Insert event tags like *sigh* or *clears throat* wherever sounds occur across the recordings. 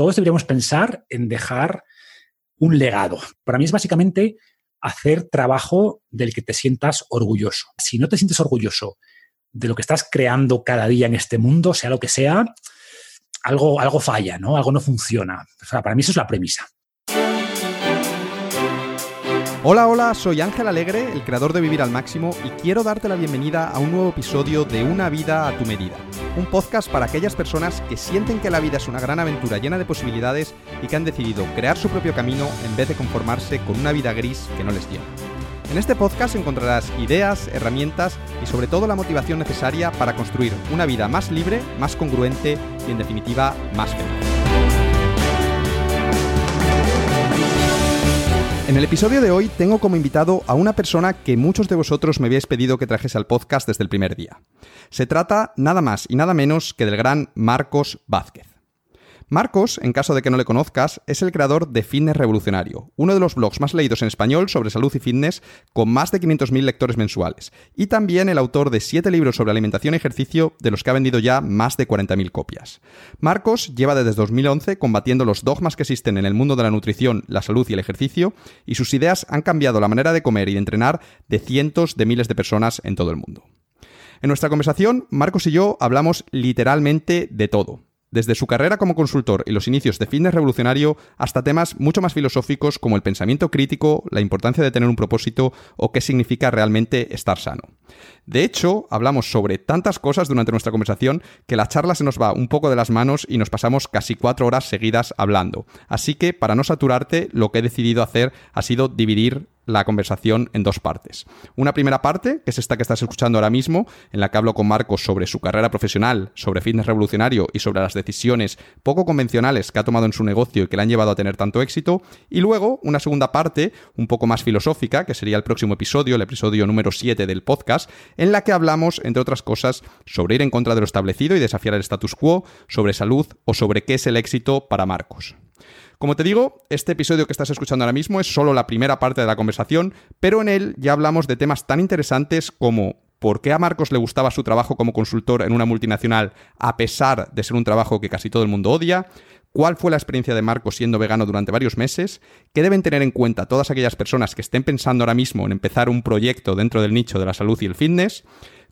todos deberíamos pensar en dejar un legado. Para mí es básicamente hacer trabajo del que te sientas orgulloso. Si no te sientes orgulloso de lo que estás creando cada día en este mundo, sea lo que sea, algo, algo falla, ¿no? Algo no funciona. para mí eso es la premisa. Hola, hola, soy Ángel Alegre, el creador de Vivir al Máximo, y quiero darte la bienvenida a un nuevo episodio de Una vida a tu medida, un podcast para aquellas personas que sienten que la vida es una gran aventura llena de posibilidades y que han decidido crear su propio camino en vez de conformarse con una vida gris que no les llena. En este podcast encontrarás ideas, herramientas y sobre todo la motivación necesaria para construir una vida más libre, más congruente y en definitiva más feliz. En el episodio de hoy tengo como invitado a una persona que muchos de vosotros me habéis pedido que trajese al podcast desde el primer día. Se trata nada más y nada menos que del gran Marcos Vázquez. Marcos, en caso de que no le conozcas, es el creador de Fitness Revolucionario, uno de los blogs más leídos en español sobre salud y fitness, con más de 500.000 lectores mensuales, y también el autor de 7 libros sobre alimentación y ejercicio, de los que ha vendido ya más de 40.000 copias. Marcos lleva desde 2011 combatiendo los dogmas que existen en el mundo de la nutrición, la salud y el ejercicio, y sus ideas han cambiado la manera de comer y de entrenar de cientos de miles de personas en todo el mundo. En nuestra conversación, Marcos y yo hablamos literalmente de todo desde su carrera como consultor y los inicios de fitness revolucionario hasta temas mucho más filosóficos como el pensamiento crítico, la importancia de tener un propósito o qué significa realmente estar sano. De hecho, hablamos sobre tantas cosas durante nuestra conversación que la charla se nos va un poco de las manos y nos pasamos casi cuatro horas seguidas hablando. Así que, para no saturarte, lo que he decidido hacer ha sido dividir la conversación en dos partes. Una primera parte, que es esta que estás escuchando ahora mismo, en la que hablo con Marcos sobre su carrera profesional, sobre fitness revolucionario y sobre las decisiones poco convencionales que ha tomado en su negocio y que le han llevado a tener tanto éxito. Y luego una segunda parte, un poco más filosófica, que sería el próximo episodio, el episodio número 7 del podcast, en la que hablamos, entre otras cosas, sobre ir en contra de lo establecido y desafiar el status quo, sobre salud o sobre qué es el éxito para Marcos. Como te digo, este episodio que estás escuchando ahora mismo es solo la primera parte de la conversación, pero en él ya hablamos de temas tan interesantes como por qué a Marcos le gustaba su trabajo como consultor en una multinacional a pesar de ser un trabajo que casi todo el mundo odia, cuál fue la experiencia de Marcos siendo vegano durante varios meses, qué deben tener en cuenta todas aquellas personas que estén pensando ahora mismo en empezar un proyecto dentro del nicho de la salud y el fitness,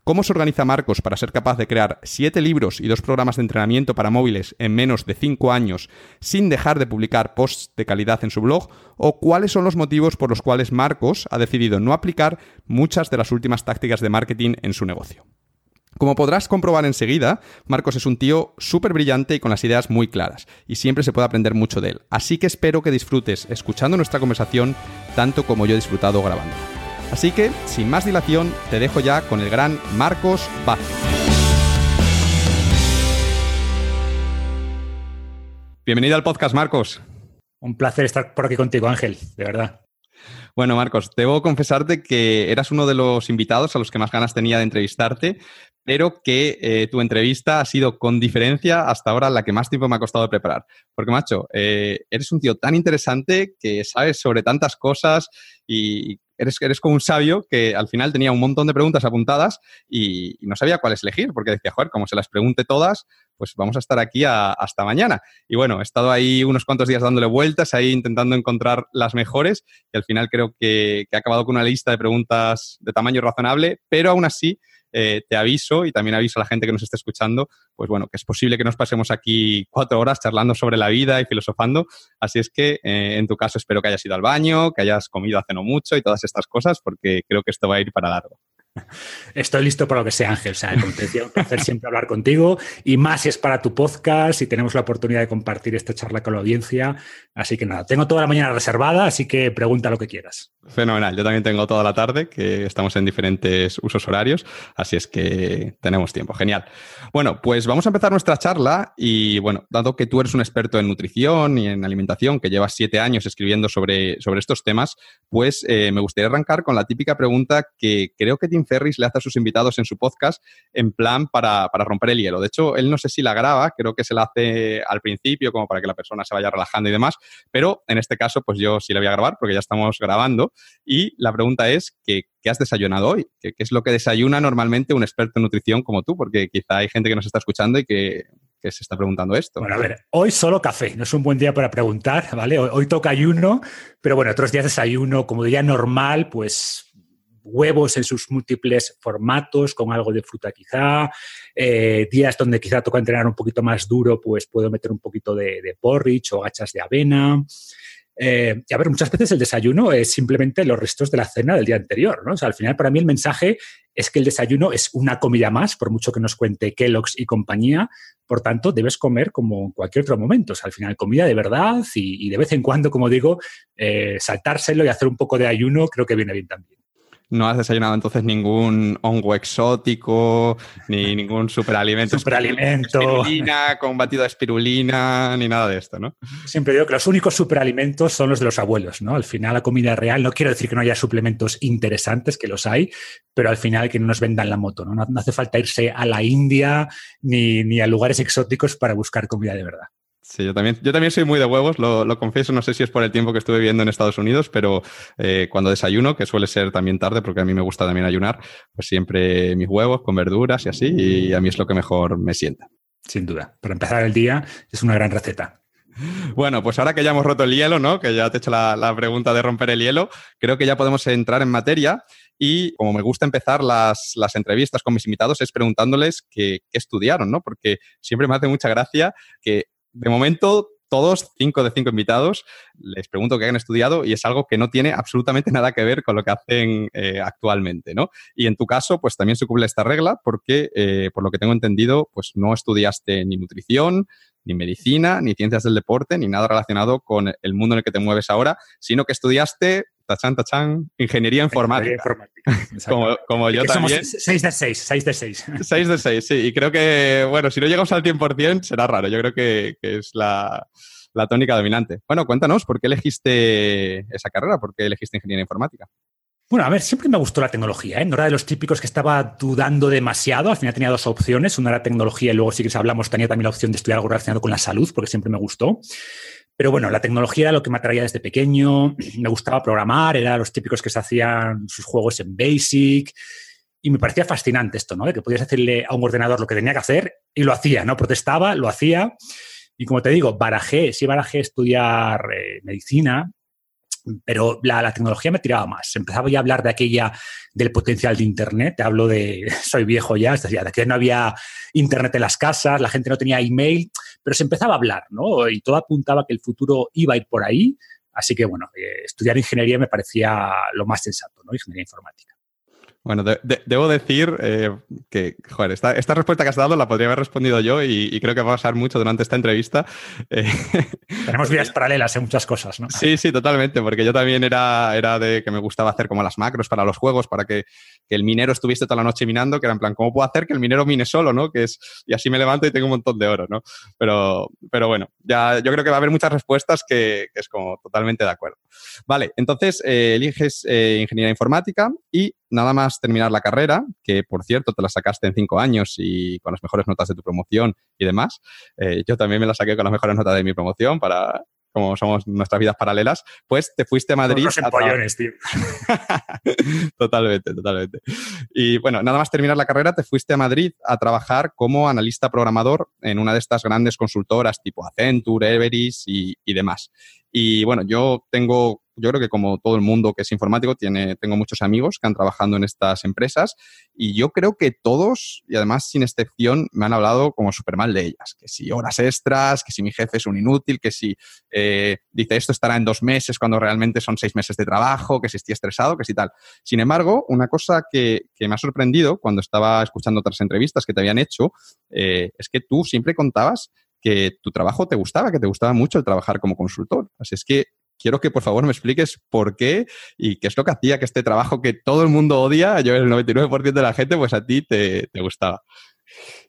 ¿Cómo se organiza Marcos para ser capaz de crear siete libros y dos programas de entrenamiento para móviles en menos de cinco años sin dejar de publicar posts de calidad en su blog? ¿O cuáles son los motivos por los cuales Marcos ha decidido no aplicar muchas de las últimas tácticas de marketing en su negocio? Como podrás comprobar enseguida, Marcos es un tío súper brillante y con las ideas muy claras, y siempre se puede aprender mucho de él. Así que espero que disfrutes escuchando nuestra conversación tanto como yo he disfrutado grabando. Así que, sin más dilación, te dejo ya con el gran Marcos Vázquez. Bienvenido al podcast, Marcos. Un placer estar por aquí contigo, Ángel, de verdad. Bueno, Marcos, debo confesarte que eras uno de los invitados a los que más ganas tenía de entrevistarte, pero que eh, tu entrevista ha sido con diferencia hasta ahora la que más tiempo me ha costado preparar. Porque, macho, eh, eres un tío tan interesante que sabes sobre tantas cosas y eres, eres como un sabio que al final tenía un montón de preguntas apuntadas y, no sabía cuáles elegir, porque decía, joder, como se las pregunte todas, pues vamos a estar aquí hasta mañana. Y bueno, he estado ahí unos cuantos días dándole vueltas, ahí intentando encontrar las mejores y al final creo que, que he acabado con una lista de preguntas de tamaño razonable, pero aún así eh, te aviso y también aviso a la gente que nos esté escuchando, pues bueno, que es posible que nos pasemos aquí cuatro horas charlando sobre la vida y filosofando. Así es que eh, en tu caso espero que hayas ido al baño, que hayas comido hace no mucho y todas estas cosas, porque creo que esto va a ir para largo. Estoy listo para lo que sea, Ángel. O sea, un placer siempre hablar contigo y más si es para tu podcast y tenemos la oportunidad de compartir esta charla con la audiencia. Así que nada, tengo toda la mañana reservada, así que pregunta lo que quieras. Fenomenal. Yo también tengo toda la tarde, que estamos en diferentes usos horarios, así es que tenemos tiempo. Genial. Bueno, pues vamos a empezar nuestra charla y bueno, dado que tú eres un experto en nutrición y en alimentación, que llevas siete años escribiendo sobre, sobre estos temas, pues eh, me gustaría arrancar con la típica pregunta que creo que Tim Ferris le hace a sus invitados en su podcast en plan para, para romper el hielo. De hecho, él no sé si la graba, creo que se la hace al principio como para que la persona se vaya relajando y demás, pero en este caso pues yo sí la voy a grabar porque ya estamos grabando y la pregunta es, ¿qué, has desayunado hoy? ¿Qué, es lo que desayuna normalmente un experto en nutrición como tú? Porque quizá hay gente que nos está escuchando y que se está preguntando esto. Bueno, a ver, hoy solo café, no es un buen día para preguntar, ¿vale? Hoy, toca ayuno, pero bueno, otros días desayuno como día normal, pues huevos en sus múltiples formatos, con algo de fruta quizá. Eh, días donde quizá toca entrenar un poquito más duro, pues puedo meter un poquito de, de porridge o gachas de avena. Eh, y a ver, muchas veces el desayuno es simplemente los restos de la cena del día anterior, ¿no? O sea, al final para mí el mensaje es que el desayuno es una comida más, por mucho que nos cuente Kellogg's y compañía, por tanto, debes comer como en cualquier otro momento. O sea, al final, comida de verdad y, de vez en cuando, como digo, eh, saltárselo y hacer un poco de ayuno creo que viene bien también no has desayunado entonces ningún hongo exótico, ni *laughs* ningún superalimento. Superalimento. Espirulina, con batido de espirulina, ni nada de esto, ¿no? Siempre digo que los únicos superalimentos son los de los abuelos, ¿no? Al final la comida real, no quiero decir que no haya suplementos interesantes, que los hay, pero al final que no nos vendan la moto, ¿no? No, hace falta irse a la India ni, ni a lugares exóticos para buscar comida de verdad. Sí, yo también, yo también soy muy de huevos, lo, confieso, no sé si es por el tiempo que estuve viviendo en Estados Unidos, pero eh, cuando desayuno, que suele ser también tarde, porque a mí me gusta también ayunar, pues siempre mis huevos con verduras y así, y a mí es lo que mejor me sienta. Sin duda, para empezar el día es una gran receta. Bueno, pues ahora que ya hemos roto el hielo, ¿no? Que ya te he hecho la, pregunta de romper el hielo, creo que ya podemos entrar en materia. Y como me gusta empezar las, las entrevistas con mis invitados, es preguntándoles qué, qué estudiaron, ¿no? Porque siempre me hace mucha gracia que de momento, todos, cinco de cinco invitados, les pregunto qué han estudiado y es algo que no tiene absolutamente *laughs* nada que ver con lo que hacen eh, actualmente, ¿no? Y en tu caso, pues también se cumple esta regla porque, eh, por lo que tengo entendido, pues no estudiaste ni nutrición, ni medicina, ni ciencias del deporte, ni nada relacionado con el mundo en el que te mueves ahora, sino que estudiaste tachan, tachan, ingeniería informática. *laughs* como, yo también. 6 de 6, 6 de 6. 6 *laughs* de 6, sí. Y creo que, bueno, si no llegamos al 100% será raro. Yo creo que, es la, la tónica dominante. Bueno, cuéntanos, ¿por qué elegiste esa carrera? ¿Por qué elegiste ingeniería informática? Bueno, a ver, siempre me gustó la tecnología, ¿eh? No era de los típicos que estaba dudando demasiado. Al final tenía dos opciones. Una era tecnología y luego, si que hablamos, tenía también la opción de estudiar algo relacionado con la salud, porque siempre me gustó. Pero bueno, la tecnología era lo que me atraía desde pequeño. *clears throat* Me gustaba programar, era los típicos que se hacían sus juegos en Basic. Y me parecía fascinante esto, ¿no? De que podías decirle a un ordenador lo que tenía que hacer y lo hacía, ¿no? Protestaba, lo hacía. Y como te digo, barajé, sí barajé estudiar eh, medicina, pero la, tecnología me tiraba más. Empezaba ya a hablar de aquella, del potencial de Internet. Te hablo de, *laughs* soy viejo ya, es decir, de que no había Internet en las casas, la gente no tenía email, pero se empezaba a hablar, ¿no? Y todo apuntaba que el futuro iba a ir por ahí. Así que, bueno, eh, estudiar ingeniería me parecía lo más sensato, ¿no? Ingeniería informática. Bueno, debo decir eh, que, joder, esta, respuesta que has dado la podría haber respondido yo y, creo que va a pasar mucho durante esta entrevista. *laughs* Eh, Tenemos vías paralelas en muchas cosas, ¿no? Sí, sí, totalmente, porque yo también era, era de que me gustaba hacer como las macros para los juegos, para que, el minero estuviese toda la noche minando, que era en plan, ¿cómo puedo hacer que el minero mine solo, no? Que es, y así me levanto y tengo un montón de oro, ¿no? Pero, pero bueno, ya yo creo que va a haber muchas respuestas que, es como totalmente de acuerdo. Vale, entonces eh, eliges ingeniería informática y nada más terminar la carrera, que por cierto te la sacaste en cinco años y con las mejores notas de tu promoción y demás, eh, yo también me la saqué con las mejores notas de mi promoción para, como somos nuestras vidas paralelas, pues te fuiste a Madrid. a tío. *laughs* totalmente, totalmente. Y bueno, nada más terminar la carrera, te fuiste a Madrid a trabajar como analista programador en una de estas grandes consultoras tipo Accenture, Everest y, y demás. Y bueno, yo tengo yo creo que como todo el mundo que es informático, tiene, tengo muchos amigos que han trabajado en estas empresas y yo creo que todos, y además sin excepción, me han hablado como súper mal de ellas. Que si horas extras, que si mi jefe es un inútil, que si eh, dice esto estará en dos meses cuando realmente son seis meses de trabajo, que si estoy estresado, que si tal. Sin embargo, una cosa que, me ha sorprendido cuando estaba escuchando otras entrevistas que te habían hecho eh, es que tú siempre contabas que tu trabajo te gustaba, que te gustaba mucho el trabajar como consultor. Así es que quiero que por favor me expliques por qué y qué es lo que hacía que este trabajo que todo el mundo odia, yo el 99% de la gente, pues a ti te, gustaba.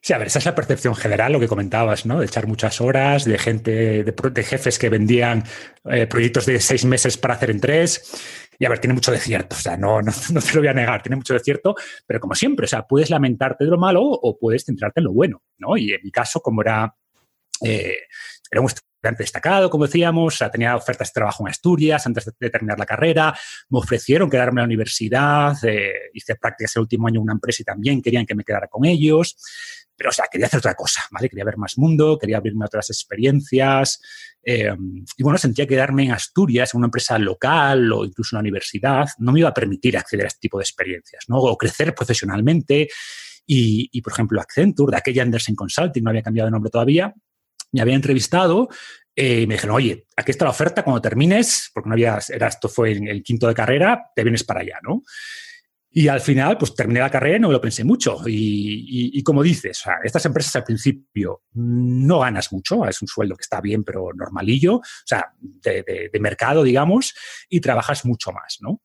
Sí, a ver, esa es la percepción general, lo que comentabas, ¿no? De echar muchas horas, de gente, de, jefes que vendían eh, proyectos de seis meses para hacer en tres. Y a ver, tiene mucho de cierto, o sea, no, *laughs* no, te lo voy a negar, tiene mucho de cierto, pero como siempre, o sea, puedes lamentarte de lo malo o puedes centrarte en lo bueno, ¿no? Y en mi caso, como era, eh, era un destacado, como decíamos, tenía ofertas de trabajo en Asturias antes de, terminar la carrera, me ofrecieron quedarme a la universidad, eh, hice prácticas el último año en una empresa y también querían que me quedara con ellos. pero, o sea, quería hacer otra cosa, ¿vale? Quería ver más mundo, quería abrirme a otras experiencias. Eh, y bueno, sentía que quedarme en Asturias, en una empresa local o incluso en una universidad, no me iba a permitir acceder a este tipo de experiencias, ¿no? O crecer profesionalmente. Y, por ejemplo, Accenture, de aquella Anderson Consulting, no había cambiado de nombre todavía, me había entrevistado eh, y me dijeron, oye, aquí está la oferta, cuando termines, porque no había, era, esto fue en el quinto de carrera, te vienes para allá, ¿no? Y al final, pues terminé la carrera y no me lo pensé mucho. Y, como dices, estas empresas al principio no ganas mucho, es un sueldo que está bien, pero normalillo, o sea, de, mercado, digamos, y trabajas mucho más, ¿no?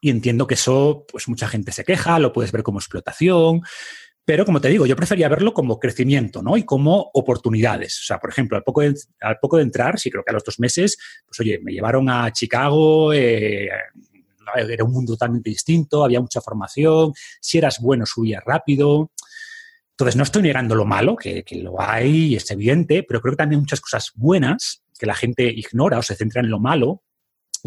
Y entiendo que eso, pues mucha gente se queja, lo puedes ver como explotación, pero como te digo, yo prefería verlo como crecimiento, ¿no? Y como oportunidades. O sea, por ejemplo, al poco de, entrar, sí creo que a los dos meses, pues oye, me llevaron a Chicago, eh, era un mundo totalmente distinto, había mucha formación, si eras bueno subías rápido. Entonces, no estoy negando lo malo, que, lo hay, es evidente, pero creo que también muchas cosas buenas que la gente ignora o se centra en lo malo,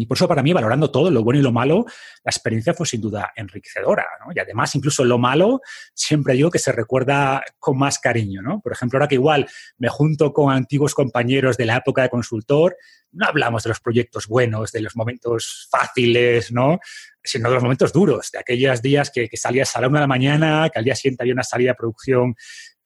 y por eso para mí, valorando todo, lo bueno y lo malo, la experiencia fue sin duda enriquecedora. ¿no? Y además, incluso lo malo, siempre digo que se recuerda con más cariño. ¿no? Por ejemplo, ahora que igual me junto con antiguos compañeros de la época de consultor, no hablamos de los proyectos buenos, de los momentos fáciles, ¿no? sino de los momentos duros, de aquellos días que, que salías a la una de la mañana, que al día siguiente había una salida de producción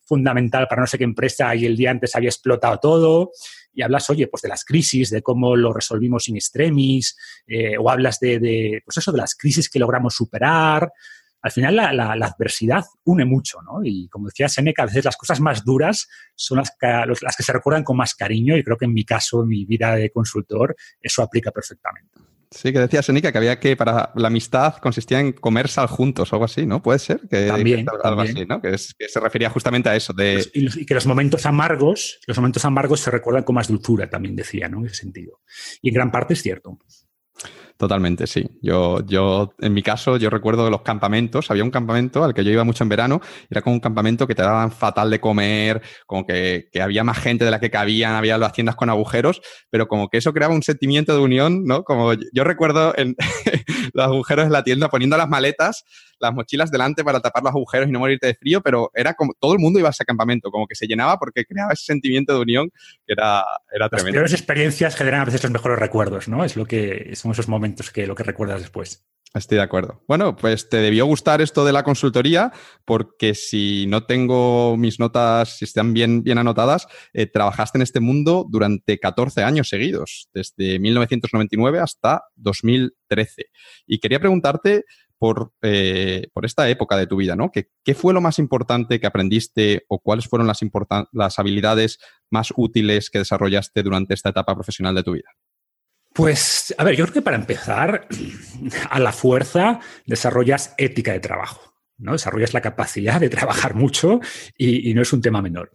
fundamental para no sé qué empresa y el día antes había explotado todo y hablas, oye, pues de las crisis, de cómo lo resolvimos in extremis, eh, o hablas de, pues eso, de las crisis que logramos superar. Al final la, adversidad une mucho, ¿no? Y como decía Seneca, a veces las cosas más duras son las que, las que se recuerdan con más cariño y creo que en mi caso, en mi vida de consultor, eso aplica perfectamente. Sí, que decía Senica que había que, para la amistad consistía en comer sal juntos o algo así, ¿no? Puede ser que, también, algo así, ¿no? Que, se refería justamente a eso. De... Pues, y, que los momentos amargos, los momentos amargos se recuerdan con más dulzura, también decía, ¿no? En ese sentido. Y en gran parte es cierto. Totalmente, sí. Yo, yo, en mi caso, yo recuerdo los campamentos. Había un campamento al que yo iba mucho en verano. Era como un campamento que te daban fatal de comer, como que, que había más gente de la que cabían, había las tiendas con agujeros, pero como que eso creaba un sentimiento de unión, ¿no? Como yo recuerdo en *laughs* los agujeros de la tienda poniendo las maletas las mochilas delante para tapar los agujeros y no morirte de frío, pero era como todo el mundo iba a ese campamento, como que se llenaba porque creaba ese sentimiento de unión que era, era tremendo. Las peores experiencias generan a veces los mejores recuerdos, ¿no? Es lo que son esos momentos que lo que recuerdas después. Estoy de acuerdo. Bueno, pues te debió gustar esto de la consultoría, porque si no tengo mis notas, si están bien, bien anotadas, eh, trabajaste en este mundo durante 14 años seguidos, desde 1999 hasta 2013. Y quería preguntarte eh, por, esta época de tu vida, ¿no? ¿Qué, ¿Qué, fue lo más importante que aprendiste o cuáles fueron las, las habilidades más útiles que desarrollaste durante esta etapa profesional de tu vida? Pues, a ver, yo creo que para empezar, a la fuerza desarrollas ética de trabajo, ¿no? Desarrollas la capacidad de trabajar mucho y, no es un tema menor.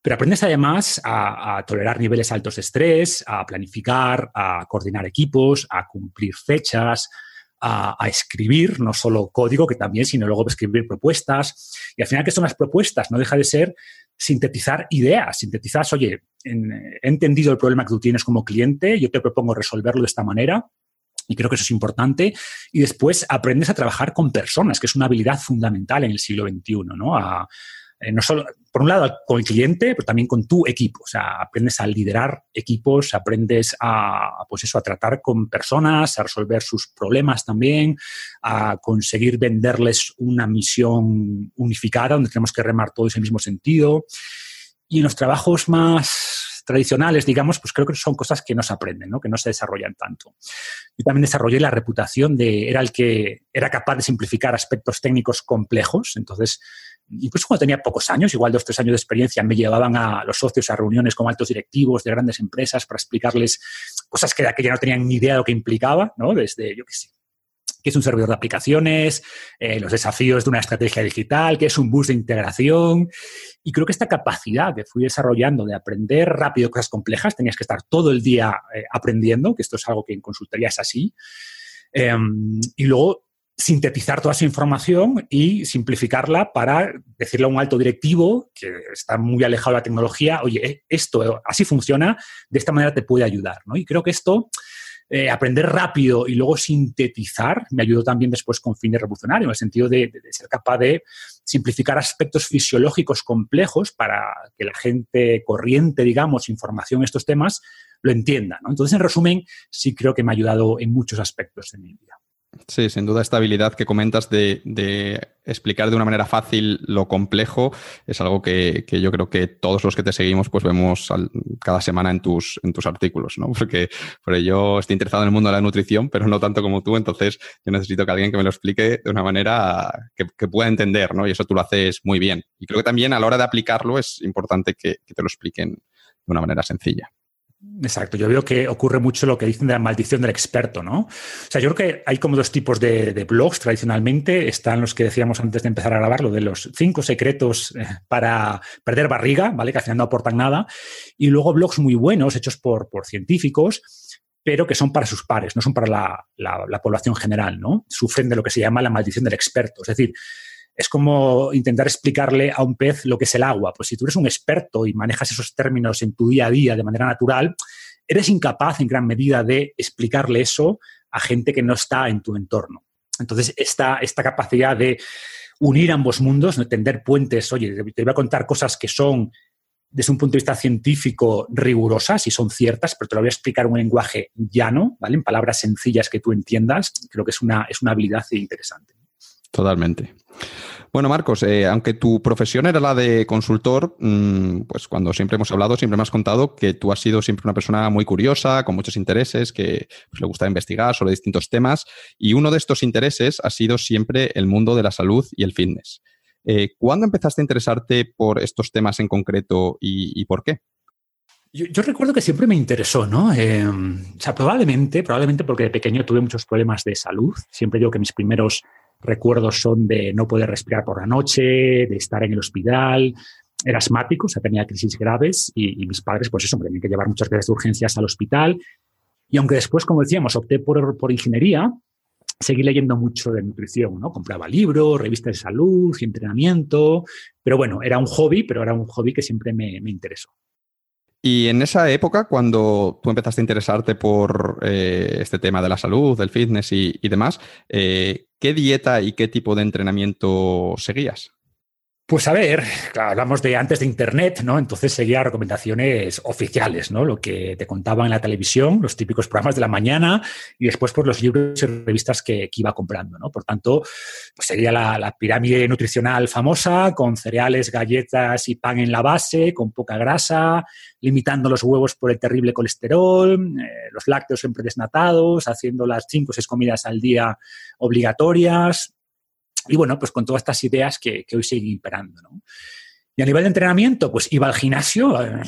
Pero aprendes además a, a, tolerar niveles altos de estrés, a planificar, a coordinar equipos, a cumplir fechas, a, escribir, no solo código, que también, sino luego escribir propuestas. Y al final, ¿qué son las propuestas? No deja de ser sintetizar ideas, sintetizar, oye, he entendido el problema que tú tienes como cliente, yo te propongo resolverlo de esta manera, y creo que eso es importante. Y después aprendes a trabajar con personas, que es una habilidad fundamental en el siglo XXI, ¿no? Eh, no solo, por un lado, con el cliente, pero también con tu equipo. O sea, aprendes a liderar equipos, aprendes a, pues eso, a tratar con personas, a resolver sus problemas también, a conseguir venderles una misión unificada donde tenemos que remar todos en el mismo sentido. Y en los trabajos más tradicionales, digamos, pues creo que son cosas que no se aprenden, ¿no? que no se desarrollan tanto. Yo también desarrollé la reputación de, era el que era capaz de simplificar aspectos técnicos complejos, entonces incluso cuando tenía pocos años, igual dos, tres años de experiencia, me llevaban a los socios a reuniones con altos directivos de grandes empresas para explicarles cosas que de aquella no tenían ni idea de lo que implicaba, ¿no? Desde, yo qué sé, qué es un servidor de aplicaciones, eh, los desafíos de una estrategia digital, qué es un bus de integración. Y creo que esta capacidad que fui desarrollando de aprender rápido cosas complejas, tenías que estar todo el día eh, aprendiendo, que esto es algo que en consultoría es así. Em, y luego sintetizar toda esa información y simplificarla para decirle a un alto directivo que está muy alejado de la tecnología, oye, esto así funciona, de esta manera te puede ayudar. ¿no? Y creo que esto eh, aprender rápido y luego sintetizar me ayudó también después con fines revolucionarios, en el sentido de, ser capaz de simplificar aspectos fisiológicos complejos para que la gente corriente, digamos, información estos temas, lo entienda. Entonces, en resumen, sí creo que me ha ayudado en muchos aspectos de mi vida. Sí, sin duda esta habilidad que comentas de, explicar de una manera fácil lo complejo es algo que, yo creo que todos los que te seguimos pues vemos cada semana en tus, en tus artículos, ¿no? *laughs* Porque, yo estoy interesado en el mundo de la nutrición, pero no tanto como tú, entonces yo necesito que alguien que me lo explique de una manera que, pueda entender, ¿no? Y eso tú lo haces muy bien. Y creo que también a la hora de aplicarlo es importante que te lo expliquen de una manera sencilla. Exacto, yo veo que ocurre mucho lo que dicen de la maldición del experto, ¿no? O sea, yo creo que hay como dos tipos de, blogs tradicionalmente. Están los que decíamos antes de empezar a grabar, lo de los cinco secretos eh, para perder barriga, ¿vale? Que al final no aportan nada. Y luego blogs muy buenos, hechos por, científicos, pero que son para sus pares, no son para la, la población general, ¿no? Sufren de lo que se llama la maldición del experto. Es decir, es como intentar explicarle a un pez lo que es el agua. Pues si tú eres un experto y manejas esos términos en tu día a día de manera natural, eres incapaz en gran medida de explicarle eso a gente que no está en tu entorno. Entonces, esta, esta capacidad de unir ambos mundos, de tender puentes, oye, te voy a contar cosas que son desde un punto de vista científico rigurosas y son ciertas, pero te lo voy a explicar en un lenguaje llano, ¿vale? En palabras sencillas que tú entiendas, creo que es una, es una habilidad interesante. Totalmente. Bueno, Marcos, eh, aunque tu profesión era la de consultor, mm, pues cuando siempre hemos hablado, siempre me has contado que tú has sido siempre una persona muy curiosa, con muchos intereses, que pues, le gusta investigar sobre distintos temas, y uno de estos intereses ha sido siempre el mundo de la salud y el fitness. Eh, ¿Cuándo empezaste a interesarte por estos temas en concreto y, por qué? Yo, recuerdo que siempre me interesó, ¿no? Eh, o sea, probablemente, probablemente porque de pequeño tuve muchos problemas de salud. Siempre digo que mis primeros recuerdos son de no poder respirar por la noche, de estar en el hospital. Era asmático, o sea, tenía crisis graves y, mis padres, pues eso, me tenían que llevar muchas veces de urgencias al hospital. Y aunque después, como decíamos, opté por, ingeniería, seguí leyendo mucho de nutrición, ¿no? Compraba libros, revistas de salud, entrenamiento, pero bueno, era un hobby, pero era un hobby que siempre me interesó. Y en esa época, cuando tú empezaste a interesarte por eh, este tema de la salud, del fitness y, demás, eh, ¿qué dieta y qué tipo de entrenamiento seguías? Pues a ver, hablamos de antes de Internet, ¿no? Entonces seguía recomendaciones oficiales, ¿no? Lo que te contaban en la televisión, los típicos programas de la mañana y después por pues, los libros y revistas que, iba comprando, ¿no? Por tanto, pues sería la, pirámide nutricional famosa, con cereales, galletas y pan en la base, con poca grasa, limitando los huevos por el terrible colesterol, eh, los lácteos siempre desnatados, haciendo las cinco o seis comidas al día obligatorias, y bueno, pues con todas estas ideas que, hoy siguen imperando. ¿no? Y a nivel de entrenamiento, pues iba al gimnasio, eh,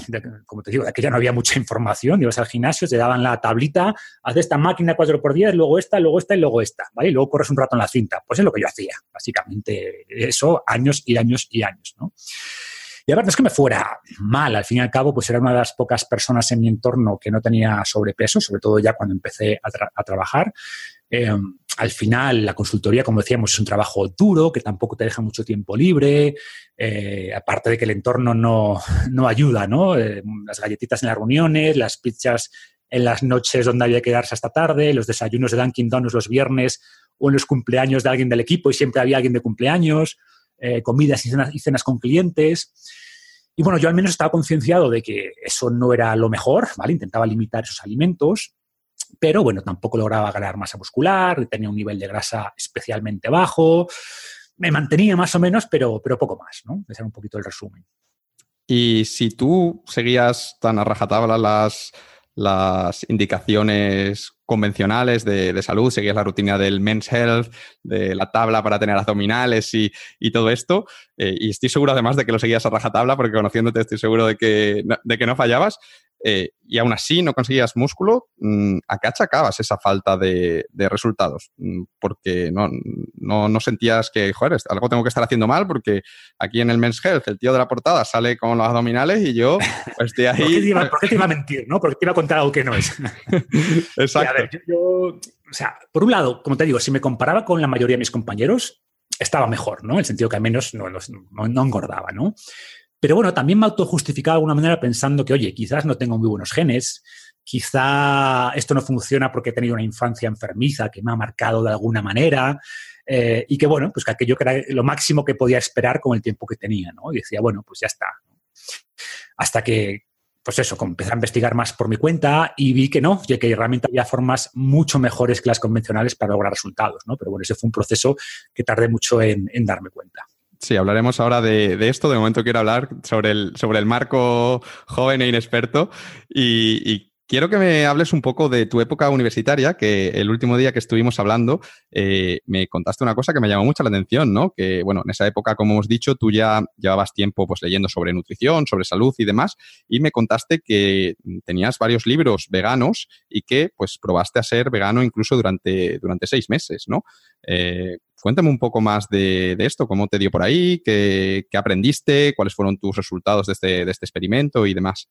como te digo, de ya no había mucha información, ibas al gimnasio, te daban la tablita, haz esta máquina 4x10, luego esta, luego esta y luego esta, ¿vale? Y luego corres un rato en la cinta. Pues es lo que yo hacía, básicamente, eso años y años y años, ¿no? Y a ver, no es que me fuera mal, al fin y al cabo, pues era una de las pocas personas en mi entorno que no tenía sobrepeso, sobre todo ya cuando empecé a, trabajar. Em, al final, la consultoría, como decíamos, es un trabajo duro, que tampoco te deja mucho tiempo libre, eh, aparte de que el entorno no, no ayuda, ¿no? Eh, las galletitas en las reuniones, las pizzas en las noches donde había que quedarse hasta tarde, los desayunos de Dunkin' Donuts los viernes o en los cumpleaños de alguien del equipo y siempre había alguien de cumpleaños. Eh, comidas y cenas, con clientes. Y bueno, yo al menos estaba concienciado de que eso no era lo mejor, ¿vale? Intentaba limitar esos alimentos, pero bueno, tampoco lograba ganar masa muscular, tenía un nivel de grasa especialmente bajo, me mantenía más o menos, pero, pero poco más, ¿no? Ese era un poquito el resumen. Y si tú seguías tan a rajatabla las, las indicaciones convencionales de, salud, seguías la rutina del Men's Health, de la tabla para tener abdominales y, todo esto. Eh, y estoy seguro además de que lo seguías a rajatabla, porque conociéndote estoy seguro de que, de que no fallabas. Eh, y aún así no conseguías músculo, mm, ¿a qué achacabas esa falta de, resultados? Mm, porque no, no, sentías que, joder, algo tengo que estar haciendo mal porque aquí en el Men's Health el tío de la portada sale con los abdominales y yo *laughs* pues, estoy ahí... *laughs* ¿Por qué, te iba, a mentir, no? Porque te iba a contar algo que no es. *laughs* Exacto. a ver, yo, o sea, por un lado, como te digo, si me comparaba con la mayoría de mis compañeros, estaba mejor, ¿no? En el sentido que al menos no, no, no engordaba, ¿no? Pero bueno, también me autojustificaba de alguna manera pensando que, oye, quizás no tengo muy buenos genes, quizá esto no funciona porque he tenido una infancia enfermiza que me ha marcado de alguna manera. Eh, y que bueno, pues que aquello que era lo máximo que podía esperar con el tiempo que tenía, ¿no? Y decía, bueno, pues ya está. Hasta que, pues eso, empecé a investigar más por mi cuenta y vi que no, que realmente había formas mucho mejores que las convencionales para lograr resultados, ¿no? Pero bueno, ese fue un proceso que tardé mucho en, darme cuenta. Sí, hablaremos ahora de, esto. De momento quiero hablar sobre el, sobre el marco joven e inexperto y, y Quiero que me hables un poco de tu época universitaria, que el último día que estuvimos hablando eh, me contaste una cosa que me llamó mucho la atención, ¿no? Que, bueno, en esa época, como hemos dicho, tú ya llevabas tiempo pues leyendo sobre nutrición, sobre salud y demás, y me contaste que tenías varios libros veganos y que, pues, probaste a ser vegano incluso durante, durante seis meses, ¿no? Eh, cuéntame un poco más de, esto, cómo te dio por ahí, qué, qué aprendiste, cuáles fueron tus resultados de este, de este experimento y demás.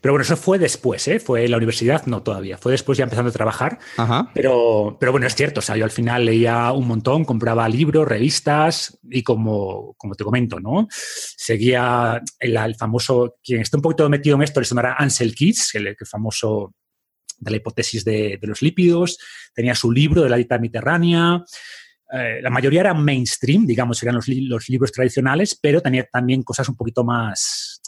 Pero bueno, eso fue después, ¿eh? Fue en la universidad, no todavía. Fue después ya empezando a trabajar. Pero, pero bueno, es cierto. O sea, yo al final leía un montón, compraba libros, revistas y como, como te comento, ¿no? Seguía el, famoso, quien está un poquito metido en esto le sonará Ansel Keys, el, famoso de la hipótesis de, los lípidos. Tenía su libro de la dieta mediterránea. Eh, la mayoría eran mainstream, digamos, eran los, los libros tradicionales, pero tenía también cosas un poquito más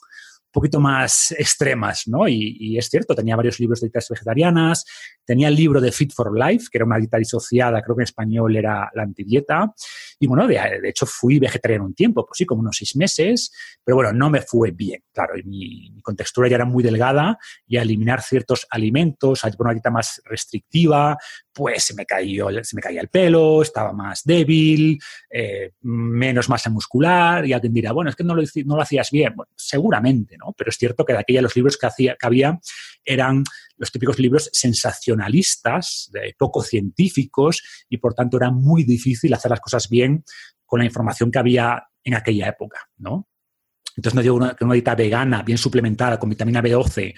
poquito más extremas, ¿no? Y, es cierto, tenía varios libros de dietas vegetarianas, tenía el libro de Fit for Life, que era una dieta disociada, creo que en español era la antidieta, y bueno, de, hecho fui vegetariano un tiempo, pues sí, como unos seis meses, pero bueno, no me fue bien, claro, y mi, contextura ya era muy delgada y a eliminar ciertos alimentos, a llevar una dieta más restrictiva, pues se me, cayó, se me caía el pelo, estaba más débil, eh, menos masa muscular, y alguien dirá, bueno, es que no lo, hacías bien. Seguramente. Pero es cierto que de aquella los libros que, hacía, que había eran los típicos libros sensacionalistas, poco científicos, y por tanto era muy difícil hacer las cosas bien con la información que había en aquella época. Entonces no digo que una dieta vegana bien suplementada con vitamina B12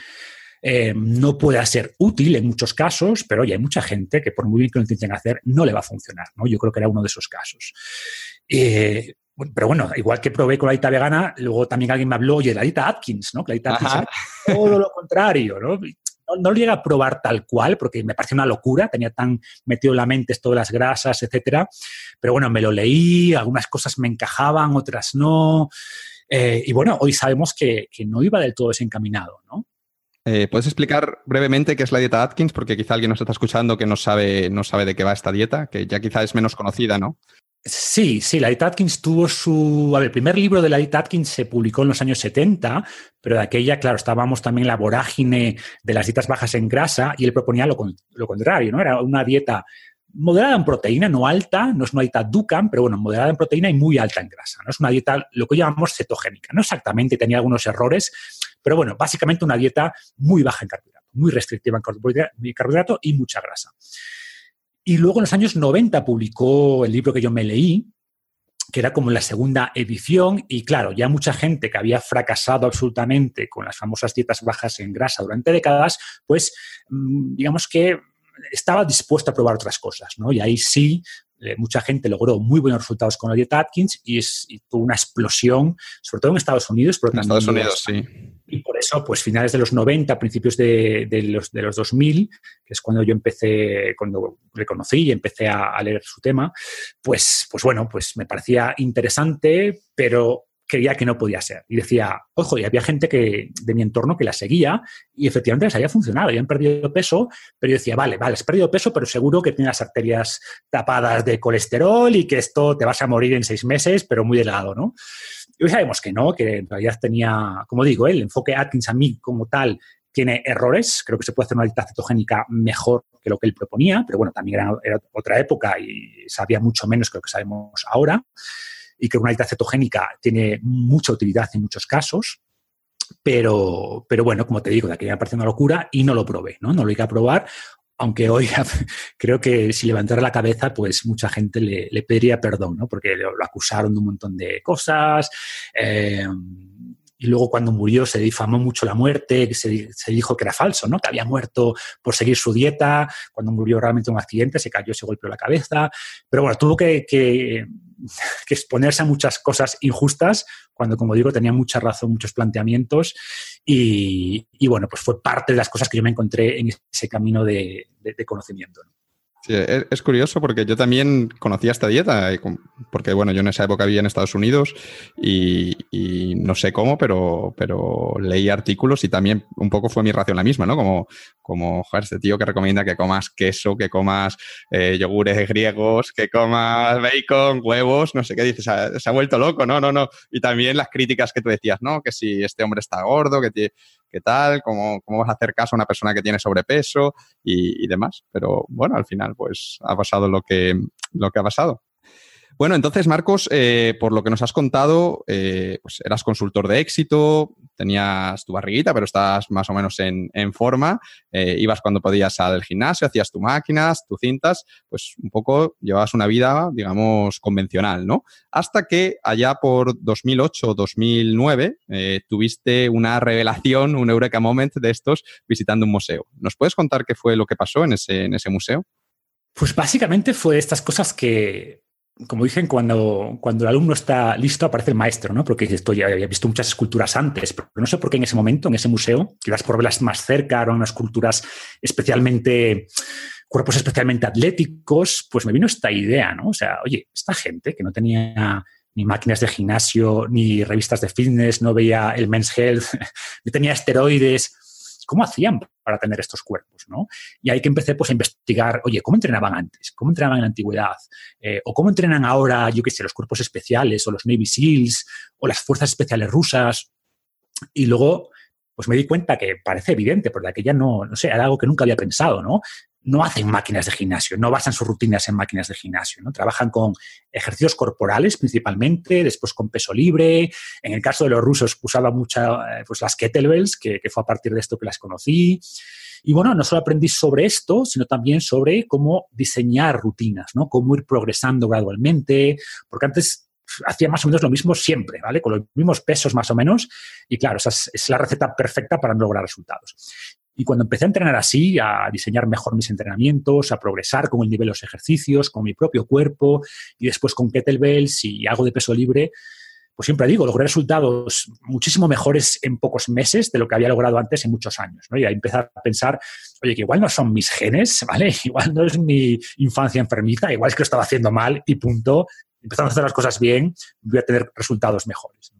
eh, no puede ser útil en muchos casos, pero oye, hay mucha gente que por muy bien que lo intenten hacer, no le va a funcionar. Yo creo que era uno de esos casos. Eh, pero bueno, igual que probé con la dieta vegana, luego también alguien me habló, oye, la dieta Atkins, ¿no? Que la dieta Atkins todo lo contrario, ¿no? No, lo llegué a probar tal cual porque me parecía una locura, tenía tan metido en la mente esto de las grasas, etcétera. Pero bueno, me lo leí, algunas cosas me encajaban, otras no. Eh, y bueno, hoy sabemos que, que, no iba del todo desencaminado, ¿no? Eh, ¿Puedes explicar brevemente qué es la dieta Atkins? Porque quizá alguien nos está escuchando que no sabe, no sabe de qué va esta dieta, que ya quizá es menos conocida, ¿no? Sí, sí, la dieta Atkins tuvo su... A ver, el primer libro de la dieta Atkins se publicó en los años 70, pero de aquella, claro, estábamos también en la vorágine de las dietas bajas en grasa y él proponía lo, lo contrario, ¿no? Era una dieta moderada en proteína, no alta, no es una dieta Dukan, pero bueno, moderada en proteína y muy alta en grasa. ¿no? Es una dieta, lo que llamamos cetogénica. No exactamente, tenía algunos errores, pero bueno, básicamente una dieta muy baja en carbohidrato, muy restrictiva en carbohidrato y mucha grasa. Y luego en los años 90 publicó el libro que yo me leí, que era como la segunda edición, y claro, ya mucha gente que había fracasado absolutamente con las famosas dietas bajas en grasa durante décadas, pues mm, digamos que estaba dispuesta a probar otras cosas, ¿no? Y ahí sí, mucha gente logró muy buenos resultados con la dieta Atkins y, es, tuvo una explosión, sobre todo en Estados Unidos. Pero en Estados Unidos, sí. Y por eso, pues finales de los 90, principios de, los, de los 2000, que es cuando yo empecé, cuando reconocí y empecé a, a leer su tema, pues, pues bueno, pues me parecía interesante, pero creía que no podía ser. Y decía, ojo, y había gente que, de mi entorno que la seguía y efectivamente les había funcionado, habían perdido peso, pero yo decía, vale, vale, has perdido peso, pero seguro que tienes las arterias tapadas de colesterol y que esto te vas a morir en seis meses, pero muy delgado, ¿no? Y hoy sabemos que no, que en realidad tenía, como digo, el enfoque Atkins a mí como tal tiene errores, creo que se puede hacer una dieta cetogénica mejor que lo que él proponía, pero bueno, también era, era otra época y sabía mucho menos que lo que sabemos ahora y que una dieta cetogénica tiene mucha utilidad en muchos casos. Pero, pero bueno, como te digo, de aquí me parece una locura y no lo probé, ¿no? No lo iba a probar, aunque hoy *laughs* creo que si levantara la cabeza, pues mucha gente le, le pediría perdón, ¿no? Porque lo, acusaron de un montón de cosas. Eh, y luego cuando murió se difamó mucho la muerte, se, se, dijo que era falso, ¿no? que había muerto por seguir su dieta, cuando murió realmente en un accidente, se cayó, se golpeó la cabeza, pero bueno, tuvo que, que, *laughs* que exponerse a muchas cosas injustas, cuando, como digo, tenía mucha razón, muchos planteamientos, y, y, bueno, pues fue parte de las cosas que yo me encontré en ese camino de, de, conocimiento. ¿no? Sí, es, curioso porque yo también conocía esta dieta, porque bueno, yo en esa época vivía en Estados Unidos y, no sé cómo, pero, pero leí artículos y también un poco fue mi ración la misma, ¿no? Como, como joder, este tío que recomienda que comas queso, que comas eh, yogures griegos, que comas bacon, huevos, no sé qué dices, se se ha, vuelto loco, ¿no? No, no. Y también las críticas que tú decías, ¿no? Que si este hombre está gordo, que tiene qué tal, cómo, cómo, vas a hacer caso a una persona que tiene sobrepeso y, y, demás. Pero bueno, al final pues ha pasado lo que, lo que ha pasado. Bueno, entonces, Marcos, eh, por lo que nos has contado, eh, pues eras consultor de éxito, tenías tu barriguita, pero estás más o menos en, forma, eh, ibas cuando podías al gimnasio, hacías tus máquinas, tus cintas, pues un poco llevabas una vida, digamos, convencional, ¿no? Hasta que allá por 2008-2009 eh, tuviste una revelación, un eureka moment de estos visitando un museo. ¿Nos puedes contar qué fue lo que pasó en ese, en ese museo? Pues básicamente fue estas cosas que como dicen, cuando, cuando el alumno está listo aparece el maestro, ¿no? Porque esto ya había visto muchas esculturas antes, pero no sé por qué en ese momento, en ese museo, quizás por verlas más cerca, eran unas esculturas especialmente, cuerpos especialmente atléticos, pues me vino esta idea, ¿no? O sea, oye, esta gente que no tenía ni máquinas de gimnasio, ni revistas de fitness, no veía el Men's Health, *laughs* no tenía esteroides, ¿cómo hacían para tener estos cuerpos? ¿no? Y ahí que empecé pues, a investigar, oye, ¿cómo entrenaban antes? ¿Cómo entrenaban en la antigüedad? Eh, ¿O cómo entrenan ahora, yo qué sé, los cuerpos especiales o los Navy SEALs o las fuerzas especiales rusas? Y luego pues me di cuenta que parece evidente, porque aquella no, no sé, era algo que nunca había pensado, ¿no? no hacen máquinas de gimnasio, no basan sus rutinas en máquinas de gimnasio, ¿no? Trabajan con ejercicios corporales principalmente, después con peso libre. En el caso de los rusos usaba muchas pues las kettlebells, que, que, fue a partir de esto que las conocí. Y bueno, no solo aprendí sobre esto, sino también sobre cómo diseñar rutinas, ¿no? Cómo ir progresando gradualmente, porque antes hacía más o menos lo mismo siempre, ¿vale? Con los mismos pesos más o menos. Y claro, esa es, la receta perfecta para lograr resultados. Y cuando empecé a entrenar así, a diseñar mejor mis entrenamientos, a progresar con el nivel de los ejercicios, con mi propio cuerpo y después con kettlebells y hago de peso libre, pues siempre digo, logré resultados muchísimo mejores en pocos meses de lo que había logrado antes en muchos años. ¿no? Y ahí empecé a pensar, oye, que igual no son mis genes, *laughs* ¿vale? Igual no es mi infancia enfermiza, igual es que lo estaba haciendo mal y punto. Empezando a hacer las cosas bien, voy a tener resultados mejores.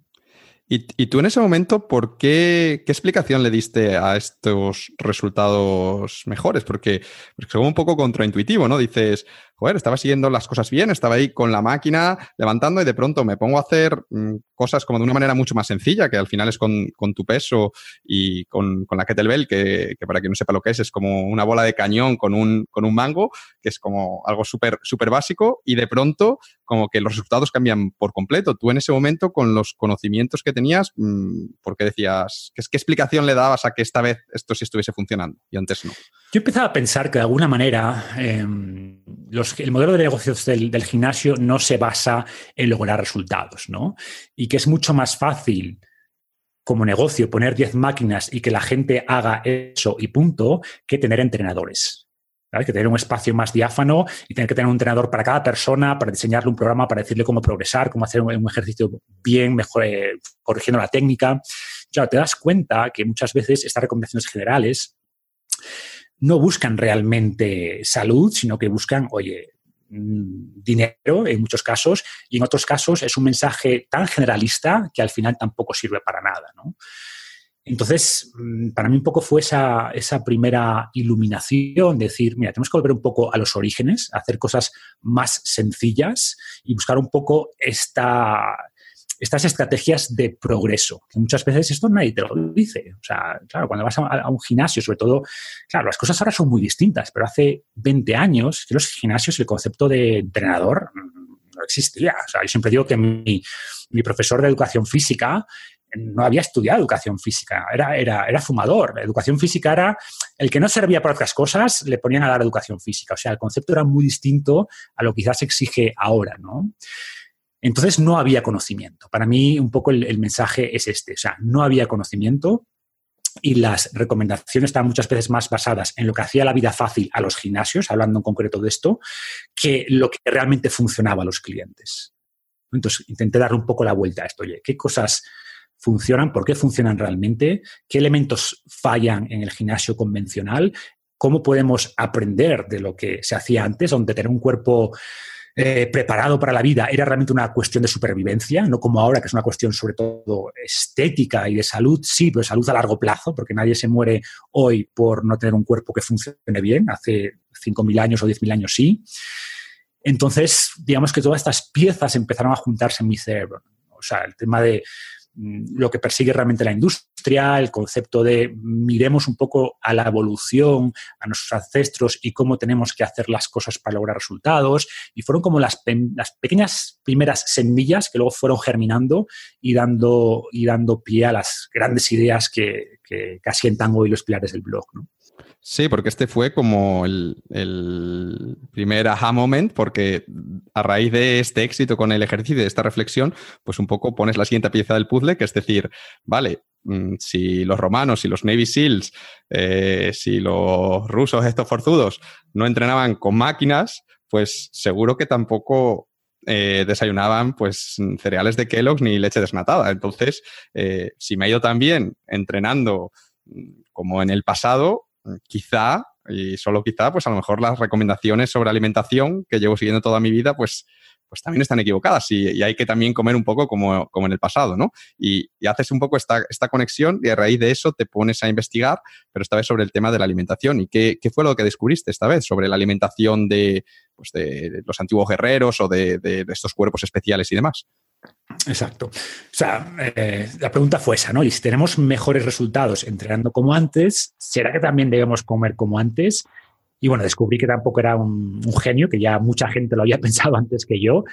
¿Y, ¿Y, tú en ese momento, por qué, qué explicación le diste a estos resultados mejores? Porque, porque es un poco contraintuitivo, ¿no? Dices, joder, estaba siguiendo las cosas bien, estaba ahí con la máquina levantando y de pronto me pongo a hacer mmm, cosas como de una manera mucho más sencilla, que al final es con, con tu peso y con, con la kettlebell, que, que, para quien no sepa lo que es, es como una bola de cañón con un, con un mango, que es como algo súper súper básico y de pronto como que los resultados cambian por completo. Tú en ese momento, con los conocimientos que tenías, mmm, ¿por qué decías, qué, qué explicación le dabas a que esta vez esto sí estuviese funcionando y antes no? Yo empezaba a pensar que de alguna manera eh, los, el modelo de negocios del, gimnasio no se basa en lograr resultados, ¿no? Y que es mucho más fácil como negocio poner 10 máquinas y que la gente haga eso y punto, que tener entrenadores. ¿sabes? Que tener un espacio más diáfano y tener que tener un entrenador para cada persona, para diseñarle un programa, para decirle cómo progresar, cómo hacer un, un ejercicio bien, mejor, eh, corrigiendo la técnica. Claro, te das cuenta que muchas veces estas recomendaciones generales no buscan realmente salud, sino que buscan, oye, mm, dinero en muchos casos y en otros casos es un mensaje tan generalista que al final tampoco sirve para nada. ¿no? Entonces, mm, para mí un poco fue esa, esa, primera iluminación, decir, mira, tenemos que volver un poco a los orígenes, hacer cosas más sencillas y buscar un poco esta, estas estrategias de progreso, que muchas veces esto nadie te lo dice. O sea, claro, cuando vas a, un gimnasio, sobre todo, claro, las cosas ahora son muy distintas, pero hace 20 años, en los gimnasios el concepto de entrenador no existía. O sea, yo siempre digo que mi, profesor de educación física no había estudiado educación física, era, era, era fumador. La educación física era el que no servía para otras cosas, le ponían a dar educación física. O sea, el concepto era muy distinto a lo que quizás exige ahora, ¿no? Entonces no había conocimiento. Para mí un poco el, mensaje es este, o sea, no había conocimiento y las recomendaciones estaban muchas veces más basadas en lo que hacía la vida fácil a los gimnasios, hablando en concreto de esto, que lo que realmente funcionaba a los clientes. Entonces intenté darle un poco la vuelta a esto. Oye, ¿qué cosas funcionan? ¿Por qué funcionan realmente? ¿Qué elementos fallan en el gimnasio convencional? ¿Cómo podemos aprender de lo que se hacía antes, donde tener un cuerpo eh, preparado para la vida era realmente una cuestión de supervivencia, no como ahora, que es una cuestión sobre todo estética y de salud, sí, pero salud a largo plazo, porque nadie se muere hoy por no tener un cuerpo que funcione bien, hace 5.000 años o 10.000 años sí. Entonces, digamos que todas estas piezas empezaron a juntarse en mi cerebro. O sea, el tema de lo que persigue realmente la industria, el concepto de miremos un poco a la evolución, a nuestros ancestros y cómo tenemos que hacer las cosas para lograr resultados. Y fueron como las, pequeñas primeras semillas que luego fueron germinando y dando, y dando pie a las grandes ideas que, que, asientan hoy los pilares del blog. Sí, porque este fue como el, primer aha moment, porque a raíz de este éxito con el ejercicio de esta reflexión, pues un poco pones la siguiente pieza del puzzle, que es decir, vale, mm, si los romanos, y los Navy SEALs, eh, si los rusos, estos forzudos, no entrenaban con máquinas, pues seguro que tampoco eh, desayunaban pues cereales de Kellogg's ni leche desnatada. Entonces, eh, si me ha ido tan bien entrenando mm, como en el pasado, quizá, y solo quizá, pues a lo mejor las recomendaciones sobre alimentación que llevo siguiendo toda mi vida, pues, pues también están equivocadas y, hay que también comer un poco como, como en el pasado, ¿no? Y, haces un poco esta, esta, conexión y a raíz de eso te pones a investigar, pero esta vez sobre el tema de la alimentación. ¿Y qué, qué fue lo que descubriste esta vez sobre la alimentación de, pues de los antiguos guerreros o de, de estos cuerpos especiales y demás? Exacto. O sea, eh, la pregunta fue esa, ¿no? Y si tenemos mejores resultados entrenando como antes, ¿será que también debemos comer como antes? Y bueno, descubrí que tampoco era un, genio, que ya mucha gente lo había *laughs* pensado antes que yo.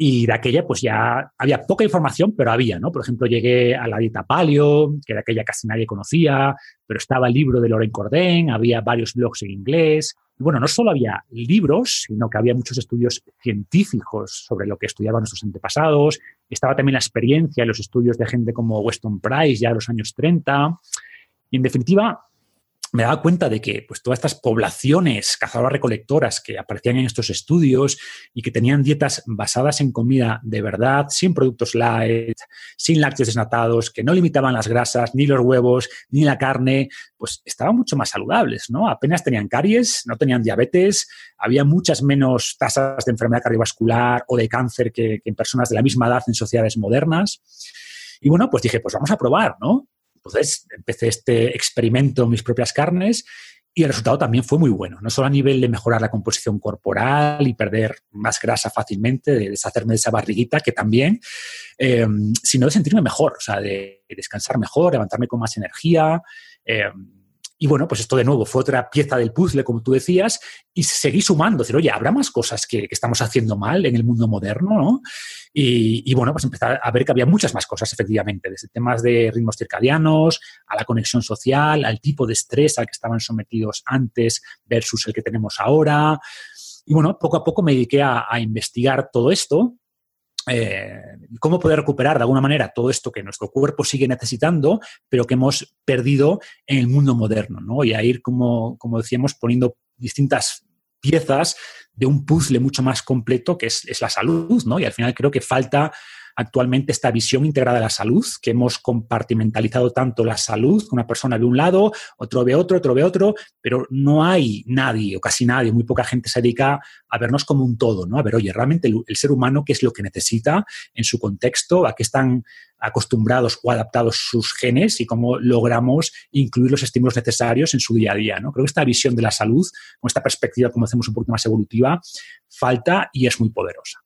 Y de aquella, pues ya había poca información, pero había, ¿no? Por ejemplo, llegué a la dieta paleo, que de aquella casi nadie conocía, pero estaba el libro de Loren Cordén, había varios blogs en inglés, y bueno, no solo había libros, sino que había muchos estudios científicos sobre lo que estudiaban nuestros antepasados. Estaba también la experiencia y los estudios de gente como Weston Price ya en los años 30. Y en definitiva, me daba cuenta de que pues, todas estas poblaciones cazadoras-recolectoras que aparecían en estos estudios y que tenían dietas basadas en comida de verdad, sin productos light, sin lácteos desnatados, que no limitaban las grasas, ni los huevos, ni la carne, pues estaban mucho más saludables, ¿no? Apenas tenían caries, no tenían diabetes, había muchas menos tasas de enfermedad cardiovascular o de cáncer que, que en personas de la misma edad en sociedades modernas. Y bueno, pues dije, pues vamos a probar, ¿no? Entonces empecé este experimento en mis propias carnes y el resultado también fue muy bueno, no solo a nivel de mejorar la composición corporal y perder más grasa fácilmente, de deshacerme de esa barriguita, que también, em, sino de sentirme mejor, o sea, de descansar mejor, levantarme con más energía. Em, y bueno, pues esto de nuevo fue otra pieza del puzzle, como tú decías, y seguí sumando, decir, oye, ¿habrá más cosas que, estamos haciendo mal en el mundo moderno? ¿no? Y, bueno, pues empezar a ver que había muchas más cosas, efectivamente, desde temas de ritmos circadianos, a la conexión social, al tipo de estrés al que estaban sometidos antes versus el que tenemos ahora. Y bueno, poco a poco me dediqué a investigar todo esto eh, cómo poder recuperar de alguna manera todo esto que nuestro cuerpo sigue necesitando, pero que hemos perdido en el mundo moderno, ¿no? Y a ir, como, como decíamos, poniendo distintas piezas de un puzzle mucho más completo que es, es la salud, ¿no? Y al final creo que falta actualmente esta visión integrada de la salud, que hemos compartimentalizado tanto la salud, una persona ve un lado, otro ve otro, otro ve otro, pero no hay nadie o casi nadie, muy poca gente se dedica a vernos como un todo, ¿no? A ver, oye, realmente el, ser humano, ¿qué es lo que necesita en su contexto? ¿A qué están acostumbrados o adaptados sus genes y cómo logramos incluir los estímulos necesarios en su día a día. ¿no? Creo que esta visión de la salud, con esta perspectiva, como hacemos un poquito más evolutiva, falta y es muy poderosa.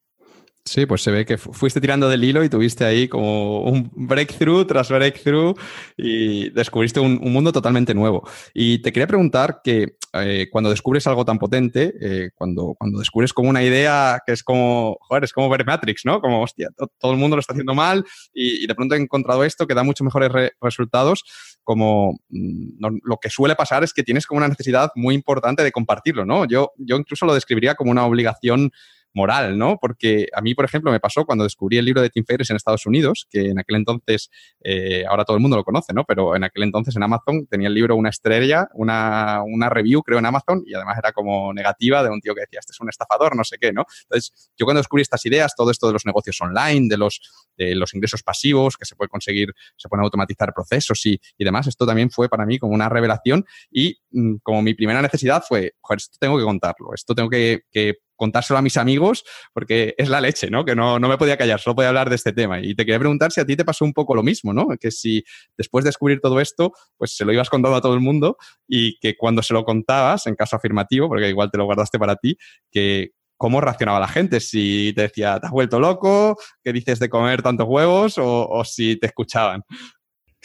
Sí, pues se ve que fuiste tirando del hilo y tuviste ahí como un breakthrough tras breakthrough y descubriste un, mundo totalmente nuevo. Y te quería preguntar que eh, cuando descubres algo tan potente, eh, cuando, cuando descubres como una idea que es como, joder, es como ver Matrix, ¿no? Como, hostia, todo el mundo lo está haciendo mal y, de pronto he encontrado esto que da muchos mejores resultados, como mm, lo que suele pasar es que tienes como una necesidad muy importante de compartirlo, ¿no? Yo, yo incluso lo describiría como una obligación moral, ¿no? Porque a mí, por ejemplo, me pasó cuando descubrí el libro de Tim Ferriss en Estados Unidos, que en aquel entonces, eh, ahora todo el mundo lo conoce, ¿no? Pero en aquel entonces en Amazon tenía el libro una estrella, una, una review, creo, en Amazon, y además era como negativa de un tío que decía, este es un estafador, no sé qué, ¿no? Entonces, yo cuando descubrí estas ideas, todo esto de los negocios online, de los, de los ingresos pasivos, que se puede conseguir, se pueden automatizar procesos y, y demás, esto también fue para mí como una revelación y mm, como mi primera necesidad fue, joder, esto tengo que contarlo, esto tengo que, que contárselo a mis amigos porque es la leche, ¿no? Que no, no, me podía callar, solo podía hablar de este tema. Y te quería preguntar si a ti te pasó un poco lo mismo, ¿no? Que si después de descubrir todo esto, pues se lo ibas contando a todo el mundo y que cuando se lo contabas, en caso afirmativo, porque igual te lo guardaste para ti, que cómo reaccionaba la gente, si te decía, te has vuelto loco, qué dices de comer tantos huevos o, o si te escuchaban.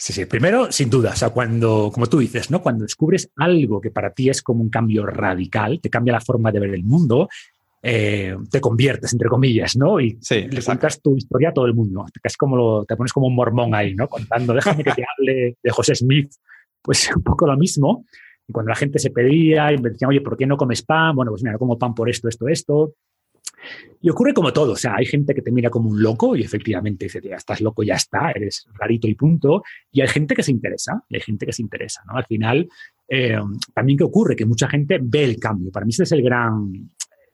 Sí, sí. Primero, sin duda, o sea, cuando, como tú dices, ¿no? Cuando descubres algo que para ti es como un cambio radical, te cambia la forma de ver el mundo, eh, te conviertes, entre comillas, ¿no? Y sí, le cuentas tu historia a todo el mundo. Es como lo, te pones como un mormón ahí, ¿no? Contando, déjame que te hable de José Smith. Pues *laughs* un poco lo mismo. Y cuando la gente se pedía y me decían, oye, ¿por qué no comes pan? Bueno, pues mira, no como pan por esto, esto, esto. Y ocurre como todo, o sea, hay gente que te mira como un loco y efectivamente dice, ya estás loco, ya está, eres rarito y punto. Y hay gente que se interesa, y hay gente que se interesa, ¿no? Al final, eh, también que ocurre que mucha gente ve el cambio. Para mí ese es el gran,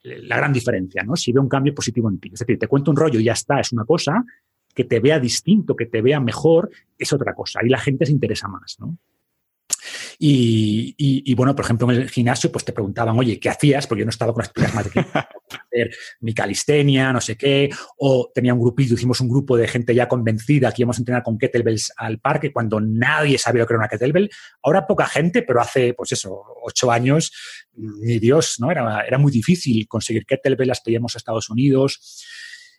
la gran diferencia, ¿no? Si ve un cambio positivo en ti. Es decir, te cuento un rollo y ya está, es una cosa, que te vea distinto, que te vea mejor, es otra cosa. Ahí la gente se interesa más, ¿no? Y, y, y, bueno, por ejemplo, en el gimnasio, pues te preguntaban, oye, ¿qué hacías? Porque yo no estaba con las pilas más de *laughs* hacer mi calistenia, no sé qué, o tenía un grupito, hicimos un grupo de gente ya convencida que íbamos a entrenar con kettlebells al parque cuando nadie sabía lo que era una kettlebell. Ahora poca gente, pero hace, pues eso, ocho años, ni Dios, ¿no? Era, era muy difícil conseguir kettlebells, las pedíamos a Estados Unidos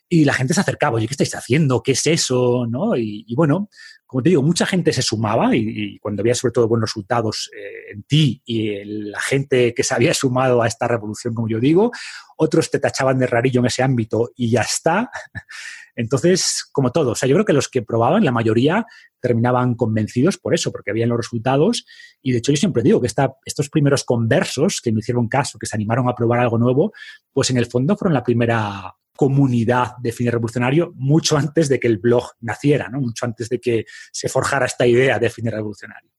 y la gente se acercaba, oye, ¿qué estáis haciendo? ¿Qué es eso? ¿No? Y, bueno, como te digo, mucha gente se sumaba y, cuando había sobre todo buenos resultados eh, en ti y la gente que se había sumado a esta revolución, como yo digo, otros te tachaban de rarillo en ese ámbito y ya está. *laughs* Entonces, como todo, o sea, yo creo que los que probaban, la mayoría terminaban convencidos por eso, porque habían los resultados. Y de hecho, yo siempre digo que esta, estos primeros conversos que me hicieron caso, que se animaron a probar algo nuevo, pues en el fondo fueron la primera comunidad de Fines Revolucionario mucho antes de que el blog naciera, ¿no? mucho antes de que se forjara esta idea de Fines Revolucionario.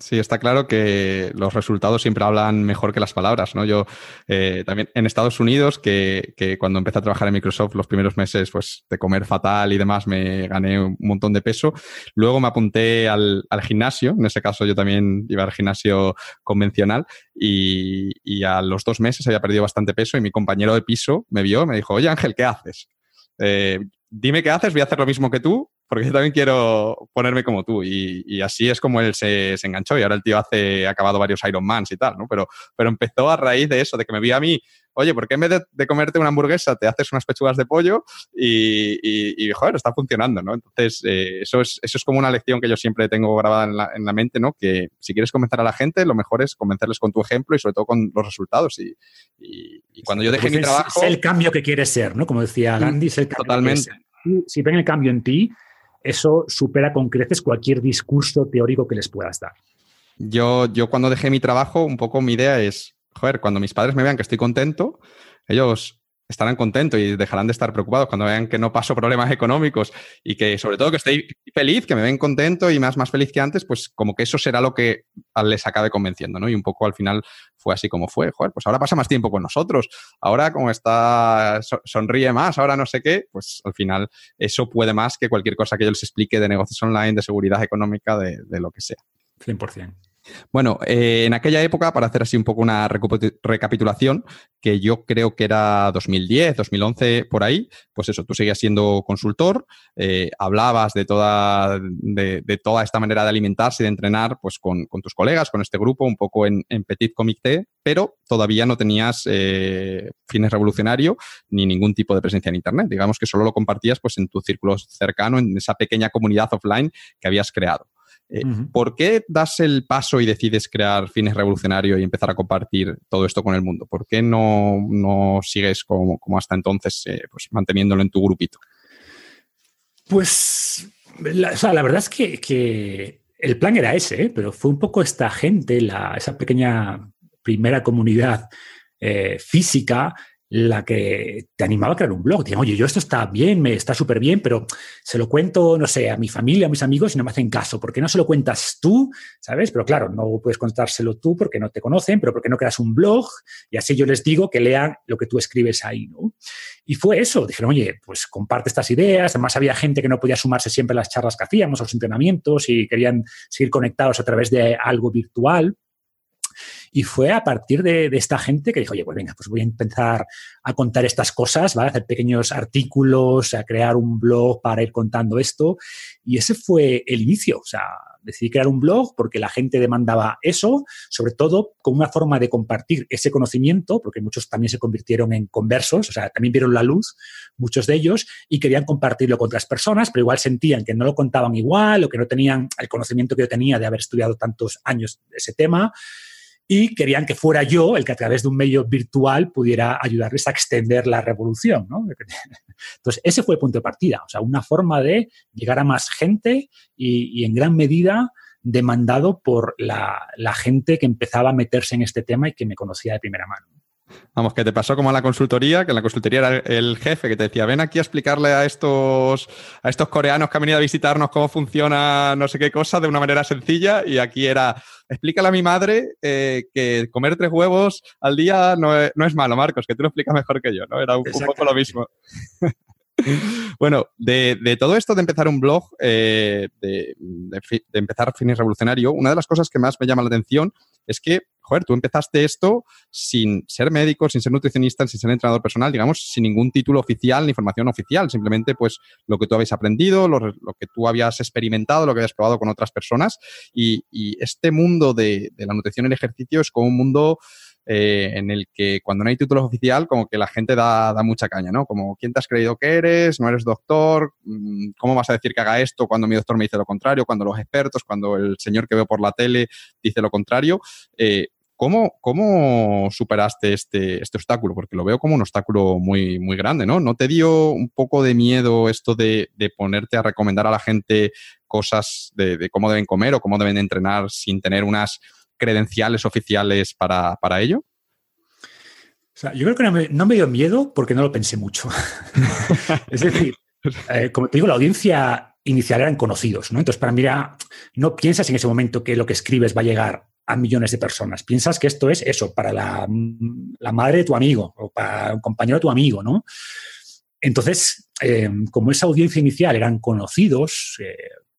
Sí, está claro que los resultados siempre hablan mejor que las palabras, ¿no? Yo eh, también en Estados Unidos, que, que, cuando empecé a trabajar en Microsoft los primeros meses, pues de comer fatal y demás, me gané un montón de peso. Luego me apunté al, al gimnasio, en ese caso yo también iba al gimnasio convencional y, y, a los dos meses había perdido bastante peso y mi compañero de piso me vio, me dijo, oye Ángel, ¿qué haces? Eh, dime qué haces, voy a hacer lo mismo que tú, porque yo también quiero ponerme como tú. Y, y así es como él se, se, enganchó. Y ahora el tío hace, ha acabado varios Ironmans y tal, ¿no? Pero, pero empezó a raíz de eso, de que me vio a mí, oye, ¿por qué en vez de, de comerte una hamburguesa te haces unas pechugas de pollo? Y, y, y joder, está funcionando, ¿no? Entonces, eh, eso, es, eso es como una lección que yo siempre tengo grabada en la, en la, mente, ¿no? Que si quieres convencer a la gente, lo mejor es convencerles con tu ejemplo y sobre todo con los resultados. Y, cuando yo dejé pues mi trabajo... Es el cambio que quieres ser, ¿no? Como decía Gandhi, es el cambio Totalmente. Que si ven el cambio en ti, eso supera con creces cualquier discurso teórico que les puedas dar. Yo, yo cuando dejé mi trabajo, un poco mi idea es, joder, cuando mis padres me vean que estoy contento, ellos estarán contentos y dejarán de estar preocupados cuando vean que no paso problemas económicos y que sobre todo que estoy feliz, que me ven contento y más, más feliz que antes, pues como que eso será lo que les acabe convenciendo, ¿no? Y un poco al final fue así como fue, joder, pues ahora pasa más tiempo con nosotros, ahora como está, sonríe más, ahora no sé qué, pues al final eso puede más que cualquier cosa que yo les explique de negocios online, de seguridad económica, de, de lo que sea. 100%. Bueno, eh, en aquella época, para hacer así un poco una recapitulación, que yo creo que era 2010, 2011, por ahí, pues eso, tú seguías siendo consultor, eh, hablabas de toda, de, toda esta manera de alimentarse y de entrenar pues con, tus colegas, con este grupo, un poco en, Petit Comité, pero todavía no tenías eh, fines revolucionario ni ningún tipo de presencia en Internet. Digamos que solo lo compartías pues, en tu círculo cercano, en esa pequeña comunidad offline que habías creado. Eh, uh -huh. ¿Por qué das el paso y decides crear Fines Revolucionario y empezar a compartir todo esto con el mundo? ¿Por qué no, no sigues como, como, hasta entonces eh, pues manteniéndolo en tu grupito? Pues la, o sea, la verdad es que, que, el plan era ese, ¿eh? pero fue un poco esta gente, la, esa pequeña primera comunidad física la que te animaba a crear un blog. Digan, oye, yo esto está bien, me está súper bien, pero se lo cuento, no sé, a mi familia, a mis amigos y no me hacen caso. ¿Por qué no se lo cuentas tú? ¿Sabes? Pero claro, no puedes contárselo tú porque no te conocen, pero porque no creas un blog y así yo les digo que lean lo que tú escribes ahí, ¿no? Y fue eso. Dijeron, oye, pues comparte estas ideas. Además, había gente que no podía sumarse siempre a las charlas que hacíamos, a los entrenamientos y querían seguir conectados a través de algo virtual. Y fue a partir de, esta gente que dijo, oye, pues venga, pues voy a empezar a contar estas cosas, ¿vale? A hacer pequeños artículos, a crear un blog para ir contando esto. Y ese fue el inicio. O sea, decidí crear un blog porque la gente demandaba eso, sobre todo con una forma de compartir ese conocimiento, porque muchos también se convirtieron en conversos, o sea, también vieron la luz, muchos de ellos, y querían compartirlo con otras personas, pero igual sentían que no lo contaban igual o que no tenían el conocimiento que yo tenía de haber estudiado tantos años ese tema y querían que fuera yo el que a través de un medio virtual pudiera ayudarles a extender la revolución. ¿no? *laughs* Entonces, ese fue el punto de partida, o sea, una forma de llegar a más gente y, en gran medida demandado por la, la gente que empezaba a meterse en este tema y que me conocía de primera mano. Vamos, que te pasó como a la consultoría, que en la consultoría era el jefe que te decía, ven aquí a explicarle a estos, a estos coreanos que han venido a visitarnos cómo funciona no sé qué cosa de una manera sencilla y aquí era, explícale a mi madre eh, que comer tres huevos al día no es, no es, malo, Marcos, que tú lo explicas mejor que yo, ¿no? Era un, poco lo mismo. *laughs* Bueno, de, todo esto de empezar un blog, eh, de, de, empezar Finis Revolucionario, una de las cosas que más me llama la atención es que, joder, tú empezaste esto sin ser médico, sin ser nutricionista, sin ser entrenador personal, digamos, sin ningún título oficial ni formación oficial, simplemente pues lo que tú habéis aprendido, lo, que tú habías experimentado, lo que habías probado con otras personas y, este mundo de, la nutrición y el ejercicio es como un mundo eh, en el que cuando no hay título oficial, como que la gente da, da, mucha caña, ¿no? Como, ¿quién te has creído que eres? ¿No eres doctor? Mm, ¿Cómo vas a decir que haga esto cuando mi doctor me dice lo contrario? Cuando los expertos, cuando el señor que veo por la tele dice lo contrario. Eh, ¿Cómo, ¿Cómo, superaste este, este obstáculo? Porque lo veo como un obstáculo muy, muy grande, ¿no? ¿No te dio un poco de miedo esto de, de ponerte a recomendar a la gente cosas de, de, cómo deben comer o cómo deben entrenar sin tener unas credenciales oficiales para, ello? O sea, yo creo que no me, dio miedo porque no lo pensé mucho. *laughs* es decir, eh, como te digo, la audiencia inicial eran conocidos, ¿no? Entonces, para mí no piensas en ese momento que lo que escribes va a llegar a millones de personas. Piensas que esto es eso, para la, madre de tu amigo o para un compañero de tu amigo, ¿no? Entonces, eh, como esa audiencia inicial eran conocidos, eh,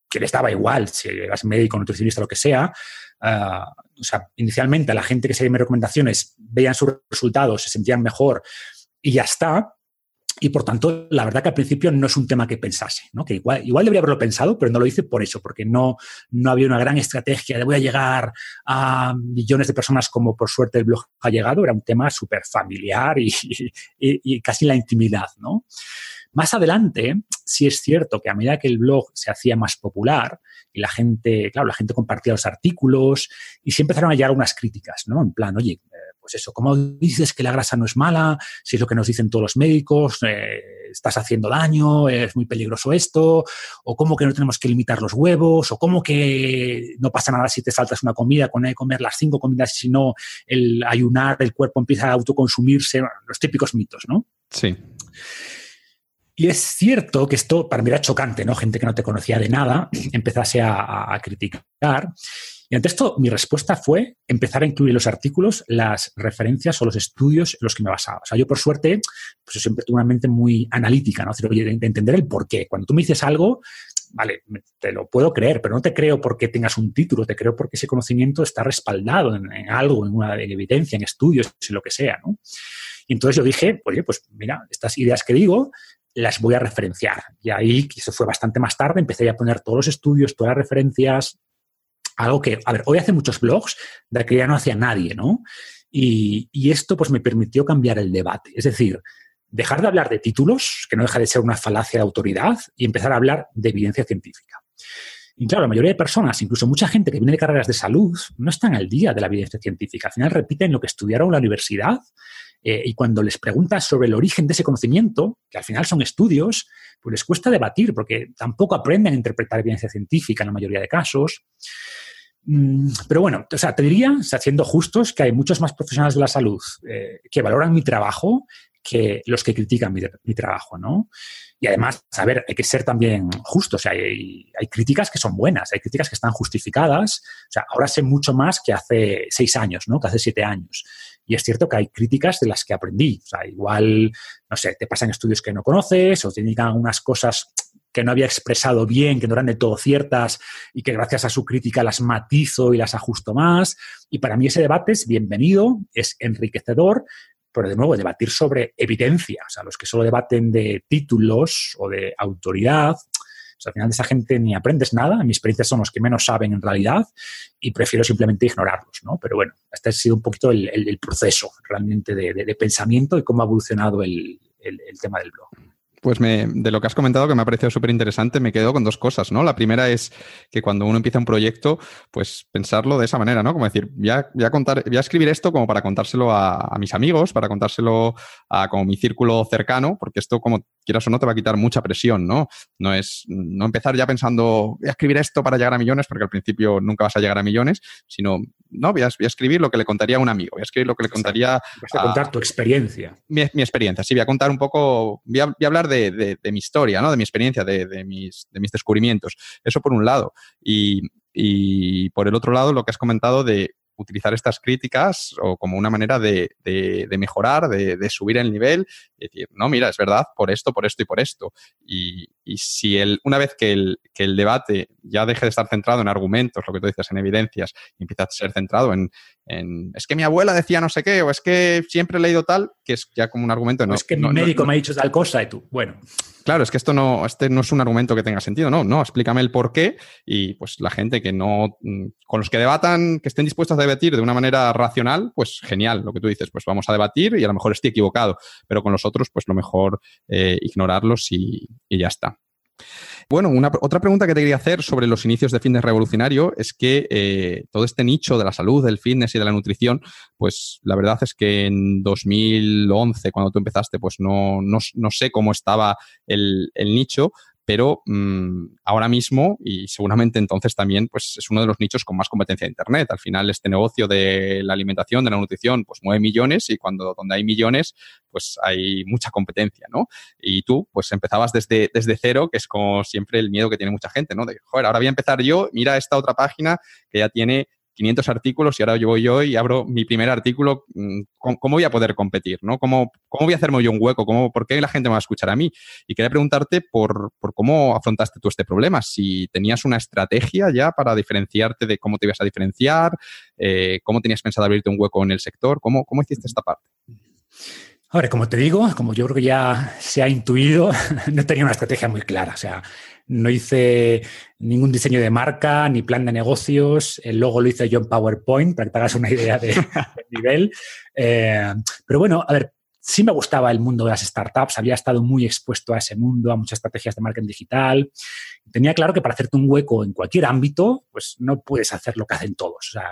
que les daba igual si eras médico, nutricionista, lo que sea, Ah, o sea, inicialmente la gente que seguía mis recomendaciones veían sus resultados, se sentían mejor y ya está. Y por tanto, la verdad que al principio no es un tema que pensase, ¿no? Que igual, igual debería haberlo pensado, pero no lo hice por eso, porque no, no había una gran estrategia de voy a llegar a millones de personas como por suerte el blog ha llegado. Era un tema súper familiar *laughs* y, y, casi la intimidad, ¿no? Más adelante, sí es cierto que a medida que el blog se hacía más popular y la gente, claro, la gente compartía los artículos y sí empezaron a llegar unas críticas, ¿no? En plan, oye, pues eso, ¿cómo dices que la grasa no es mala? Si es lo que nos dicen todos los médicos, eh, estás haciendo daño, es muy peligroso esto, o cómo que no tenemos que limitar los huevos, o cómo que no pasa nada si te saltas una comida, con comer las cinco comidas, si no el ayunar, el cuerpo empieza a autoconsumirse, los típicos mitos, ¿no? Sí. Y es cierto que esto para mí era chocante, ¿no? Gente que no te conocía de nada empezase a, criticar. Y ante esto, mi respuesta fue empezar a incluir en los artículos las referencias o los estudios en los que me basaba. O sea, yo por suerte, pues yo siempre tuve una mente muy analítica, ¿no? de entender el por qué. Cuando tú me dices algo, vale, te lo puedo creer, pero no te creo porque tengas un título, te creo porque ese conocimiento está respaldado en, algo, en una evidencia, en estudios, en lo que sea, ¿no? Y entonces yo dije, oye, pues mira, estas ideas que digo, las voy a referenciar. Y ahí, que eso fue bastante más tarde, empecé a poner todos los estudios, todas las referencias, algo que, a ver, hoy hace muchos blogs de que ya no hacía nadie, ¿no? Y, esto pues me permitió cambiar el debate. Es decir, dejar de hablar de títulos, que no deja de ser una falacia de autoridad, y empezar a hablar de evidencia científica. Y claro, la mayoría de personas, incluso mucha gente que viene de carreras de salud, no están al día de la evidencia científica. Al final repiten lo que estudiaron en la universidad eh, y cuando les preguntas sobre el origen de ese conocimiento, que al final son estudios, pues les cuesta debatir porque tampoco aprenden a interpretar evidencia científica en la mayoría de casos. Mm, pero bueno, o sea, te diría, siendo justos, que hay muchos más profesionales de la salud eh, que valoran mi trabajo que los que critican mi, trabajo, ¿no? Y además, a ver, hay que ser también justos. O sea, hay, hay, críticas que son buenas, hay críticas que están justificadas. O sea, ahora sé mucho más que hace seis años, ¿no? Que hace siete años. Y es cierto que hay críticas de las que aprendí. O sea, igual, no sé, te pasan estudios que no conoces o te indican unas cosas que no había expresado bien, que no eran de todo ciertas y que gracias a su crítica las matizo y las ajusto más. Y para mí ese debate es bienvenido, es enriquecedor, pero de nuevo, debatir sobre evidencia, o sea, los que solo debaten de títulos o de autoridad, al final de esa gente ni aprendes nada, en mi experiencia son los que menos saben en realidad y prefiero simplemente ignorarlos, ¿no? Pero bueno, este ha sido un poquito el, proceso realmente de, pensamiento y cómo ha evolucionado el tema del blog. Pues me, de lo que has comentado, que me ha parecido súper interesante, me quedo con dos cosas, ¿no? La primera es que cuando uno empieza un proyecto, pues pensarlo de esa manera, ¿no? Como decir, voy a, voy a contar, voy a escribir esto como para contárselo a, mis amigos, para contárselo a como mi círculo cercano, porque esto, como quieras o no, te va a quitar mucha presión, ¿no? No es no empezar ya pensando, voy a escribir esto para llegar a millones, porque al principio nunca vas a llegar a millones, sino, no, voy a, escribir lo que le contaría a un amigo, voy a escribir lo que le contaría... Vas a contar tu experiencia. Mi, mi, experiencia, sí, voy a contar un poco, voy a, voy a hablar de, mi historia, ¿no? de mi experiencia, de, mis, de mis descubrimientos. Eso por un lado. Y, por el otro lado, lo que has comentado de utilizar estas críticas o como una manera de, mejorar, de, subir el nivel decir, no, mira, es verdad, por esto, por esto y por esto. Y, si el, una vez que el, que el debate ya deje de estar centrado en argumentos, lo que tú dices, en evidencias, y empieza a ser centrado en, es que mi abuela decía no sé qué, o es que siempre he leído tal, que es ya como un argumento. No, es que mi médico me ha dicho tal cosa y tú, bueno. Claro, es que esto no, este no es un argumento que tenga sentido, no, no, explícame el por qué y pues la gente que no, mm, con los que debatan, que estén dispuestos a debatir de una manera racional, pues genial, lo que tú dices, pues vamos a debatir y a lo mejor estoy equivocado, pero con los otros, pues lo mejor eh, ignorarlos y ya está. Bueno, una, otra pregunta que te quería hacer sobre los inicios de fitness revolucionario es que eh, todo este nicho de la salud, del fitness y de la nutrición, pues la verdad es que en 2011, cuando tú empezaste, pues no, no, no sé cómo estaba el, el nicho, pero mm, ahora mismo y seguramente entonces también pues es uno de los nichos con más competencia de Internet. Al final este negocio de la alimentación, de la nutrición, pues mueve millones y cuando donde hay millones pues hay mucha competencia, ¿no? Y tú pues empezabas desde, desde cero, que es como siempre el miedo que tiene mucha gente, ¿no? De, joder, ahora voy a empezar yo, mira esta otra página que ya tiene 500 artículos y ahora yo voy yo y abro mi primer artículo, mm, ¿cómo voy a poder competir? ¿Cómo, voy a hacerme yo un hueco? ¿Cómo, ¿Por qué la gente me va a escuchar a mí? Y quería preguntarte por, cómo afrontaste tú este problema, si tenías una estrategia ya para diferenciarte de cómo te ibas a diferenciar, eh, cómo tenías pensado abrirte un hueco en el sector, cómo hiciste esta parte. Ahora, como te digo, como yo creo que ya se ha intuido, *laughs* no tenía una estrategia muy clara. O sea, no hice ningún diseño de marca ni plan de negocios. El logo lo hice yo en PowerPoint para que te hagas una idea de, del *laughs* nivel. Eh, pero bueno, a ver, sí me gustaba el mundo de las startups. Había estado muy expuesto a ese mundo, a muchas estrategias de marketing digital. Tenía claro que para hacerte un hueco en cualquier ámbito, pues no puedes hacer lo que hacen todos. O sea,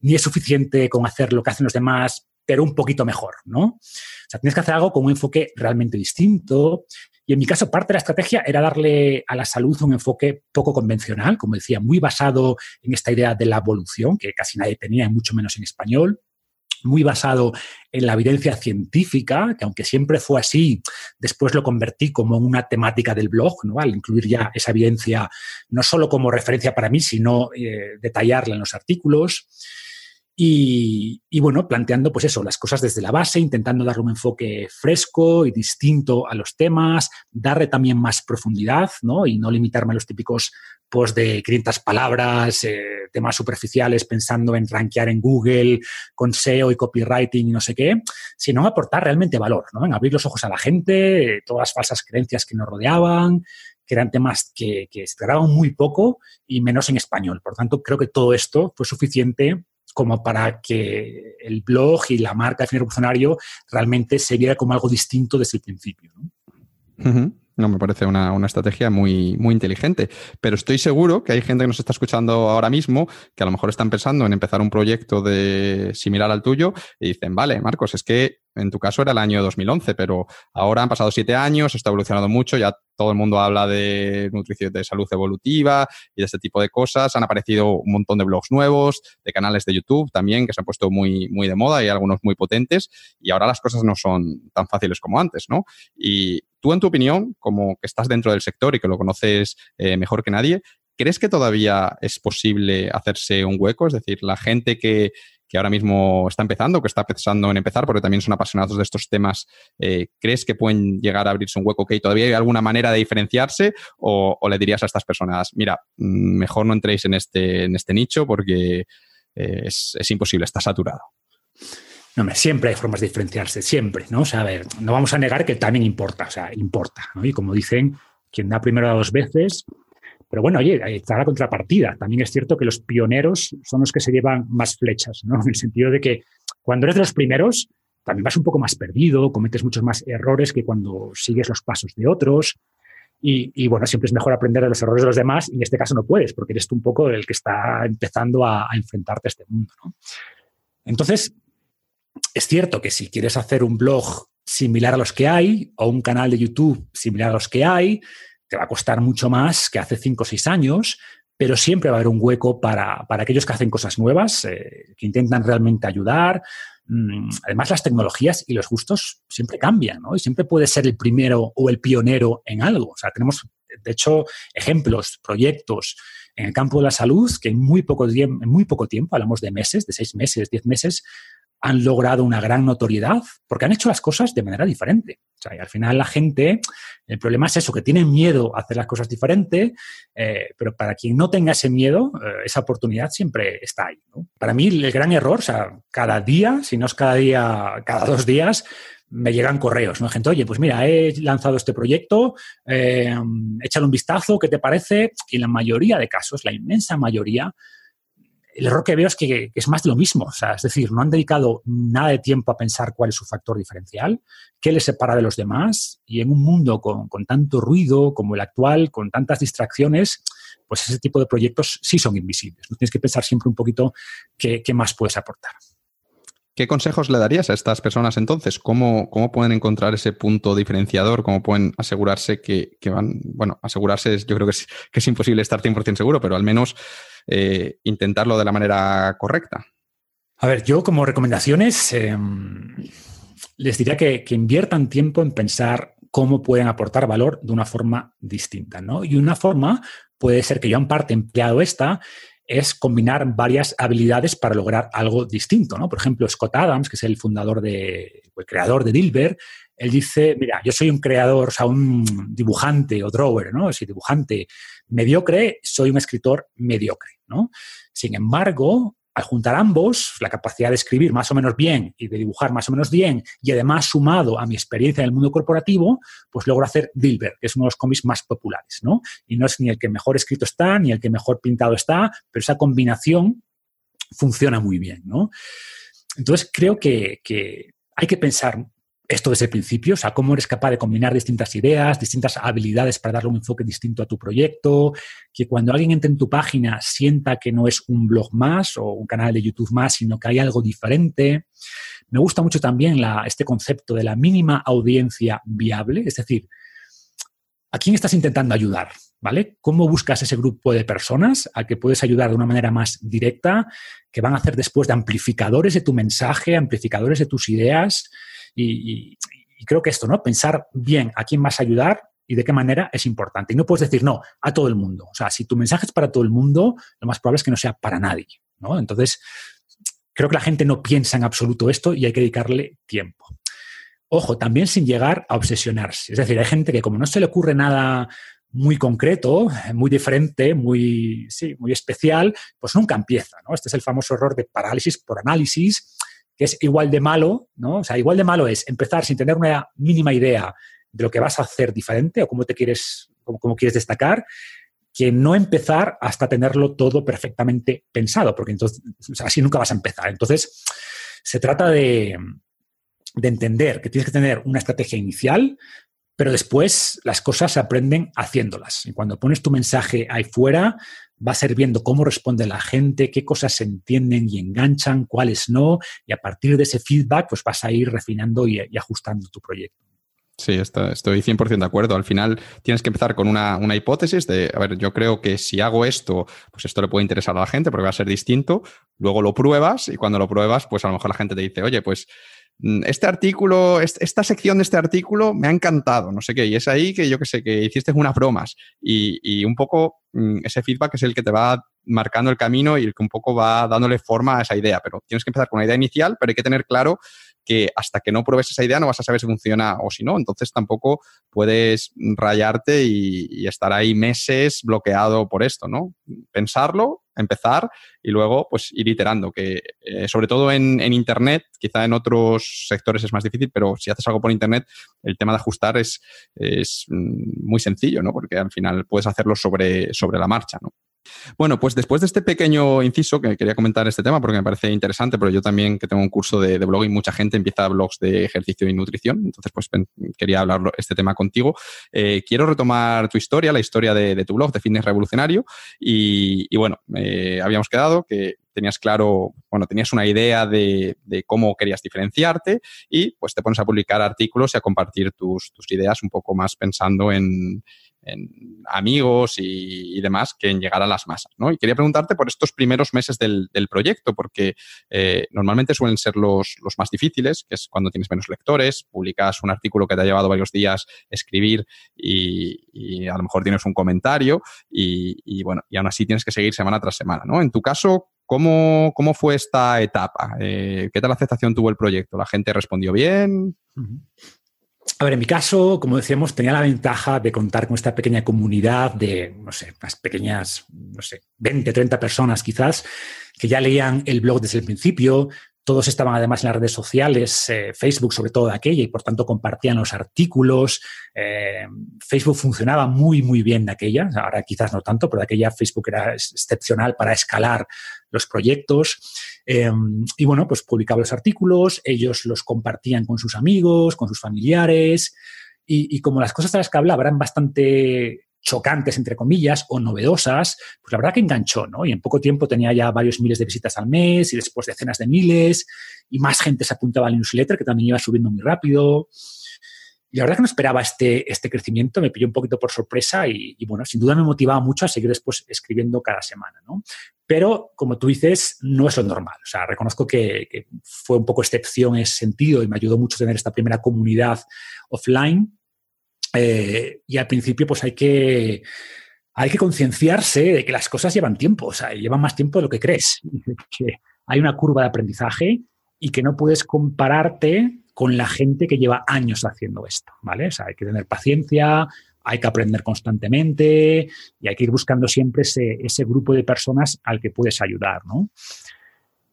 ni es suficiente con hacer lo que hacen los demás, pero un poquito mejor, ¿no? O sea, tienes que hacer algo con un enfoque realmente distinto. Y en mi caso, parte de la estrategia era darle a la salud un enfoque poco convencional, como decía, muy basado en esta idea de la evolución, que casi nadie tenía, mucho menos en español muy basado en la evidencia científica, que aunque siempre fue así, después lo convertí como una temática del blog, ¿no? al incluir ya esa evidencia no solo como referencia para mí, sino eh, detallarla en los artículos. Y, bueno, planteando pues eso, las cosas desde la base, intentando darle un enfoque fresco y distinto a los temas, darle también más profundidad, ¿no? Y no limitarme a los típicos posts de 500 palabras, eh, temas superficiales, pensando en rankear en Google con SEO y copywriting y no sé qué, sino aportar realmente valor, ¿no? En abrir los ojos a la gente, todas las falsas creencias que nos rodeaban, que eran temas que, que se trataban muy poco y menos en español. Por tanto, creo que todo esto fue suficiente como para que el blog y la marca de revolucionario realmente se viera como algo distinto desde el principio. ¿no? No, me parece una, estrategia muy, muy inteligente. Pero estoy seguro que hay gente que nos está escuchando ahora mismo que a lo mejor están pensando en empezar un proyecto de similar al tuyo y dicen, vale, Marcos, es que en tu caso era el año 2011, pero ahora han pasado siete años, está evolucionado mucho, ya todo el mundo habla de nutrición de salud evolutiva y de este tipo de cosas. Han aparecido un montón de blogs nuevos, de canales de YouTube también que se han puesto muy, muy de moda y algunos muy potentes. Y ahora las cosas no son tan fáciles como antes, ¿no? Y tú, en tu opinión, como que estás dentro del sector y que lo conoces eh, mejor que nadie, ¿crees que todavía es posible hacerse un hueco? Es decir, la gente que, que ahora mismo está empezando, que está pensando en empezar, porque también son apasionados de estos temas, eh, ¿crees que pueden llegar a abrirse un hueco? ¿Que todavía hay alguna manera de diferenciarse? O, le dirías a estas personas, mira, mm, mejor no entréis en este, en este nicho porque eh, es, imposible, está saturado? No, siempre hay formas de diferenciarse, siempre, ¿no? O sea, a ver, no vamos a negar que también importa, o sea, importa. Y como dicen, quien da primero dos veces, pero bueno, oye, está la contrapartida. También es cierto que los pioneros son los que se llevan más flechas, ¿no? *laughs* En el sentido de que cuando eres de los primeros, también vas un poco más perdido, cometes muchos más errores que cuando sigues los pasos de otros. Y, bueno, siempre es mejor aprender de los errores de los demás y en este caso no puedes, porque eres tú un poco el que está empezando a, enfrentarte a este mundo. Entonces, es cierto que si quieres hacer un blog similar a los que hay o un canal de YouTube similar a los que hay, te va a costar mucho más que hace cinco o seis años, pero siempre va a haber un hueco para, aquellos que hacen cosas nuevas, eh, que intentan realmente ayudar. Mm, además, las tecnologías y los gustos siempre cambian, ¿no? Y siempre puedes ser el primero o el pionero en algo. O sea, tenemos, de hecho, ejemplos, proyectos en el campo de la salud que en muy poco, en muy poco tiempo, hablamos de meses, de seis meses, diez meses, han logrado una gran notoriedad porque han hecho las cosas de manera diferente. O sea, y al final la gente, el problema es eso, que tienen miedo a hacer las cosas diferente, eh, pero para quien no tenga ese miedo, eh, esa oportunidad siempre está ahí. Para mí el gran error, o sea, cada día, si no es cada día, cada dos días, me llegan correos, ¿no? Gente, oye, pues mira, he lanzado este proyecto, eh, échale un vistazo, ¿qué te parece? Y en la mayoría de casos, la inmensa mayoría, el error que veo es que, es más de lo mismo. Es decir, no han dedicado nada de tiempo a pensar cuál es su factor diferencial, qué les separa de los demás. Y en un mundo con, tanto ruido como el actual, con tantas distracciones, pues ese tipo de proyectos sí son invisibles. Tienes que pensar siempre un poquito qué, más puedes aportar. ¿Qué consejos le darías a estas personas entonces? ¿Cómo, pueden encontrar ese punto diferenciador? ¿Cómo pueden asegurarse que, van, bueno, asegurarse, yo creo que es, que es imposible estar 100% seguro, pero al menos eh, intentarlo de la manera correcta. A ver, yo como recomendaciones em, les diría que, inviertan tiempo en pensar cómo pueden aportar valor de una forma distinta, ¿no? Y una forma puede ser que yo en parte empleado esta, es combinar varias habilidades para lograr algo distinto, ¿no? Por ejemplo, Scott Adams, que es el fundador de, el creador de Dilbert, él dice, mira, yo soy un creador, o sea, un dibujante o drawer, ¿no? Si dibujante mediocre, soy un escritor mediocre. ¿no? Sin embargo, al juntar ambos, la capacidad de escribir más o menos bien y de dibujar más o menos bien, y además sumado a mi experiencia en el mundo corporativo, pues logro hacer Dilbert, que es uno de los cómics más populares, ¿no? Y no es ni el que mejor escrito está, ni el que mejor pintado está, pero esa combinación funciona muy bien, ¿no? Entonces creo que, que hay que pensar esto desde el principio, o sea, cómo eres capaz de combinar distintas ideas, distintas habilidades para darle un enfoque distinto a tu proyecto, que cuando alguien entre en tu página sienta que no es un blog más o un canal de YouTube más, sino que hay algo diferente. Me gusta mucho también este concepto de la mínima audiencia viable, es decir, ¿a quién estás intentando ayudar? ¿Vale? ¿Cómo buscas ese grupo de personas al que puedes ayudar de una manera más directa, que van a hacer después de amplificadores de tu mensaje, amplificadores de tus ideas? Y, creo que esto, ¿no? Pensar bien a quién vas a ayudar y de qué manera es importante. Y no puedes decir no a todo el mundo. O sea, si tu mensaje es para todo el mundo, lo más probable es que no sea para nadie, ¿no? Entonces, creo que la gente no piensa en absoluto esto y hay que dedicarle tiempo. Ojo, también sin llegar a obsesionarse. Es decir, hay gente que como no se le ocurre nada muy concreto, muy diferente, muy, sí, muy especial, pues nunca empieza, ¿no? Este es el famoso error de parálisis por análisis que es igual de malo, ¿no? O sea, igual de malo es empezar sin tener una mínima idea de lo que vas a hacer diferente o cómo te quieres, cómo, quieres destacar, que no empezar hasta tenerlo todo perfectamente pensado, porque entonces así nunca vas a empezar. Entonces, se trata de, de entender que tienes que tener una estrategia inicial, pero después las cosas se aprenden haciéndolas. Y cuando pones tu mensaje ahí fuera, vas a ir viendo cómo responde la gente, qué cosas se entienden y enganchan, cuáles no, y a partir de ese feedback, pues vas a ir refinando y, ajustando tu proyecto. Sí, estoy 100% de acuerdo. Al final tienes que empezar con una, una, hipótesis de, a ver, yo creo que si hago esto, pues esto le puede interesar a la gente porque va a ser distinto. Luego lo pruebas y cuando lo pruebas, pues a lo mejor la gente te dice, oye, pues este artículo, esta sección de este artículo me ha encantado, no sé qué, y es ahí que yo que sé, que hiciste unas bromas y, un poco mm, ese feedback es el que te va marcando el camino y el que un poco va dándole forma a esa idea, pero tienes que empezar con una idea inicial, pero hay que tener claro que hasta que no pruebes esa idea no vas a saber si funciona o si no. Entonces tampoco puedes rayarte y, estar ahí meses bloqueado por esto, ¿no? Pensarlo, empezar y luego pues ir iterando, que eh, sobre todo en, Internet, quizá en otros sectores es más difícil, pero si haces algo por Internet, el tema de ajustar es, es mm, muy sencillo, ¿no? Porque al final puedes hacerlo sobre, sobre la marcha, ¿no? Bueno, pues después de este pequeño inciso que quería comentar este tema porque me parece interesante, pero yo también que tengo un curso de, blog y mucha gente empieza blogs de ejercicio y nutrición, entonces pues quería hablar este tema contigo. Eh, quiero retomar tu historia, la historia de, tu blog de Fitness Revolucionario y, bueno, habíamos quedado que tenías claro, bueno, tenías una idea de, cómo querías diferenciarte y pues te pones a publicar artículos y a compartir tus ideas un poco más pensando en, amigos y, demás que en llegar a las masas. ¿no? Y quería preguntarte por estos primeros meses del, proyecto, porque eh, normalmente suelen ser los, más difíciles, que es cuando tienes menos lectores, publicas un artículo que te ha llevado varios días escribir y, a lo mejor tienes un comentario y, bueno, y aún así tienes que seguir semana tras semana. ¿no? En tu caso, ¿Cómo, ¿Cómo, fue esta etapa? Eh, ¿Qué tal aceptación tuvo el proyecto? ¿La gente respondió bien? A ver, en mi caso, como decíamos, tenía la ventaja de contar con esta pequeña comunidad de, no sé, unas pequeñas, no sé, 20, 30 personas quizás, que ya leían el blog desde el principio, todos estaban además en las redes sociales, eh, Facebook sobre todo de aquella, y por tanto compartían los artículos. Eh, Facebook funcionaba muy, muy bien de aquella. Ahora quizás no tanto, pero de aquella Facebook era excepcional para escalar los proyectos. Eh, y bueno, pues publicaba los artículos, ellos los compartían con sus amigos, con sus familiares. Y, y como las cosas de las que hablaba eran bastante chocantes, entre comillas, o novedosas, pues la verdad que enganchó, ¿no? Y en poco tiempo tenía ya varios miles de visitas al mes y después decenas de miles y más gente se apuntaba al newsletter que también iba subiendo muy rápido. Y la verdad que no esperaba este, este crecimiento, me pilló un poquito por sorpresa y, bueno, sin duda me motivaba mucho a seguir después escribiendo cada semana, ¿no? Pero, como tú dices, no es lo normal. O sea, reconozco que, fue un poco excepción ese sentido y me ayudó mucho tener esta primera comunidad offline eh, y al principio, pues hay que, hay que concienciarse de que las cosas llevan tiempo, o sea, llevan más tiempo de lo que crees. *laughs* Que hay una curva de aprendizaje y que no puedes compararte con la gente que lleva años haciendo esto, ¿vale? O sea, hay que tener paciencia, hay que aprender constantemente y hay que ir buscando siempre ese, grupo de personas al que puedes ayudar, ¿no?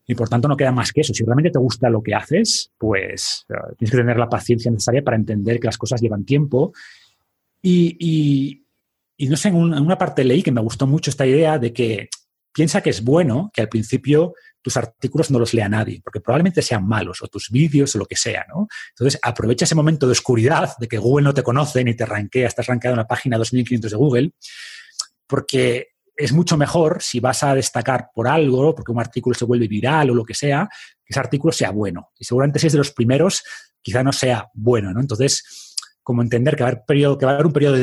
Y por tanto no queda más que eso. Si realmente te gusta lo que haces, pues eh, tienes que tener la paciencia necesaria para entender que las cosas llevan tiempo. Y, no sé, en, una parte leí que me gustó mucho esta idea de que piensa que es bueno que al principio tus artículos no los lea nadie, porque probablemente sean malos, o tus vídeos, o lo que sea, ¿no? Entonces, aprovecha ese momento de oscuridad, de que Google no te conoce ni te rankea, estás rankeado en la página 2500 de Google, porque es mucho mejor si vas a destacar por algo, porque un artículo se vuelve viral o lo que sea, que ese artículo sea bueno. Y seguramente si es de los primeros, quizá no sea bueno, ¿no? Entonces, como entender que va a haber, periodo, que va a haber un periodo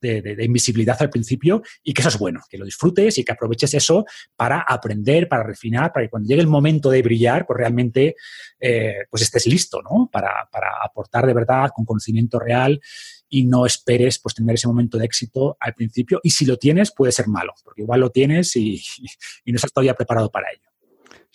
de, invisibilidad al principio y que eso es bueno, que lo disfrutes y que aproveches eso para aprender, para refinar, para que cuando llegue el momento de brillar, pues realmente eh, pues estés listo, ¿no? Para, para aportar de verdad con conocimiento real y no esperes pues tener ese momento de éxito al principio y si lo tienes puede ser malo, porque igual lo tienes y, *laughs* y no estás todavía preparado para ello.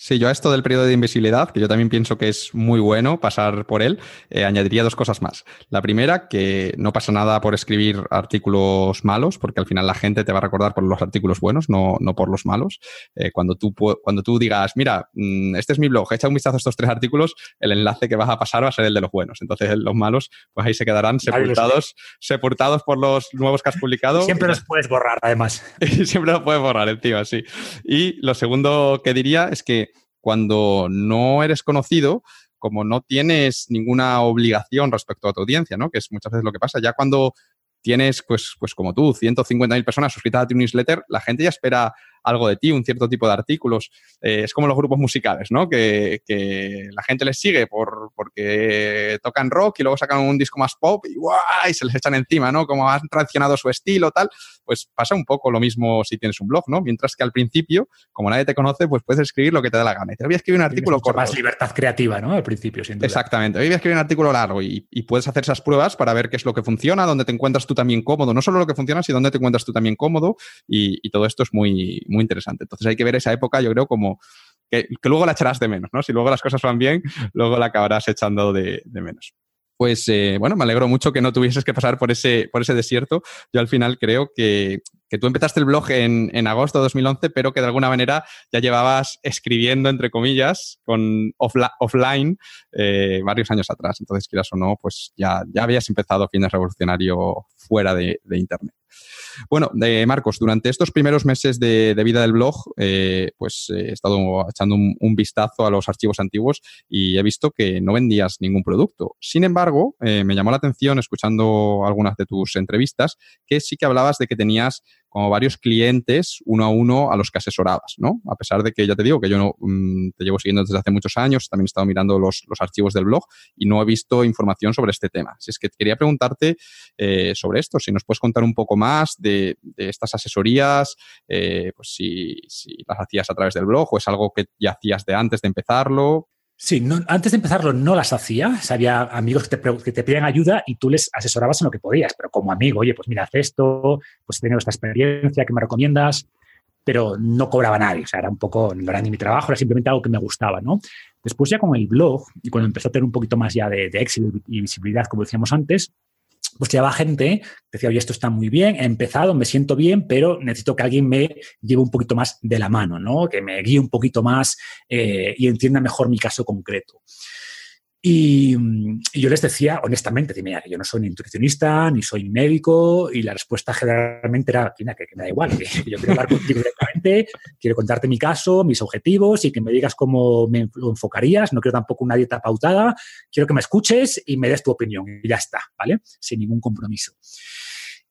Sí, yo a esto del periodo de invisibilidad, que yo también pienso que es muy bueno pasar por él, eh, añadiría dos cosas más. La primera, que no pasa nada por escribir artículos malos, porque al final la gente te va a recordar por los artículos buenos, no, no por los malos. Eh, cuando, tú, cuando tú digas, mira, mm, este es mi blog, echa un vistazo a estos tres artículos, el enlace que vas a pasar va a ser el de los buenos. Entonces los malos, pues ahí se quedarán sepultados, sepultados por los nuevos que has publicado. Siempre *laughs* los puedes borrar, además. Y *laughs* siempre los puedes borrar encima, sí. Y lo segundo que diría es que cuando no eres conocido, como no tienes ninguna obligación respecto a tu audiencia, ¿no? Que es muchas veces lo que pasa. Ya cuando tienes, pues, pues como tú, 150.000 personas suscritas a tu newsletter, la gente ya espera algo de ti, un cierto tipo de artículos. Eh, es como los grupos musicales, ¿no? Que, la gente les sigue por, porque tocan rock y luego sacan un disco más pop y, y se les echan encima, ¿no? Como han traicionado su estilo, tal. Pues pasa un poco lo mismo si tienes un blog, ¿no? Mientras que al principio, como nadie te conoce, pues puedes escribir lo que te da la gana. Y te voy a escribir un artículo corto. más libertad creativa, ¿no? Al principio, sin Exactamente. Hoy voy a escribir un artículo largo y, y puedes hacer esas pruebas para ver qué es lo que funciona, dónde te encuentras tú también cómodo. No solo lo que funciona, sino dónde te encuentras tú también cómodo y, todo esto es muy, muy interesante. Entonces hay que ver esa época, yo creo, como que, luego la echarás de menos, ¿no? Si luego las cosas van bien, luego la acabarás echando de, menos pues eh, bueno, me alegro mucho que no tuvieses que pasar por ese, por ese desierto. Yo al final creo que, tú empezaste el blog en, agosto de 2011, pero que de alguna manera ya llevabas escribiendo, entre comillas, con offline eh, varios años atrás. Entonces, quieras o no, pues ya, ya habías empezado Fines Revolucionario fuera de Internet. Bueno, eh, Marcos, durante estos primeros meses de, vida del blog, eh, pues eh, he estado echando un, vistazo a los archivos antiguos y he visto que no vendías ningún producto. Sin embargo, me llamó la atención, escuchando algunas de tus entrevistas, que sí que hablabas de que tenías como varios clientes uno a uno a los que asesorabas, ¿no? A pesar de que ya te digo que yo no, mm, te llevo siguiendo desde hace muchos años, también he estado mirando los, archivos del blog y no he visto información sobre este tema. Si es que quería preguntarte sobre esto, si nos puedes contar un poco más de de, estas asesorías, eh, pues si, las hacías a través del blog o es algo que ya hacías de antes de empezarlo. Sí, antes de empezarlo no las hacía. había amigos que te, que te pedían ayuda y tú les asesorabas en lo que podías, pero como amigo, oye, pues mira, haz esto, pues he tenido esta experiencia, ¿qué me recomiendas? Pero no cobraba nadie, o sea, era un poco, no era ni mi trabajo, era simplemente algo que me gustaba, ¿no? Después ya con el blog y cuando empezó a tener un poquito más ya de, de éxito y visibilidad, como decíamos antes, pues llevaba gente, decía, oye, esto está muy bien, he empezado, me siento bien, pero necesito que alguien me lleve un poquito más de la mano, ¿no? Que me guíe un poquito más eh, y entienda mejor mi caso concreto. Y, yo les decía, honestamente, que yo no soy ni nutricionista, ni soy médico, y la respuesta generalmente era, que, que me da igual, yo quiero hablar contigo directamente, quiero contarte mi caso, mis objetivos, y que me digas cómo me enfocarías, no quiero tampoco una dieta pautada, quiero que me escuches y me des tu opinión, y ya está, ¿vale? Sin ningún compromiso.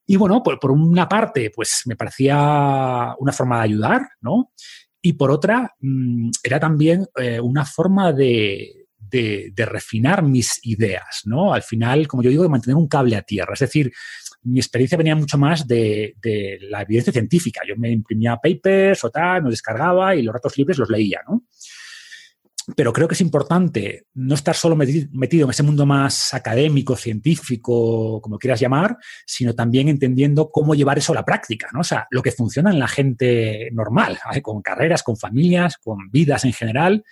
Y bueno, por, por una parte, pues me parecía una forma de ayudar, ¿no? Y por otra, mm, era también eh, una forma de, de, refinar mis ideas, ¿no? Al final, como yo digo, de mantener un cable a tierra. Es decir, mi experiencia venía mucho más de, la evidencia científica. Yo me imprimía papers o tal, me descargaba y los ratos libres los leía, ¿no? Pero creo que es importante no estar solo metido en ese mundo más académico, científico, como quieras llamar, sino también entendiendo cómo llevar eso a la práctica, ¿no? O sea, lo que funciona en la gente normal, con carreras, con familias, con vidas en general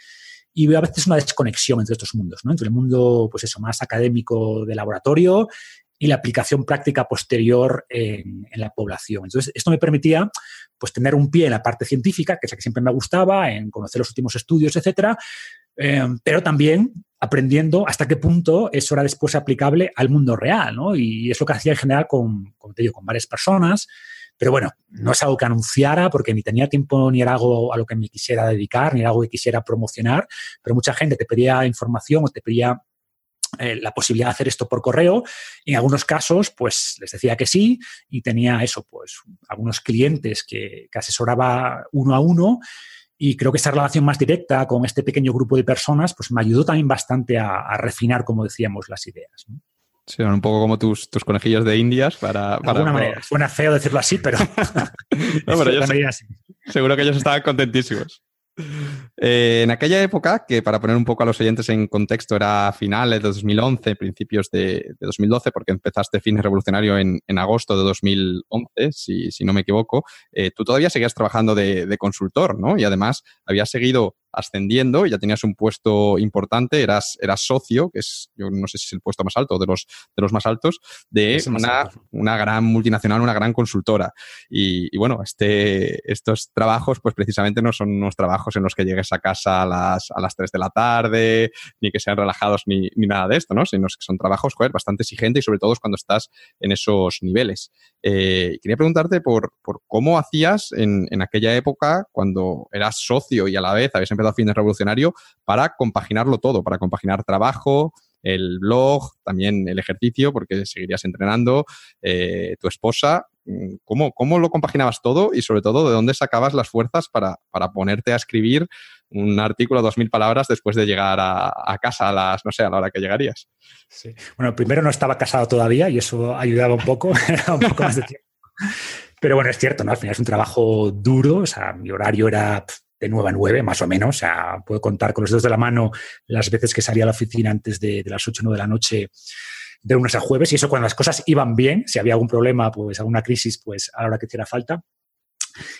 y veo a veces una desconexión entre estos mundos, ¿no? Entre el mundo, pues eso, más académico de laboratorio y la aplicación práctica posterior en, la población. Entonces, esto me permitía pues tener un pie en la parte científica, que es la que siempre me gustaba, en conocer los últimos estudios, etcétera, eh, pero también aprendiendo hasta qué punto eso era después aplicable al mundo real, ¿no? Y es lo que hacía en general con, como te con varias personas pero bueno, no es algo que anunciara porque ni tenía tiempo ni era algo a lo que me quisiera dedicar, ni era algo que quisiera promocionar, pero mucha gente te pedía información o te pedía eh, la posibilidad de hacer esto por correo. En algunos casos, pues les decía que sí y tenía eso, pues algunos clientes que, asesoraba uno a uno y creo que esa relación más directa con este pequeño grupo de personas, pues me ayudó también bastante a, refinar, como decíamos, las ideas. Sí, un poco como tus, tus conejillos de indias para... De alguna manera. Suena feo decirlo así, pero... *laughs* *laughs* no, pero seguro que ellos estaban contentísimos. Eh, en aquella época, que para poner un poco a los oyentes en contexto era finales de 2011, principios de, 2012, porque empezaste Fines Revolucionario en, agosto de 2011, si, si no me equivoco, eh, tú todavía seguías trabajando de, de, consultor, ¿no? Y además habías seguido ascendiendo y ya tenías un puesto importante, eras, eras socio, que es, yo no sé si es el puesto más alto, de los, de los más altos, de una, una, gran multinacional, una gran consultora. Y, bueno, este, estos trabajos, pues precisamente no son unos trabajos en los que llegues a casa a las, a las 3 de la tarde, ni que sean relajados, ni, ni nada de esto, ¿no? Sino que son trabajos, joder, bastante exigentes y sobre todo cuando estás en esos niveles. Eh, quería preguntarte por, por cómo hacías en, en, aquella época, cuando eras socio y a la vez habías empezado a fines revolucionario, para compaginarlo todo, para compaginar trabajo, el blog, también el ejercicio, porque seguirías entrenando, eh, tu esposa. ¿cómo, ¿cómo, lo compaginabas todo y sobre todo de dónde sacabas las fuerzas para, para ponerte a escribir un artículo de dos mil palabras después de llegar a, casa a las, no sé, a la hora que llegarías? Bueno, primero no estaba casado todavía y eso ayudaba un poco, *laughs* un poco más de tiempo. Pero bueno, es cierto, ¿no? Al final es un trabajo duro, o sea, mi horario era de 9 a 9, más o menos. O sea, puedo contar con los dedos de la mano las veces que salía a la oficina antes de, las 8 o 9 de la noche de lunes a jueves y eso cuando las cosas iban bien, si había algún problema, pues alguna crisis, pues a la hora que hiciera falta.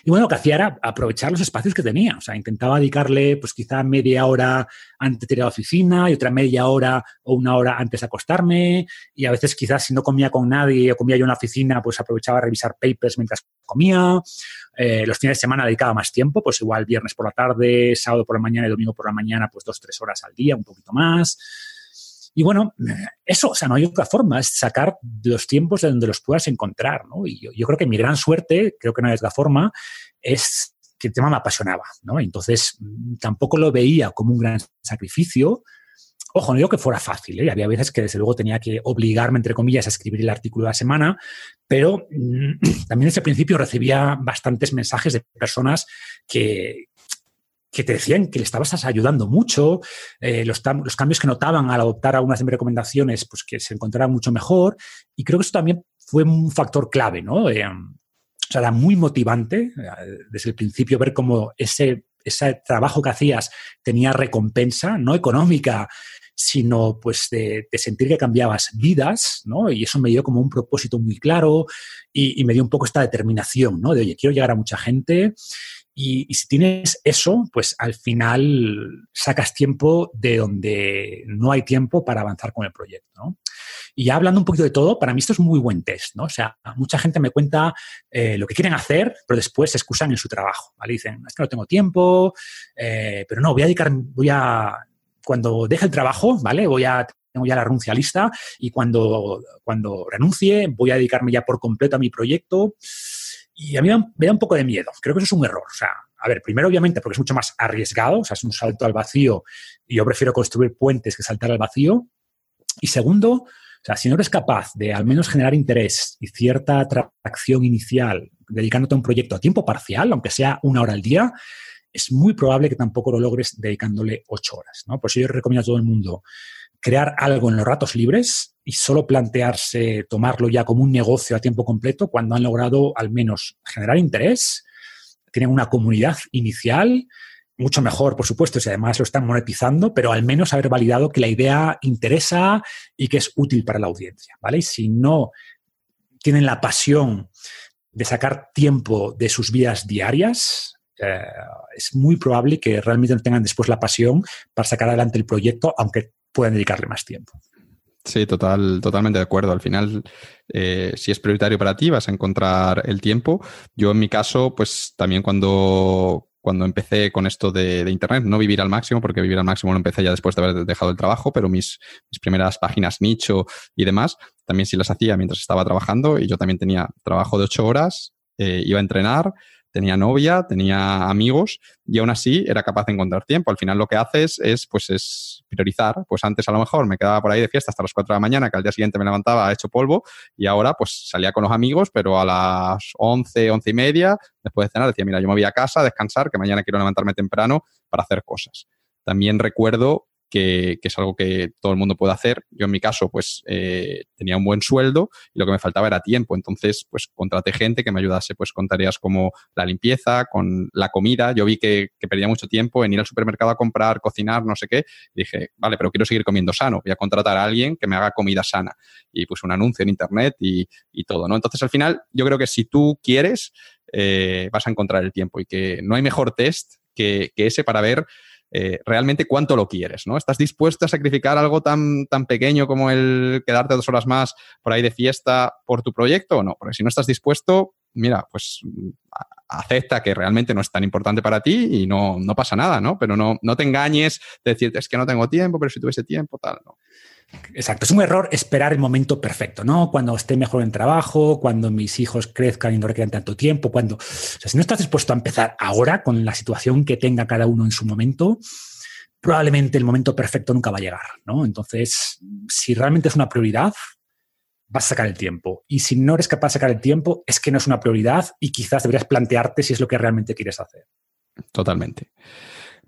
Y bueno, lo que hacía era aprovechar los espacios que tenía. O sea, intentaba dedicarle, pues quizá media hora antes de ir a la oficina y otra media hora o una hora antes de acostarme. Y a veces quizás si no comía con nadie o comía yo en la oficina, pues aprovechaba a revisar papers mientras comía. Eh, los fines de semana dedicaba más tiempo, pues igual viernes por la tarde, sábado por la mañana y domingo por la mañana, pues dos, tres horas al día, un poquito más. Y bueno, eso, o sea, no hay otra forma, es sacar los tiempos de donde los puedas encontrar, ¿no? Y yo, creo que mi gran suerte, creo que no hay otra forma, es que el tema me apasionaba, ¿no? Entonces, tampoco lo veía como un gran sacrificio. Ojo, no digo que fuera fácil, ¿eh? había veces que desde luego tenía que obligarme, entre comillas, a escribir el artículo de la semana, pero mm, *clears throat* también desde el principio recibía bastantes mensajes de personas que, que te decían que le estabas ayudando mucho, eh, los, los, cambios que notaban al adoptar algunas de mis recomendaciones, pues que se encontraran mucho mejor. Y creo que eso también fue un factor clave, ¿no? Eh, o sea, era muy motivante eh, desde el principio ver cómo ese, ese trabajo que hacías tenía recompensa, no económica, sino pues de, sentir que cambiabas vidas, ¿no? Y eso me dio como un propósito muy claro y, y, me dio un poco esta determinación, ¿no? De, oye, quiero llegar a mucha gente y, si tienes eso, pues al final sacas tiempo de donde no hay tiempo para avanzar con el proyecto. ¿no? Y ya hablando un poquito de todo, para mí esto es muy buen test. ¿no? O sea, mucha gente me cuenta eh, lo que quieren hacer, pero después se excusan en su trabajo. ¿vale? Dicen, es que no tengo tiempo, eh, pero no, voy a dedicar, voy a, cuando deje el trabajo, ¿vale? Voy a tengo ya la renuncia lista y cuando, cuando renuncie voy a dedicarme ya por completo a mi proyecto. Y a mí me da un poco de miedo. Creo que eso es un error. O sea, a ver, primero obviamente porque es mucho más arriesgado, o sea, es un salto al vacío y yo prefiero construir puentes que saltar al vacío. Y segundo, o sea, si no eres capaz de al menos generar interés y cierta atracción inicial dedicándote a un proyecto a tiempo parcial, aunque sea una hora al día, es muy probable que tampoco lo logres dedicándole ocho horas. ¿no? Por eso yo recomiendo a todo el mundo crear algo en los ratos libres y solo plantearse tomarlo ya como un negocio a tiempo completo cuando han logrado al menos generar interés, tienen una comunidad inicial, mucho mejor, por supuesto, si además lo están monetizando, pero al menos haber validado que la idea interesa y que es útil para la audiencia, ¿vale? Y si no tienen la pasión de sacar tiempo de sus vidas diarias, eh, es muy probable que realmente no tengan después la pasión para sacar adelante el proyecto, aunque pueden dedicarle más tiempo. Sí, total, totalmente de acuerdo. Al final, eh, si es prioritario para ti, vas a encontrar el tiempo. Yo en mi caso, pues también cuando, cuando empecé con esto de, Internet, no vivir al máximo, porque vivir al máximo lo empecé ya después de haber dejado el trabajo, pero mis, mis primeras páginas nicho y demás, también sí las hacía mientras estaba trabajando y yo también tenía trabajo de ocho horas, eh, iba a entrenar, tenía novia, tenía amigos y aún así era capaz de encontrar tiempo. Al final lo que haces es, pues, es priorizar. Pues antes a lo mejor me quedaba por ahí de fiesta hasta las 4 de la mañana, que al día siguiente me levantaba hecho polvo y ahora pues salía con los amigos, pero a las 11, 11 y media, después de cenar, decía, mira, yo me voy a casa a descansar, que mañana quiero levantarme temprano para hacer cosas. También recuerdo que, es algo que todo el mundo puede hacer. Yo en mi caso, pues eh, tenía un buen sueldo y lo que me faltaba era tiempo. Entonces, pues contraté gente que me ayudase pues con tareas como la limpieza, con la comida. Yo vi que, perdía mucho tiempo en ir al supermercado a comprar, cocinar, no sé qué. dije, vale, pero quiero seguir comiendo sano. Voy a contratar a alguien que me haga comida sana. Y puse un anuncio en internet y, todo, ¿no? Entonces, al final, yo creo que si tú quieres, eh, vas a encontrar el tiempo y que no hay mejor test que, que ese para ver eh, realmente cuánto lo quieres, ¿no? ¿Estás dispuesto a sacrificar algo tan, tan pequeño como el quedarte dos horas más por ahí de fiesta por tu proyecto o no? Porque si no estás dispuesto, mira, pues acepta que realmente no es tan importante para ti y no, no pasa nada, ¿no? Pero no, no te engañes de decirte, es que no tengo tiempo, pero si tuviese tiempo, tal, ¿no? Exacto, es un error esperar el momento perfecto, ¿no? Cuando esté mejor en trabajo, cuando mis hijos crezcan y no requieran tanto tiempo, cuando... O sea, si no estás dispuesto a empezar ahora con la situación que tenga cada uno en su momento, probablemente el momento perfecto nunca va a llegar, ¿no? Entonces, si realmente es una prioridad, vas a sacar el tiempo. Y si no eres capaz de sacar el tiempo, es que no es una prioridad y quizás deberías plantearte si es lo que realmente quieres hacer. Totalmente.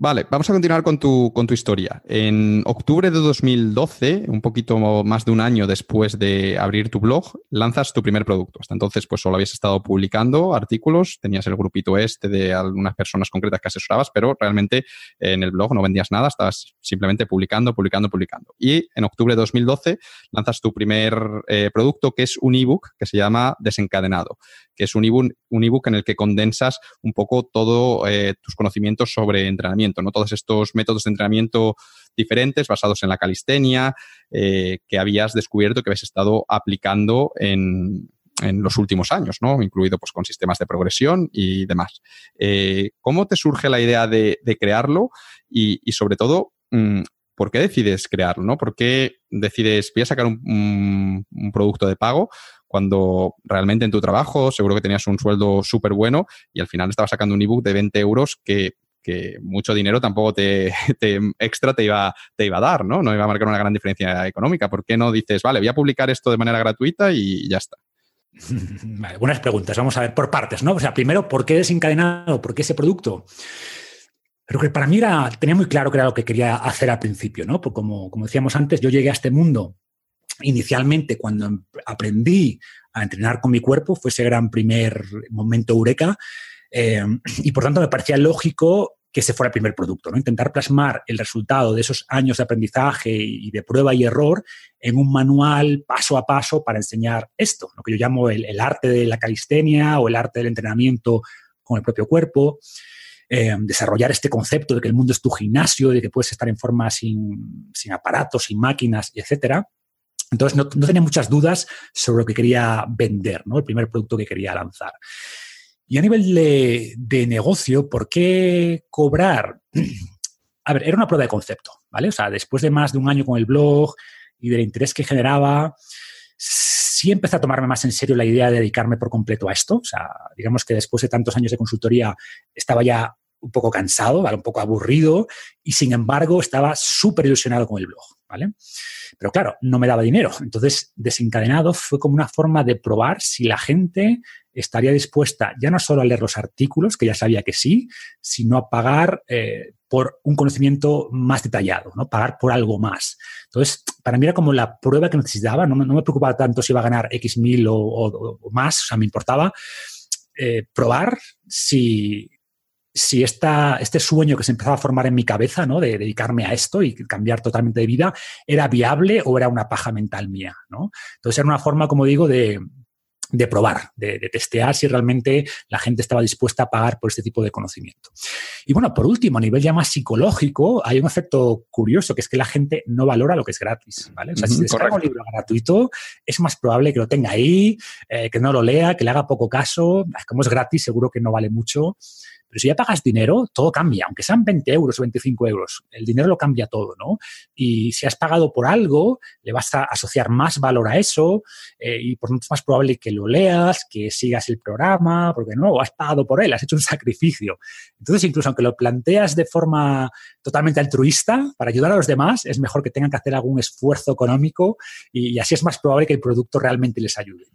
Vale, vamos a continuar con tu, con tu historia. En octubre de 2012, un poquito más de un año después de abrir tu blog, lanzas tu primer producto. Hasta entonces, pues solo habías estado publicando artículos, tenías el grupito este de algunas personas concretas que asesorabas, pero realmente en el blog no vendías nada, estabas simplemente publicando, publicando, publicando. Y en octubre de 2012 lanzas tu primer eh, producto, que es un ebook que se llama Desencadenado, que es un ebook, en el que condensas un poco todos eh, tus conocimientos sobre entrenamiento, ¿no? Todos estos métodos de entrenamiento diferentes basados en la calistenia eh, que habías descubierto que habías estado aplicando en, los últimos años, ¿no? Incluido pues, con sistemas de progresión y demás. Eh, ¿Cómo te surge la idea de, crearlo? Y, sobre todo, mm, ¿por qué decides crearlo? ¿no? ¿Por qué decides, voy a sacar un producto de pago? cuando realmente en tu trabajo seguro que tenías un sueldo súper bueno y al final estabas sacando un ebook de 20 euros que, mucho dinero tampoco *laughs* te, extra te iba, te iba a dar, ¿no? No iba a marcar una gran diferencia económica. ¿Por qué no dices, vale, voy a publicar esto de manera gratuita y ya está? *laughs* Vale, buenas preguntas. Vamos a ver por partes, ¿no? O sea, primero, ¿por qué desencadenado? ¿Por qué ese producto? Pero que para mí era, tenía muy claro que era lo que quería hacer al principio, ¿no? Porque como, como decíamos antes, yo llegué a este mundo inicialmente cuando em, aprendí a entrenar con mi cuerpo, fue ese gran primer momento eureka, eh, y por tanto me parecía lógico que ese fuera el primer producto, ¿no? Intentar plasmar el resultado de esos años de aprendizaje y de prueba y error en un manual paso a paso para enseñar esto, lo que yo llamo el, arte de la calistenia o el arte del entrenamiento con el propio cuerpo. Eh, desarrollar este concepto de que el mundo es tu gimnasio, de que puedes estar en forma sin, sin aparatos, sin máquinas, etcétera. Entonces, no, tenía muchas dudas sobre lo que quería vender, ¿no? el primer producto que quería lanzar. Y a nivel de, negocio, ¿por qué cobrar? *clears throat* A ver, era una prueba de concepto, ¿vale? O sea, después de más de un año con el blog y del interés que generaba, sí empecé a tomarme más en serio la idea de dedicarme por completo a esto. O sea, digamos que después de tantos años de consultoría estaba ya un poco cansado, un poco aburrido y sin embargo estaba súper ilusionado con el blog, ¿vale? Pero claro, no me daba dinero. Entonces, desencadenado fue como una forma de probar si la gente estaría dispuesta ya no solo a leer los artículos, que ya sabía que sí, sino a pagar eh, por un conocimiento más detallado, ¿no? Pagar por algo más. Entonces, para mí era como la prueba que necesitaba, no, me preocupaba tanto si iba a ganar X mil o, más, o sea, me importaba eh, probar si, si esta, este sueño que se empezaba a formar en mi cabeza, ¿no? De dedicarme a esto y cambiar totalmente de vida, era viable o era una paja mental mía, ¿no? Entonces era una forma, como digo, de, de probar, de, testear si realmente la gente estaba dispuesta a pagar por este tipo de conocimiento. Y bueno, por último, a nivel ya más psicológico, hay un efecto curioso, que es que la gente no valora lo que es gratis, ¿vale? O sea, si descarga un libro gratuito, es más probable que lo tenga ahí, eh, que no lo lea, que le haga poco caso. Como es gratis, seguro que no vale mucho. Pero si ya pagas dinero, todo cambia, aunque sean 20 euros o 25 euros. El dinero lo cambia todo, ¿no? Y si has pagado por algo, le vas a asociar más valor a eso eh, y por tanto es más probable que lo leas, que sigas el programa, porque no, has pagado por él, has hecho un sacrificio. Entonces, incluso aunque lo planteas de forma totalmente altruista, para ayudar a los demás, es mejor que tengan que hacer algún esfuerzo económico y así es más probable que el producto realmente les ayude.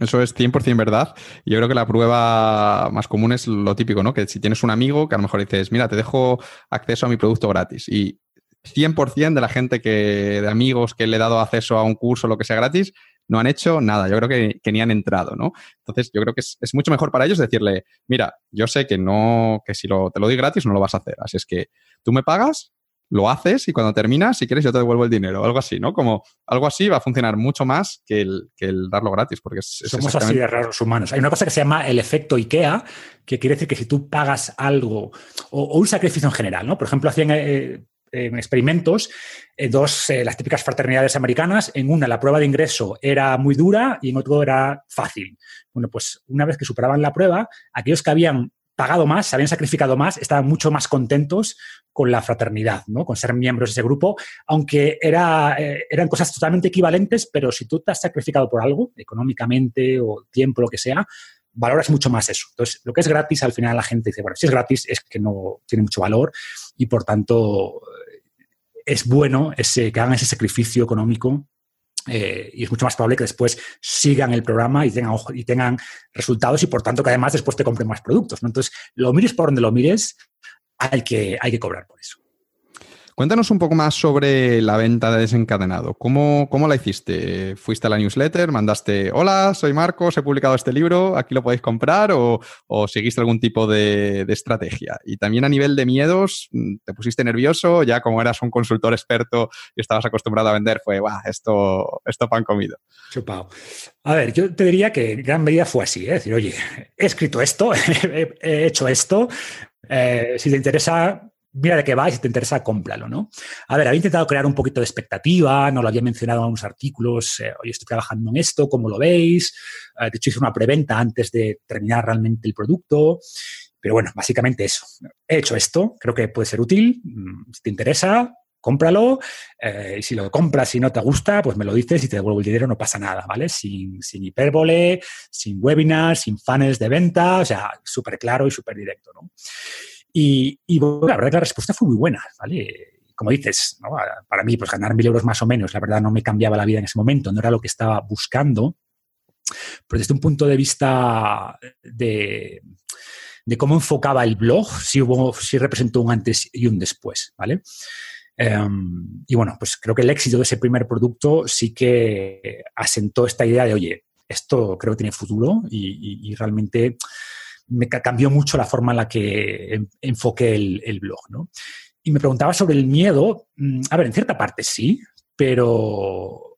Eso es 100% verdad. Yo creo que la prueba más común es lo típico, ¿no? Que si tienes un amigo que a lo mejor dices, mira, te dejo acceso a mi producto gratis y 100% de la gente que, de amigos que le he dado acceso a un curso lo que sea gratis, no han hecho nada. Yo creo que, ni han entrado, ¿no? Entonces, yo creo que es, mucho mejor para ellos decirle, mira, yo sé que no, que si lo, te lo doy gratis no lo vas a hacer. Así es que tú me pagas, lo haces y cuando terminas, si quieres, yo te devuelvo el dinero, algo así, ¿no? Como algo así va a funcionar mucho más que el, que el darlo gratis, porque Somos así de raros humanos. Hay una cosa que se llama el efecto IKEA, que quiere decir que si tú pagas algo o, un sacrificio en general, ¿no? Por ejemplo, hacían eh, experimentos eh, dos, eh, las típicas fraternidades americanas, en una la prueba de ingreso era muy dura y en otro era fácil. Bueno, pues una vez que superaban la prueba, aquellos que habían pagado más, se habían sacrificado más, estaban mucho más contentos con la fraternidad, ¿no? con ser miembros de ese grupo, aunque era, eh, eran cosas totalmente equivalentes, pero si tú te has sacrificado por algo, económicamente o tiempo, lo que sea, valoras mucho más eso. Entonces, lo que es gratis, al final la gente dice, bueno, si es gratis es que no tiene mucho valor y por tanto es bueno ese, que hagan ese sacrificio económico eh, y es mucho más probable que después sigan el programa y tengan, y tengan resultados y por tanto que además después te compren más productos. ¿no? Entonces, lo mires por donde lo mires, hay que, hay que cobrar por eso. Cuéntanos un poco más sobre la venta de desencadenado. ¿Cómo, ¿Cómo, la hiciste? ¿Fuiste a la newsletter? ¿Mandaste, hola, soy Marcos, he publicado este libro, aquí lo podéis comprar? ¿O, o seguiste algún tipo de, de, estrategia? Y también a nivel de miedos, ¿te pusiste nervioso? Ya como eras un consultor experto y estabas acostumbrado a vender, fue, guau, esto, esto pan comido. Chupado. A ver, yo te diría que en gran medida fue así, ¿eh? decir, oye, he escrito esto, *laughs* he hecho esto, eh, si te interesa, mira de qué va y si te interesa, cómpralo, ¿no? A ver, había intentado crear un poquito de expectativa, no lo había mencionado en unos artículos, eh, hoy estoy trabajando en esto, ¿cómo lo veis? Eh, de hecho, hice una preventa antes de terminar realmente el producto. Pero bueno, básicamente eso. He hecho esto, creo que puede ser útil. Mm, si te interesa, cómpralo. Eh, si lo compras y no te gusta, pues me lo dices y te devuelvo el dinero, no pasa nada, ¿vale? Sin, sin hipérbole, sin webinars, sin funnels de venta, o sea, súper claro y súper directo, ¿no? Y, y bueno, la verdad que la respuesta fue muy buena, ¿vale? Como dices, ¿no? para mí, pues ganar mil euros más o menos, la verdad no me cambiaba la vida en ese momento, no era lo que estaba buscando, pero desde un punto de vista de, de cómo enfocaba el blog, sí, hubo, representó un antes y un después, ¿vale? Um, y bueno, pues creo que el éxito de ese primer producto sí que asentó esta idea de, oye, esto creo que tiene futuro y, y, y realmente me cambió mucho la forma en la que enfoqué el, blog, ¿no? Y me preguntaba sobre el miedo. Mm, a ver, en cierta parte sí, pero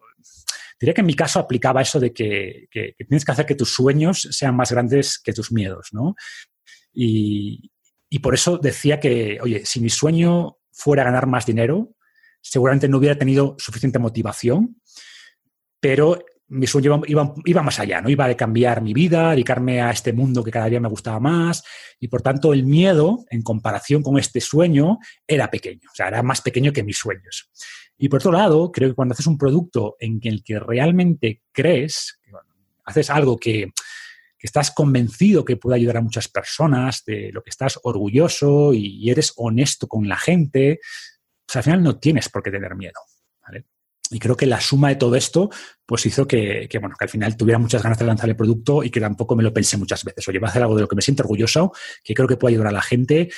diría que en mi caso aplicaba eso de que, tienes que hacer que tus sueños sean más grandes que tus miedos, ¿no? Y, por eso decía que, oye, si mi sueño fuera ganar más dinero, seguramente no hubiera tenido suficiente motivación, pero mi sueño iba, iba, más allá, ¿no? Iba de cambiar mi vida, dedicarme a este mundo que cada día me gustaba más y por tanto el miedo en comparación con este sueño era pequeño, o sea, era más pequeño que mis sueños. Y por otro lado, creo que cuando haces un producto en el que realmente crees, haces algo que, que, estás convencido que puede ayudar a muchas personas, de lo que estás orgulloso y, y eres honesto con la gente, pues al final no tienes por qué tener miedo. Y creo que la suma de todo esto, pues hizo que, que, bueno, que al final tuviera muchas ganas de lanzar el producto y que tampoco me lo pensé muchas veces. Oye, voy a hacer algo de lo que me siento orgulloso, que creo que puede ayudar a la gente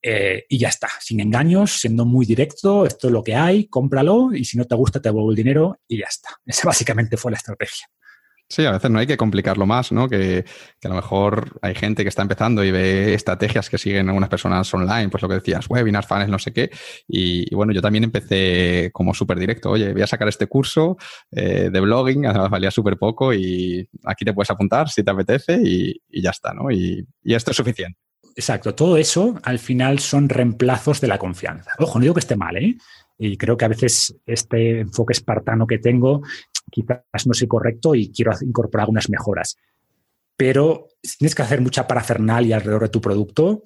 eh, y ya está, sin engaños, siendo muy directo, esto es lo que hay, cómpralo y si no te gusta te devuelvo el dinero y ya está. *laughs* Esa básicamente fue la estrategia. Sí, a veces no hay que complicarlo más, ¿no? Que, que, a lo mejor hay gente que está empezando y ve estrategias que siguen algunas personas online, pues lo que decías, webinars, fans, no sé qué. Y, bueno, yo también empecé como súper directo. Oye, voy a sacar este curso eh, de blogging, además valía súper poco y aquí te puedes apuntar si te apetece y, y ya está, ¿no? Y, y esto es suficiente. Exacto, todo eso al final son reemplazos de la confianza. Ojo, no digo que esté mal, ¿eh? Y creo que a veces este enfoque espartano que tengo quizás no soy correcto y quiero incorporar algunas mejoras. Pero si tienes que hacer mucha parafernalia alrededor de tu producto,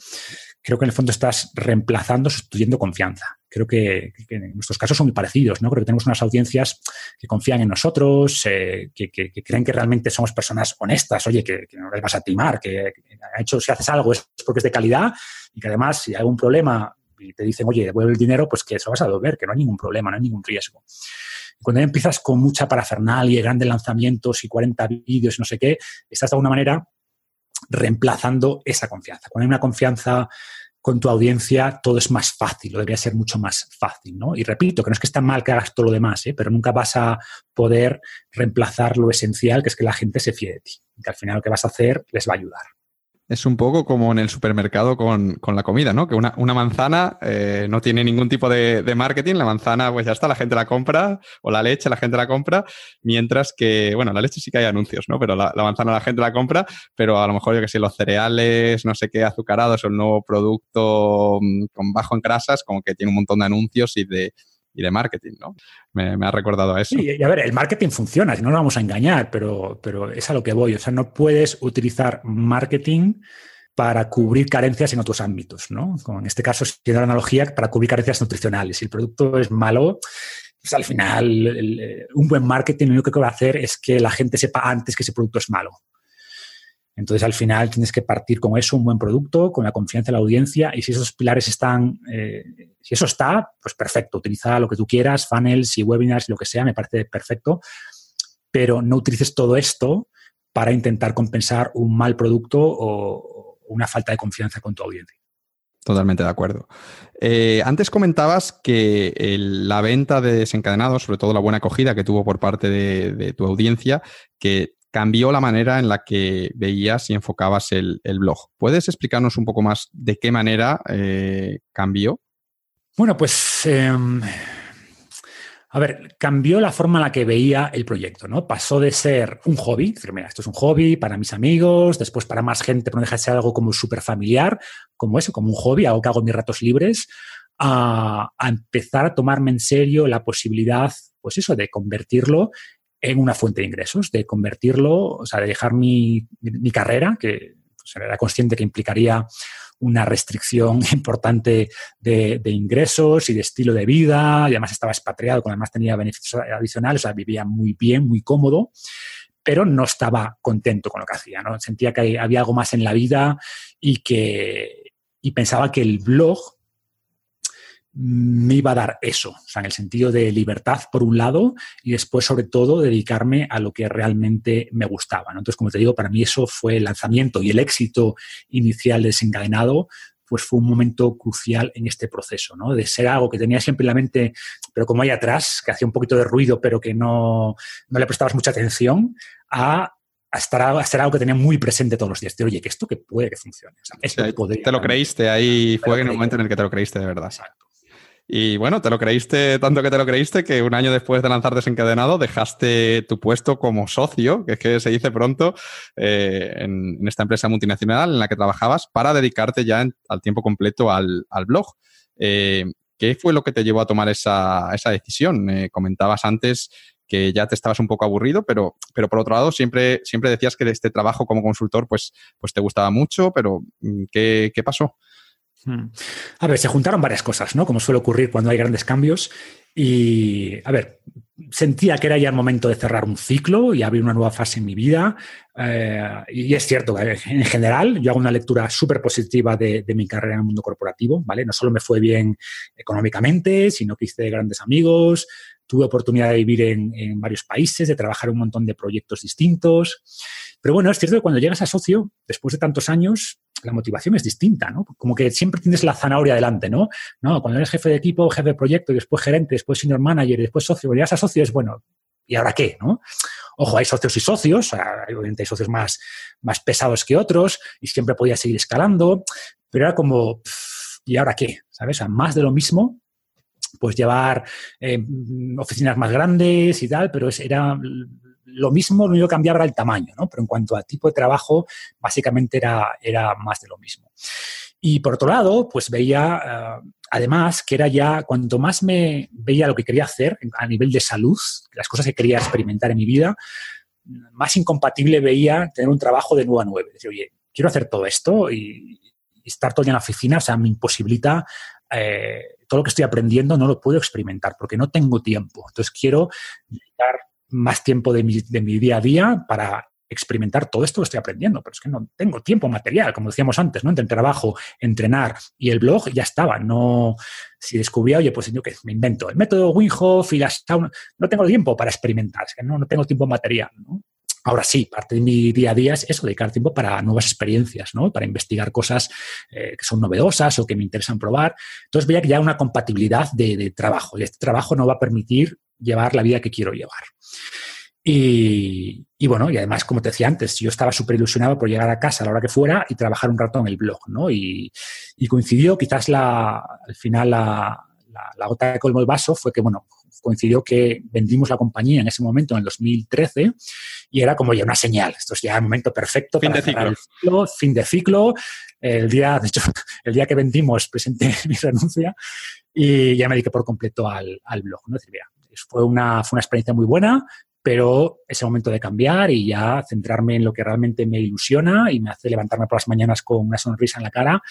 creo que en el fondo estás reemplazando, sustituyendo confianza. Creo que, que en nuestros casos son muy parecidos, ¿no? Creo que tenemos unas audiencias que confían en nosotros, eh, que, que, que, creen que realmente somos personas honestas, oye, que, no les vas a timar, que, ha hecho, si haces algo es porque es de calidad y que además si hay algún problema y te dicen, oye, devuelve el dinero, pues que eso vas a devolver, que no hay ningún problema, no hay ningún riesgo. Cuando empiezas con mucha parafernalia, grandes lanzamientos y 40 vídeos y no sé qué, estás de alguna manera reemplazando esa confianza. Cuando hay una confianza con tu audiencia, todo es más fácil, o debería ser mucho más fácil, ¿no? Y repito, que no es que está mal que hagas todo lo demás, ¿eh? pero nunca vas a poder reemplazar lo esencial, que es que la gente se fíe de ti, que al final lo que vas a hacer les va a ayudar es un poco como en el supermercado con, con la comida, ¿no? Que una, una manzana eh, no tiene ningún tipo de, marketing, la manzana pues ya está, la gente la compra, o la leche la gente la compra, mientras que, bueno, la leche sí que hay anuncios, ¿no? Pero la, la manzana la gente la compra, pero a lo mejor yo que sé, los cereales, no sé qué, azucarados o el nuevo producto mm, con bajo en grasas, como que tiene un montón de anuncios y de, y de marketing, ¿no? Me, ha recordado a eso. Sí, y a ver, el marketing funciona, si no nos vamos a engañar, pero, pero es a lo que voy. O sea, no puedes utilizar marketing para cubrir carencias en otros ámbitos, ¿no? Como en este caso, siendo la analogía, para cubrir carencias nutricionales. Si el producto es malo, pues al final un buen marketing lo único que va a hacer es que la gente sepa antes que ese producto es malo. Entonces, al final tienes que partir con eso, un buen producto, con la confianza de la audiencia, y si esos pilares están, eh, si eso está, pues perfecto, utiliza lo que tú quieras, funnels y webinars, lo que sea, me parece perfecto. pero no utilices todo esto para intentar compensar un mal producto o una falta de confianza con tu audiencia. Totalmente de acuerdo. Eh, antes comentabas que la venta de desencadenados, sobre todo la buena acogida que tuvo por parte de, tu audiencia, que cambió la manera en la que veías y enfocabas el, blog. ¿Puedes explicarnos un poco más de qué manera eh, cambió? Bueno, pues em, a ver, cambió la forma en la que veía el proyecto, ¿no? Pasó de ser un hobby, mira, esto es un hobby para mis amigos, después para más gente, pero no deja de ser algo como súper familiar, como eso, como un hobby, algo que hago en mis ratos libres, a, empezar a tomarme en serio la posibilidad, pues eso, de convertirlo en una fuente de ingresos, de convertirlo, o sea, de dejar mi, carrera, que era consciente que implicaría una restricción *laughs* importante de, ingresos y de estilo de vida, y además estaba expatriado, con además tenía beneficios adicionales, o sea, vivía muy bien, muy cómodo, pero no estaba contento con lo que hacía, ¿no? Sentía que había algo más en la vida y que y pensaba que el blog me iba a dar eso, o sea, en el sentido de libertad por un lado y después sobre todo dedicarme a lo que realmente me gustaba. Entonces, como te digo, para mí eso fue el lanzamiento y el éxito inicial desencadenado, pues fue un momento crucial en este proceso, ¿no? De ser algo que tenía siempre en la mente, pero como hay atrás, que hacía un poquito de ruido, pero que no, no le prestabas mucha atención, a estar, a ser algo que tenía muy presente todos los días. De, oye, que esto que puede que funcione. te lo creíste, ahí fue en el momento en el que te lo creíste de verdad. Exacto. Y bueno, te lo creíste tanto que te lo creíste que un año después de lanzar Desencadenado dejaste tu puesto como socio, que es que se dice pronto, eh, en, esta empresa multinacional en la que trabajabas para dedicarte ya al tiempo completo al, blog. Eh, ¿Qué fue lo que te llevó a tomar esa, decisión? Eh, comentabas antes que ya te estabas un poco aburrido, pero, pero por otro lado siempre, siempre decías que este trabajo como consultor pues, pues te gustaba mucho, pero mm, ¿qué, qué pasó? Hmm. A ver, se juntaron varias cosas, ¿no? Como suele ocurrir cuando hay grandes cambios. Y, a ver, sentía que era ya el momento de cerrar un ciclo y abrir una nueva fase en mi vida. Eh, y es cierto, en general, yo hago una lectura súper positiva de, mi carrera en el mundo corporativo, ¿vale? No solo me fue bien económicamente, sino que hice grandes amigos, tuve oportunidad de vivir en, en varios países, de trabajar en un montón de proyectos distintos. Pero bueno, es cierto que cuando llegas a socio, después de tantos años, la motivación es distinta, ¿no? Como que siempre tienes la zanahoria delante, ¿no? Cuando eres jefe de equipo, jefe de proyecto, y después gerente, después senior manager, y después socio, llegas a socio es, bueno, ¿y ahora qué, no? Ojo, hay socios y socios, obviamente hay socios más, más pesados que otros, y siempre podía seguir escalando, pero era como, ¿y ahora qué? ¿Sabes? O más de lo mismo, pues llevar eh, oficinas más grandes y tal, pero era lo mismo, lo único que cambiaba era el tamaño, ¿no? Pero en cuanto a tipo de trabajo, básicamente era, era más de lo mismo. Y por otro lado, pues veía, eh, además, que era ya, cuanto más me veía lo que quería hacer a nivel de salud, las cosas que quería experimentar en mi vida, más incompatible veía tener un trabajo de 9 a 9. Decir, oye, quiero hacer todo esto y, estar todo en la oficina, o sea, me imposibilita eh, todo lo que estoy aprendiendo, no lo puedo experimentar porque no tengo tiempo. Entonces quiero dedicar más tiempo de mi, de mi día a día para experimentar todo esto que estoy aprendiendo, pero es que no tengo tiempo material, como decíamos antes, ¿no? Entre el trabajo, entrenar y el blog ya estaba. No, si descubría, oye, pues yo que me invento el método Winhoff y las no tengo tiempo para experimentar, es que no, no tengo tiempo material, ¿no? Ahora sí, parte de mi día a día es eso, dedicar tiempo para nuevas experiencias, ¿no? Para investigar cosas eh, que son novedosas o que me interesan probar. Entonces veía que ya una compatibilidad de, trabajo y este trabajo no va a permitir llevar la vida que quiero llevar. Y, bueno, y además, como te decía antes, yo estaba súper ilusionado por llegar a casa a la hora que fuera y trabajar un rato en el blog, ¿no? Y, coincidió, quizás la, al final la, la, gota de colmo el vaso fue que, bueno, coincidió que vendimos la compañía en ese momento, en el 2013, y era como ya una señal. Esto es ya el momento perfecto fin para de ciclo. fin de ciclo. El día, de hecho, *laughs* el día que vendimos presenté *laughs* mi renuncia y ya me dediqué por completo al, al blog. ¿no? decir, fue una, fue una experiencia muy buena, pero es el momento de cambiar y ya centrarme en lo que realmente me ilusiona y me hace levantarme por las mañanas con una sonrisa en la cara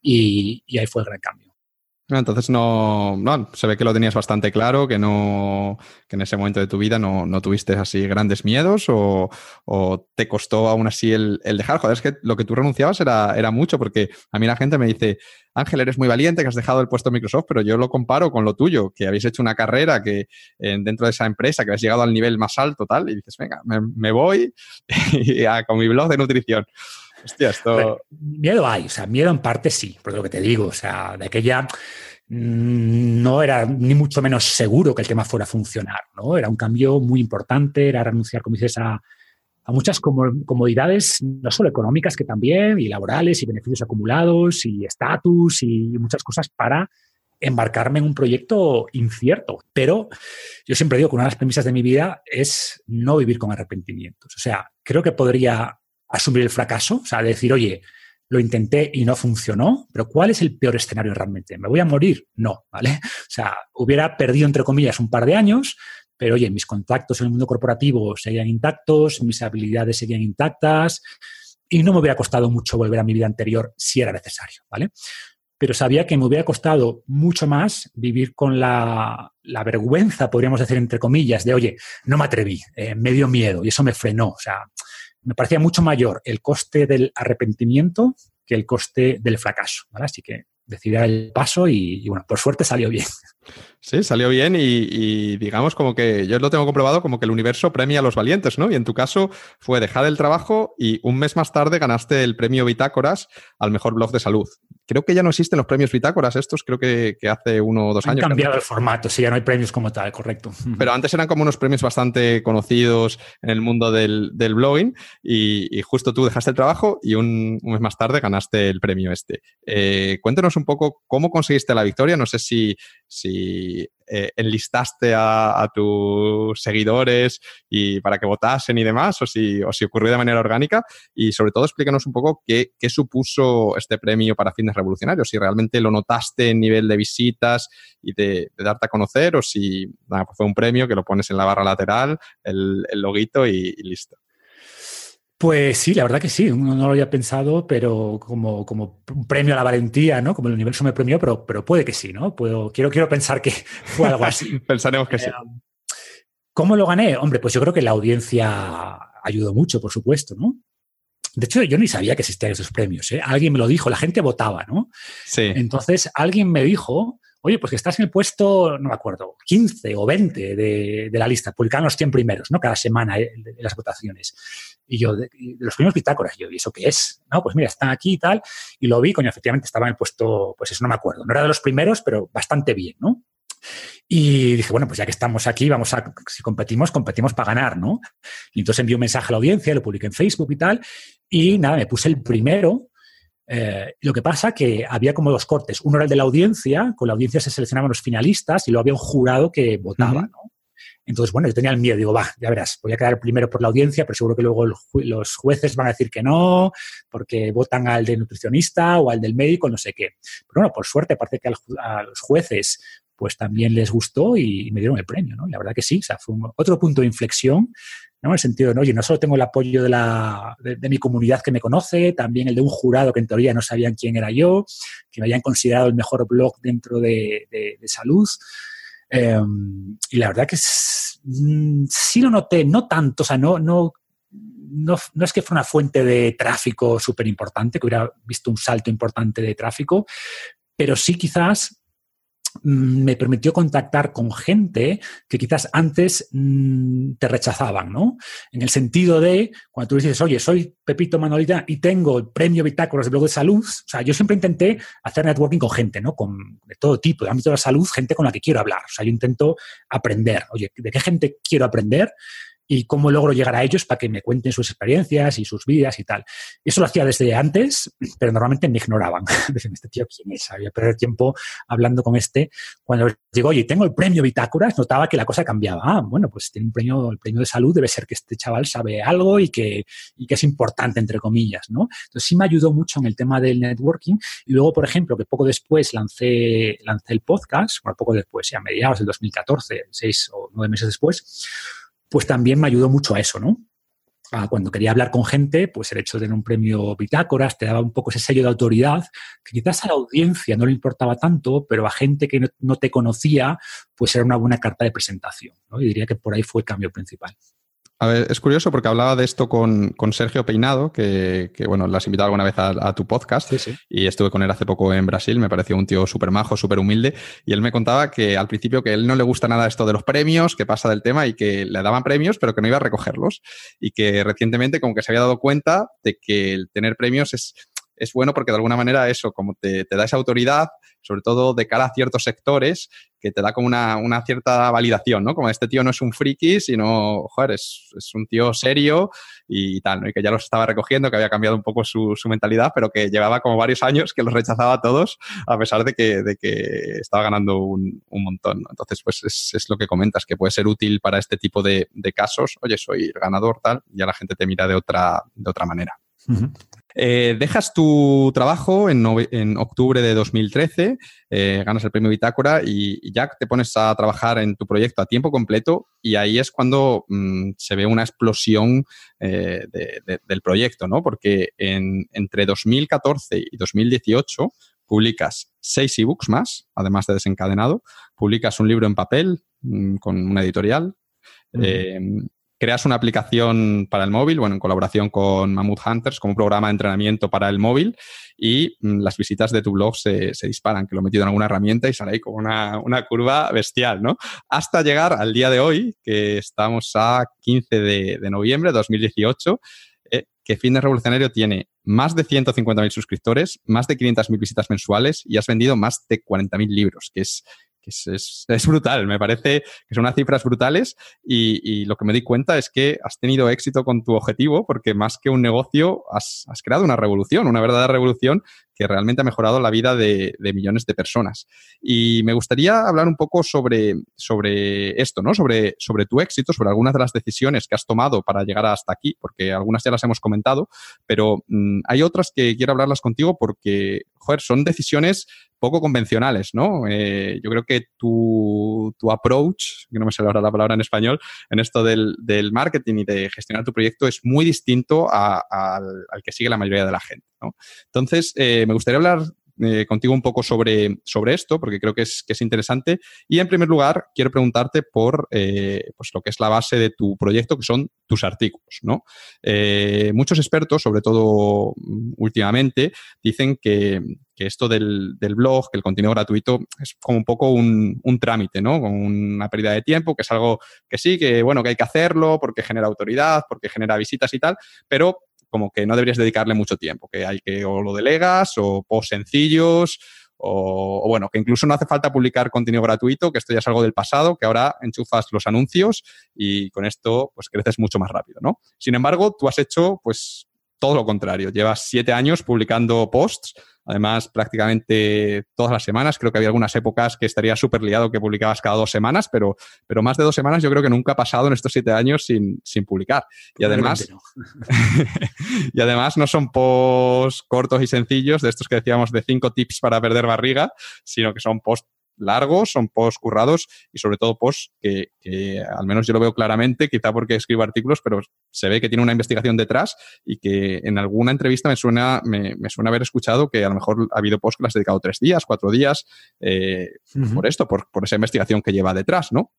y, ahí fue el gran cambio. Entonces no, no, se ve que lo tenías bastante claro, que no, que en ese momento de tu vida no, no tuviste así grandes miedos o, o, te costó aún así el, el, dejar. Joder, es que lo que tú renunciabas era, era mucho, porque a mí la gente me dice, Ángel, eres muy valiente, que has dejado el puesto de Microsoft, pero yo lo comparo con lo tuyo, que habéis hecho una carrera que eh, dentro de esa empresa, que has llegado al nivel más alto, tal, y dices, venga, me, me voy *laughs* con mi blog de nutrición. Hostia, esto... miedo hay, o sea, miedo en parte sí, por lo que te digo, o sea, de aquella mm, no era ni mucho menos seguro que el tema fuera a funcionar, ¿no? Era un cambio muy importante, era renunciar, como dices, a, a muchas comodidades, no solo económicas, que también, y laborales, y beneficios acumulados, y estatus, y muchas cosas para embarcarme en un proyecto incierto. Pero yo siempre digo que una de las premisas de mi vida es no vivir con arrepentimientos. O sea, creo que podría asumir el fracaso, o sea, decir, oye, lo intenté y no funcionó, pero ¿cuál es el peor escenario realmente? ¿Me voy a morir? No, ¿vale? *laughs* O sea, hubiera perdido, entre comillas, un par de años, pero oye, mis contactos en el mundo corporativo seguían intactos, mis habilidades seguían intactas y no me hubiera costado mucho volver a mi vida anterior si era necesario, ¿vale? Pero sabía que me hubiera costado mucho más vivir con la, la vergüenza, podríamos decir, entre comillas, de, oye, no me atreví, eh, me dio miedo y eso me frenó. O sea, me parecía mucho mayor el coste del arrepentimiento que el coste del fracaso. ¿vale? Así que decidí el paso y, y, bueno, por suerte salió bien. *laughs* Sí, salió bien y, y, digamos como que yo lo tengo comprobado como que el universo premia a los valientes, ¿no? Y en tu caso fue dejar el trabajo y un mes más tarde ganaste el premio Bitácoras al mejor blog de salud. Creo que ya no existen los premios Bitácoras estos, creo que, que hace uno o dos Han años. Han cambiado el formato, sí, ya no hay premios como tal, correcto. *laughs* Pero antes eran como unos premios bastante conocidos en el mundo del, del blogging y, y, justo tú dejaste el trabajo y un, un, mes más tarde ganaste el premio este. Eh, cuéntanos un poco cómo conseguiste la victoria, no sé si, si eh, enlistaste a, a, tus seguidores y para que votasen y demás, o si, o si, ocurrió de manera orgánica. Y sobre todo, explícanos un poco qué, qué supuso este premio para fines revolucionarios, si realmente lo notaste en nivel de visitas y de, de darte a conocer, o si fue un premio que lo pones en la barra lateral, el, el loguito y listo. Pues sí, la verdad que sí, uno no lo había pensado, pero como, como un premio a la valentía, ¿no? Como el universo me premió, pero, pero puede que sí, ¿no? Puedo, quiero, quiero pensar que *laughs* fue algo así. *laughs* Pensaremos que sí. ¿Cómo lo gané? Hombre, pues yo creo que la audiencia ayudó mucho, por supuesto, ¿no? De hecho, yo ni sabía que existían esos premios, ¿eh? Alguien me lo dijo, la gente votaba, ¿no? Sí. Entonces, alguien me dijo, oye, pues que estás en el puesto, no me acuerdo, 15 o 20 de, de la lista, publicaban los 100 primeros, ¿no? Cada semana eh, de las votaciones. Y yo, de, los primeros bitácoras, yo, ¿y eso qué es? No, pues mira, están aquí y tal. Y lo vi, coño, efectivamente estaba en el puesto, pues eso no me acuerdo. No era de los primeros, pero bastante bien, ¿no? Y dije, bueno, pues ya que estamos aquí, vamos a, si competimos, competimos para ganar, ¿no? Y entonces envié un mensaje a la audiencia, lo publiqué en Facebook y tal. Y nada, me puse el primero. Eh, lo que pasa que había como dos cortes. Uno era el de la audiencia, con la audiencia se seleccionaban los finalistas y luego había un jurado que votaba, uh -huh. ¿no? Entonces, bueno, yo tenía el miedo, digo, va, ya verás, voy a quedar primero por la audiencia, pero seguro que luego los jueces van a decir que no, porque votan al de nutricionista o al del médico, no sé qué. Pero bueno, por suerte, parece que a los jueces pues también les gustó y me dieron el premio, ¿no? La verdad que sí, o sea, fue otro punto de inflexión, ¿no? En el sentido de, oye, no solo tengo el apoyo de, la, de, mi comunidad que me conoce, también el de un jurado que en teoría no sabían quién era yo, que me habían considerado el mejor blog dentro de, de, de salud. Eh, y la verdad que mm, sí lo noté, no tanto, o sea, no, no, no, no es que fuera una fuente de tráfico súper importante, que hubiera visto un salto importante de tráfico, pero sí quizás me permitió contactar con gente que quizás antes mmm, te rechazaban, ¿no? En el sentido de, cuando tú dices, oye, soy Pepito Manolita y tengo el premio Bitácoras de Blog de Salud, o sea, yo siempre intenté hacer networking con gente, ¿no? Con, de todo tipo, de ámbito de la salud, gente con la que quiero hablar. O sea, yo intento aprender. Oye, ¿de qué gente quiero aprender? Y cómo logro llegar a ellos para que me cuenten sus experiencias y sus vidas y tal. Eso lo hacía desde antes, pero normalmente me ignoraban. *laughs* Decían, este tío, ¿quién es? Había perder tiempo hablando con este. Cuando digo, oye, tengo el premio Bitácoras, notaba que la cosa cambiaba. Ah, bueno, pues tiene un premio, el premio de salud, debe ser que este chaval sabe algo y que, y que es importante, entre comillas, ¿no? Entonces sí me ayudó mucho en el tema del networking. Y luego, por ejemplo, que poco después lancé, lancé el podcast, bueno, poco después, ya a mediados del 2014, seis o nueve meses después, pues también me ayudó mucho a eso, ¿no? cuando quería hablar con gente, pues el hecho de tener un premio Bitácoras te daba un poco ese sello de autoridad que quizás a la audiencia no le importaba tanto, pero a gente que no, te conocía, pues era una buena carta de presentación. Y diría que por ahí fue el cambio principal. A ver, es curioso porque hablaba de esto con, Sergio Peinado, que, bueno, lo has invitado alguna vez a, tu podcast y estuve con él hace poco en Brasil, me pareció un tío súper majo, súper humilde y él me contaba que al principio que él no le gusta nada esto de los premios, que pasa del tema y que le daban premios pero que no iba a recogerlos y que recientemente como que se había dado cuenta de que el tener premios es es bueno porque de alguna manera eso, como te, da esa autoridad, sobre todo de cara a ciertos sectores, que te da como una, cierta validación, ¿no? Como este tío no es un friki, sino, joder, es, un tío serio y tal, ¿no? Y que ya los estaba recogiendo, que había cambiado un poco su, mentalidad, pero que llevaba como varios años que los rechazaba a todos, a pesar de que, de que estaba ganando un, montón, Entonces, pues es, lo que comentas, que puede ser útil para este tipo de, casos. Oye, soy ganador, tal, ya la gente te mira de otra, de otra manera. Eh, dejas tu trabajo en, octubre de 2013, eh, ganas el premio Bitácora y, ya te pones a trabajar en tu proyecto a tiempo completo y ahí es cuando mm, se ve una explosión eh, del proyecto, ¿no? Porque entre 2014 y 2018 publicas seis ebooks más, además de desencadenado, publicas un libro en papel mm, con una editorial creas una aplicación para el móvil, bueno, en colaboración con Mammoth Hunters, como un programa de entrenamiento para el móvil, y mm, las visitas de tu blog se, disparan, que lo he metido en alguna herramienta y sale ahí como una, curva bestial, ¿no? Hasta llegar al día de hoy, que estamos a 15 de, noviembre de 2018, eh, que Fitness Revolucionario tiene más de 150.000 suscriptores, más de 500.000 visitas mensuales y has vendido más de 40.000 libros, que es es, es, brutal, me parece que son cifras brutales y, y, lo que me di cuenta es que has tenido éxito con tu objetivo porque más que un negocio has, has creado una revolución, una verdadera revolución que realmente ha mejorado la vida de, millones de personas. Y me gustaría hablar un poco sobre, sobre esto, ¿no? Sobre, sobre tu éxito, sobre algunas de las decisiones que has tomado para llegar hasta aquí, porque algunas ya las hemos comentado, pero mm, hay otras que quiero hablarlas contigo porque, joder, son decisiones poco convencionales, ¿no? Eh, yo creo que tu, tu, approach, que no me sale ahora la palabra en español, en esto del, del marketing y de gestionar tu proyecto es muy distinto al, al, que sigue la mayoría de la gente, Entonces, eh, me gustaría hablar eh, contigo un poco sobre, sobre esto, porque creo que es, que es interesante. Y en primer lugar, quiero preguntarte por eh, pues lo que es la base de tu proyecto, que son tus artículos. ¿no? Muchos expertos, sobre todo mm, últimamente, dicen que, esto del, blog, que el contenido gratuito es como un poco un, un trámite, ¿no? Una pérdida de tiempo, que es algo que sí, que bueno, que hay que hacerlo porque genera autoridad, porque genera visitas y tal, pero como que no deberías dedicarle mucho tiempo, que hay que o lo delegas o post sencillos o, bueno, que incluso no hace falta publicar contenido gratuito, que esto ya es algo del pasado, que ahora enchufas los anuncios y con esto pues creces mucho más rápido, ¿no? Sin embargo, tú has hecho pues todo lo contrario. Llevas siete años publicando posts Además, prácticamente todas las semanas, creo que había algunas épocas que estaría súper liado que publicabas cada dos semanas, pero, pero más de dos semanas yo creo que nunca ha pasado en estos siete años sin, publicar. Y además, no. *laughs* y además no son posts cortos y sencillos, de estos que decíamos de cinco tips para perder barriga, sino que son posts largos, son posts currados y sobre todo posts que, al menos yo lo veo claramente, quizá porque escribo artículos, pero se ve que tiene una investigación detrás y que en alguna entrevista me suena, me, suena haber escuchado que a lo mejor ha habido posts que las has dedicado tres días, cuatro días, eh, por esto, por, por esa investigación que lleva detrás, ¿no?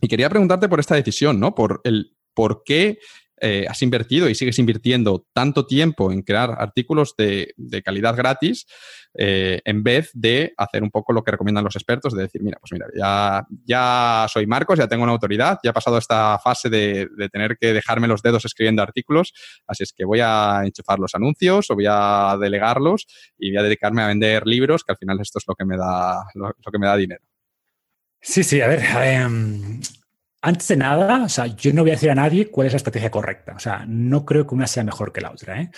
Y quería preguntarte por esta decisión, ¿no? Por el por qué eh, has invertido y sigues invirtiendo tanto tiempo en crear artículos de, calidad gratis eh, en vez de hacer un poco lo que recomiendan los expertos, de decir, mira, pues mira, ya, ya soy Marcos, ya tengo una autoridad, ya he pasado esta fase de, tener que dejarme los dedos escribiendo artículos, así es que voy a enchufar los anuncios o voy a delegarlos y voy a dedicarme a vender libros, que al final esto es lo que me da, lo, que me da dinero. Sí, sí, a ver, em, antes de nada, o sea, yo no voy a decir a nadie cuál es la estrategia correcta. O sea, no creo que una sea mejor que la otra. ¿eh?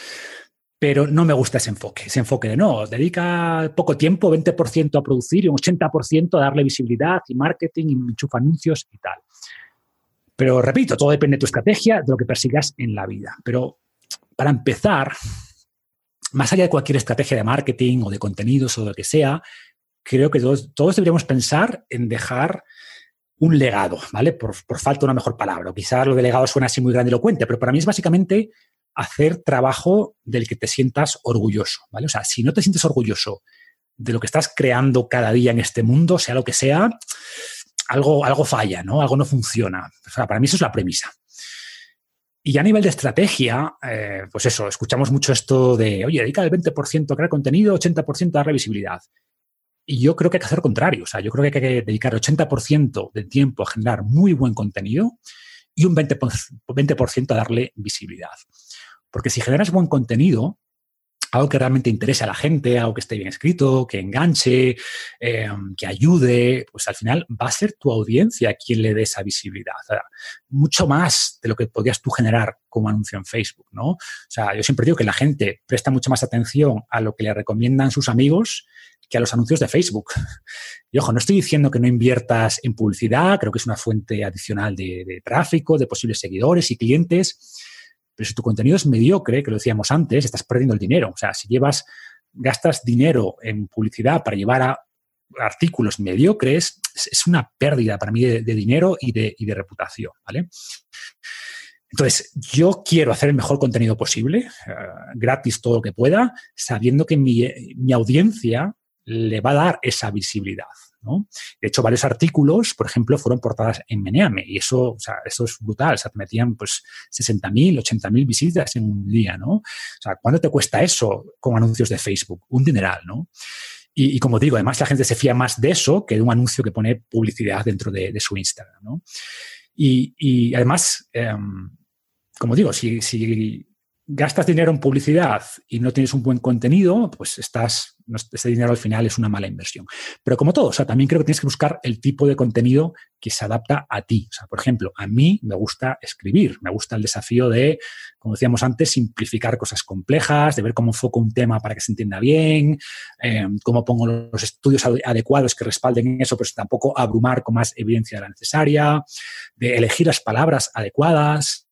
Pero no me gusta ese enfoque. Ese enfoque de no, dedica poco tiempo, 20% a producir y un 80% a darle visibilidad y marketing y enchufa anuncios y tal. Pero repito, todo depende de tu estrategia, de lo que persigas en la vida. Pero para empezar, más allá de cualquier estrategia de marketing o de contenidos o de lo que sea, creo que todos, todos deberíamos pensar en dejar un legado, ¿vale? Por, falta de una mejor palabra. Quizás lo de legado suena así muy grandilocuente, pero para mí es básicamente hacer trabajo del que te sientas orgulloso, ¿vale? O sea, si no te sientes orgulloso de lo que estás creando cada día en este mundo, sea lo que sea, algo, algo falla, ¿no? Algo no funciona. O sea, para mí eso es la premisa. Y a nivel de estrategia, eh, pues eso, escuchamos mucho esto de, oye, dedica el 20% a crear contenido, 80% a revisibilidad. Y yo creo que hay que hacer lo contrario. O sea, yo creo que hay que dedicar el 80% del tiempo a generar muy buen contenido y un 20%, 20 a darle visibilidad. Porque si generas buen contenido, algo que realmente interese a la gente, algo que esté bien escrito, que enganche, eh, que ayude, pues al final va a ser tu audiencia quien le dé esa visibilidad. mucho más de lo que podrías tú generar como anuncio en Facebook, ¿no? O sea, yo siempre digo que la gente presta mucha más atención a lo que le recomiendan sus amigos que a los anuncios de Facebook. Y ojo, no estoy diciendo que no inviertas en publicidad, creo que es una fuente adicional de tráfico, de posibles seguidores y clientes, pero si tu contenido es mediocre, que lo decíamos antes, estás perdiendo el dinero. O sea, si llevas, gastas dinero en publicidad para llevar a artículos mediocres, es una pérdida para mí de, dinero y de, reputación, ¿vale? Entonces, yo quiero hacer el mejor contenido posible, eh, gratis todo lo que pueda, sabiendo que mi, mi audiencia le va a dar esa visibilidad. De hecho, varios artículos, por ejemplo, fueron portadas en Meneame y eso, o sea, eso es brutal. O sea, te metían pues 60.000, 80.000 visitas en un día, ¿no? O sea, ¿cuánto te cuesta eso con anuncios de Facebook? Un dineral, ¿no? Y, como digo, además la gente se fía más de eso que de un anuncio que pone publicidad dentro de, su Instagram, ¿no? Y, además, em, como digo, si, si gastas dinero en publicidad y no tienes un buen contenido, pues estás ese dinero al final es una mala inversión. Pero como todo, o sea, también creo que tienes que buscar el tipo de contenido que se adapta a ti. O sea, por ejemplo, a mí me gusta escribir, me gusta el desafío de, como decíamos antes, simplificar cosas complejas, de ver cómo enfoco un tema para que se entienda bien, eh, cómo pongo los estudios adecuados que respalden eso, pues tampoco abrumar con más evidencia de la necesaria, de elegir las palabras adecuadas,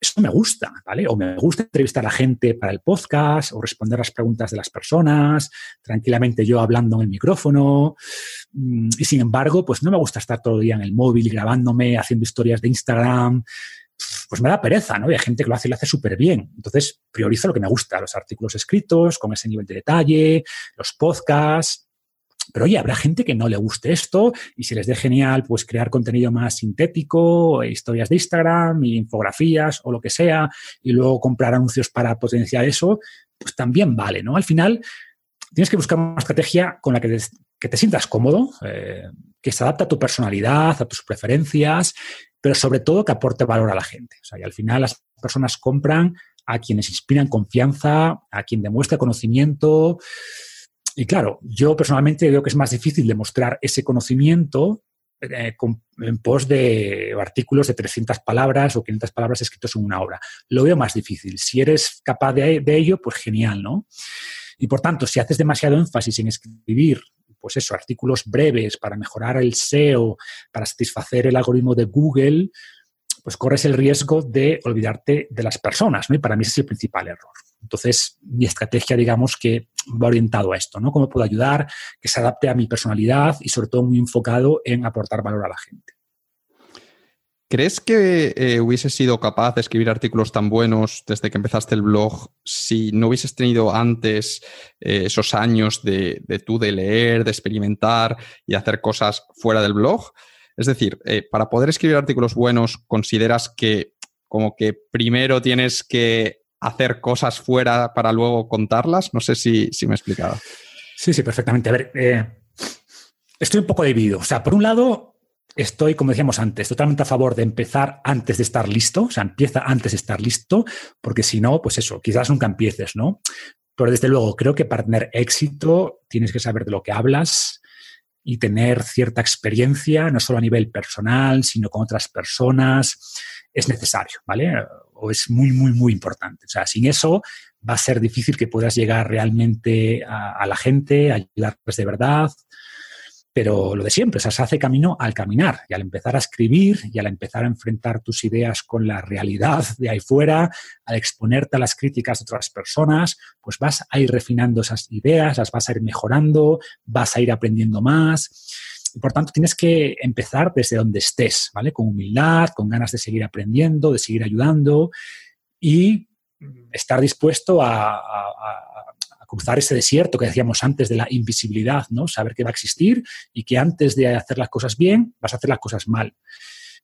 eso me gusta, ¿vale? O me gusta entrevistar a gente para el podcast o responder las preguntas de las personas, tranquilamente yo hablando en el micrófono. Mm, y sin embargo, pues no me gusta estar todo el día en el móvil grabándome, haciendo historias de Instagram. Pues me da pereza, ¿no? Y hay gente que lo hace y lo hace súper bien. Entonces, priorizo lo que me gusta, los artículos escritos, con ese nivel de detalle, los podcasts, pero oye, habrá gente que no le guste esto y si les dé genial, pues crear contenido más sintético, historias de Instagram, infografías o lo que sea, y luego comprar anuncios para potenciar eso, pues también vale, ¿no? Al final, tienes que buscar una estrategia con la que te, sientas cómodo, eh, que se adapte a tu personalidad, a tus preferencias, pero sobre todo que aporte valor a la gente. O sea, y al final las personas compran a quienes inspiran confianza, a quien demuestra conocimiento, y claro, yo personalmente veo que es más difícil demostrar ese conocimiento eh, en pos de artículos de 300 palabras o 500 palabras escritos en una obra. Lo veo más difícil. Si eres capaz de, ello, pues genial, ¿no? Y por tanto, si haces demasiado énfasis en escribir, pues eso, artículos breves para mejorar el SEO, para satisfacer el algoritmo de Google, pues corres el riesgo de olvidarte de las personas, ¿no? Y para mí ese es el principal error. Entonces, mi estrategia, digamos, que va orientado a esto, ¿no? Cómo puedo ayudar, que se adapte a mi personalidad y sobre todo muy enfocado en aportar valor a la gente. ¿Crees que eh, hubieses sido capaz de escribir artículos tan buenos desde que empezaste el blog si no hubieses tenido antes eh, esos años de, de, tú de leer, de experimentar y hacer cosas fuera del blog? Es decir, eh, para poder escribir artículos buenos, ¿consideras que como que primero tienes que hacer cosas fuera para luego contarlas. No sé si, me he explicado. Sí, sí, perfectamente. A ver, eh, estoy un poco dividido. O sea, por un lado, estoy, como decíamos antes, totalmente a favor de empezar antes de estar listo. O sea, empieza antes de estar listo, porque si no, pues eso, quizás nunca empieces, ¿no? Pero desde luego, creo que para tener éxito tienes que saber de lo que hablas y tener cierta experiencia, no solo a nivel personal, sino con otras personas. Es necesario, ¿vale? o es muy, muy, muy importante. O sea, sin eso va a ser difícil que puedas llegar realmente a, la gente, a ayudarles de verdad. Pero lo de siempre, o se hace camino al caminar y al empezar a escribir y al empezar a enfrentar tus ideas con la realidad de ahí fuera, al exponerte a las críticas de otras personas, pues vas a ir refinando esas ideas, las vas a ir mejorando, vas a ir aprendiendo más por tanto, tienes que empezar desde donde estés, ¿vale? Con humildad, con ganas de seguir aprendiendo, de seguir ayudando y estar dispuesto a, cruzar ese desierto que decíamos antes de la invisibilidad, ¿no? Saber que va a existir y que antes de hacer las cosas bien, vas a hacer las cosas mal.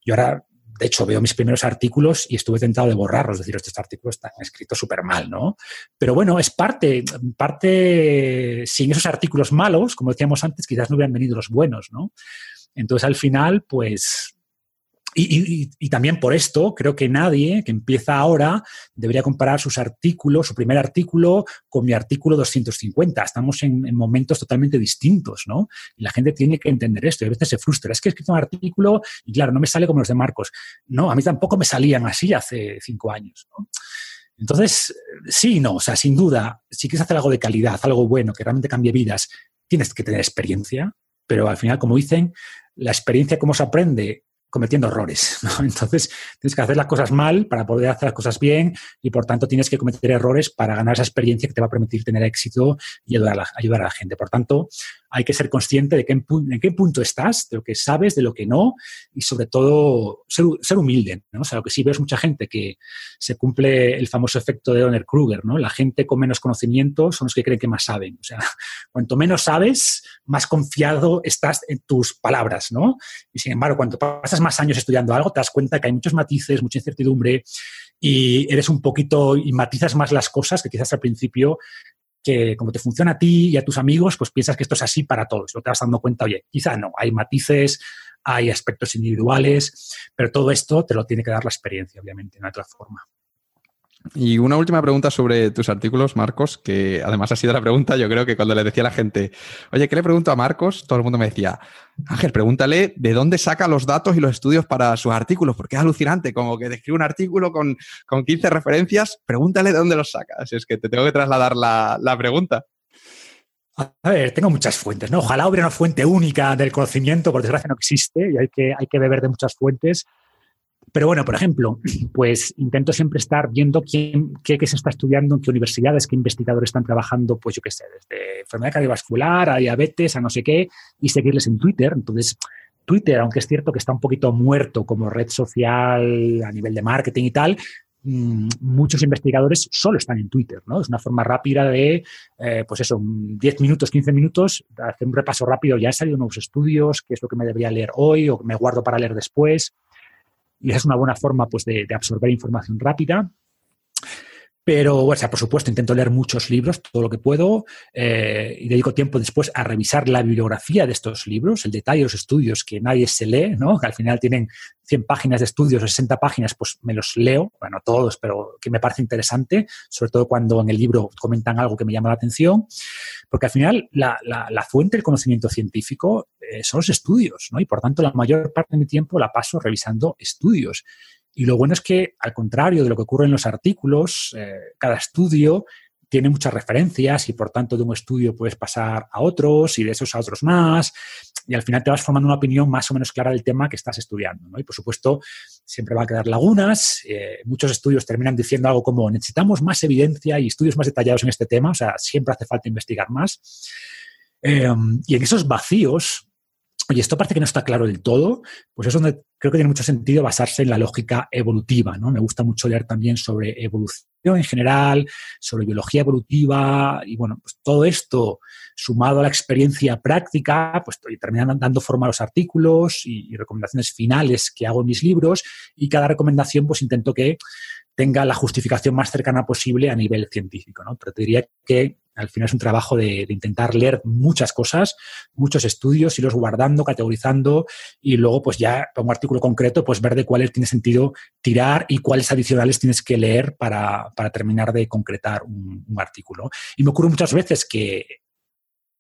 Yo ahora de hecho, veo mis primeros artículos y estuve tentado de borrarlos, decir, estos artículos están escritos súper mal, ¿no? Pero bueno, es parte, parte, sin esos artículos malos, como decíamos antes, quizás no hubieran venido los buenos, ¿no? Entonces, al final, pues y, también por esto creo que nadie que empieza ahora debería comparar sus artículos, su primer artículo, con mi artículo 250. Estamos en, momentos totalmente distintos, ¿no? Y la gente tiene que entender esto y a veces se frustra. Es que he escrito un artículo y claro, no me sale como los de Marcos. No, a mí tampoco me salían así hace cinco años. Entonces, sí, no, o sea, sin duda, si quieres hacer algo de calidad, algo bueno, que realmente cambie vidas, tienes que tener experiencia, pero al final, como dicen, la experiencia, cómo se aprende, cometiendo errores. *laughs* Entonces, tienes que hacer las cosas mal para poder hacer las cosas bien y, por tanto, tienes que cometer errores para ganar esa experiencia que te va a permitir tener éxito y ayudar a la, ayudar a la gente. Por tanto, hay que ser consciente de qué, en qué punto estás, de lo que sabes, de lo que no, y sobre todo ser, humilde. O sea, lo que sí ves mucha gente que se cumple el famoso efecto de Donner Kruger, ¿no? La gente con menos conocimiento son los que creen que más saben. O sea, *laughs* cuanto menos sabes, más confiado estás en tus palabras, ¿no? Y sin embargo, cuando pasas más años estudiando algo, te das cuenta que hay muchos matices, mucha incertidumbre, y eres un poquito y matizas más las cosas que quizás al principio que como te funciona a ti y a tus amigos, pues piensas que esto es así para todos. No te vas dando cuenta, oye, quizá no, hay matices, hay aspectos individuales, pero todo esto te lo tiene que dar la experiencia, obviamente, de otra forma. Y una última pregunta sobre tus artículos, Marcos, que además ha sido la pregunta, yo creo que cuando le decía a la gente, oye, ¿qué le pregunto a Marcos? Todo el mundo me decía, Ángel, pregúntale de dónde saca los datos y los estudios para sus artículos, porque es alucinante, como que describe un artículo con, con 15 referencias, pregúntale de dónde los sacas. Es que te tengo que trasladar la, la pregunta. A ver, tengo muchas fuentes, ¿no? Ojalá hubiera una fuente única del conocimiento, por desgracia no existe y hay que, hay que beber de muchas fuentes. Pero bueno, por ejemplo, *clears throat* pues intento siempre estar viendo quién, qué, se está estudiando, en qué universidades, qué investigadores están trabajando, pues yo qué sé, desde enfermedad cardiovascular a diabetes, a no sé qué, y seguirles en Twitter. Entonces, Twitter, aunque es cierto que está un poquito muerto como red social a nivel de marketing y tal, mm, muchos investigadores solo están en Twitter, ¿no? Es una forma rápida de, eh, pues eso, 10 minutos, 15 minutos, hacer un repaso rápido, ya han salido nuevos estudios, qué es lo que me debería leer hoy o me guardo para leer después y es una buena forma pues, de, absorber información rápida. Pero, o sea, por supuesto, intento leer muchos libros, todo lo que puedo, eh, y dedico tiempo después a revisar la bibliografía de estos libros, el detalle de los estudios que nadie se lee, ¿no? Que al final tienen 100 páginas de estudios o 60 páginas, pues me los leo, bueno, todos, pero que me parece interesante, sobre todo cuando en el libro comentan algo que me llama la atención, porque al final la, fuente del conocimiento científico eh, son los estudios, ¿no? Y por tanto la mayor parte de mi tiempo la paso revisando estudios. Y lo bueno es que, al contrario de lo que ocurre en los artículos, eh, cada estudio tiene muchas referencias y por tanto de un estudio puedes pasar a otros y de esos a otros más y al final te vas formando una opinión más o menos clara del tema que estás estudiando. Y por supuesto, siempre va a quedar lagunas. Eh, muchos estudios terminan diciendo algo como necesitamos más evidencia y estudios más detallados en este tema, o sea, siempre hace falta investigar más. Eh, y en esos vacíos Oye, esto parece que no está claro del todo, pues es donde creo que tiene mucho sentido basarse en la lógica evolutiva, ¿no? Me gusta mucho leer también sobre evolución en general, sobre biología evolutiva y bueno, pues todo esto sumado a la experiencia práctica, pues terminan dando forma a los artículos y, y recomendaciones finales que hago en mis libros y cada recomendación pues intento que tenga la justificación más cercana posible a nivel científico, ¿no? Pero te diría que al final es un trabajo de, intentar leer muchas cosas, muchos estudios, irlos guardando, categorizando y luego pues ya para un artículo concreto pues ver de cuáles tiene sentido tirar y cuáles adicionales tienes que leer para, terminar de concretar un, artículo. Y me ocurre muchas veces que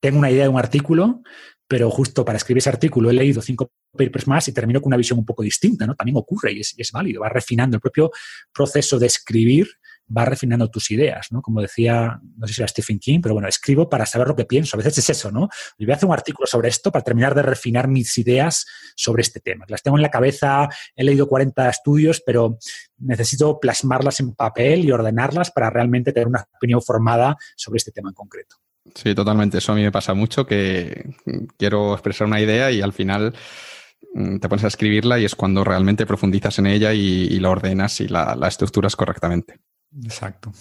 tengo una idea de un artículo, pero justo para escribir ese artículo he leído cinco papers más y termino con una visión un poco distinta, ¿no? También ocurre y es, y es válido, va refinando el propio proceso de escribir va refinando tus ideas, ¿no? Como decía, no sé si era Stephen King, pero bueno, escribo para saber lo que pienso. A veces es eso, ¿no? Y voy a hacer un artículo sobre esto para terminar de refinar mis ideas sobre este tema. Las tengo en la cabeza, he leído 40 estudios, pero necesito plasmarlas en papel y ordenarlas para realmente tener una opinión formada sobre este tema en concreto. Sí, totalmente. Eso a mí me pasa mucho, que quiero expresar una idea y al final mm, te pones a escribirla y es cuando realmente profundizas en ella y, la ordenas y la estructuras correctamente. Exacto.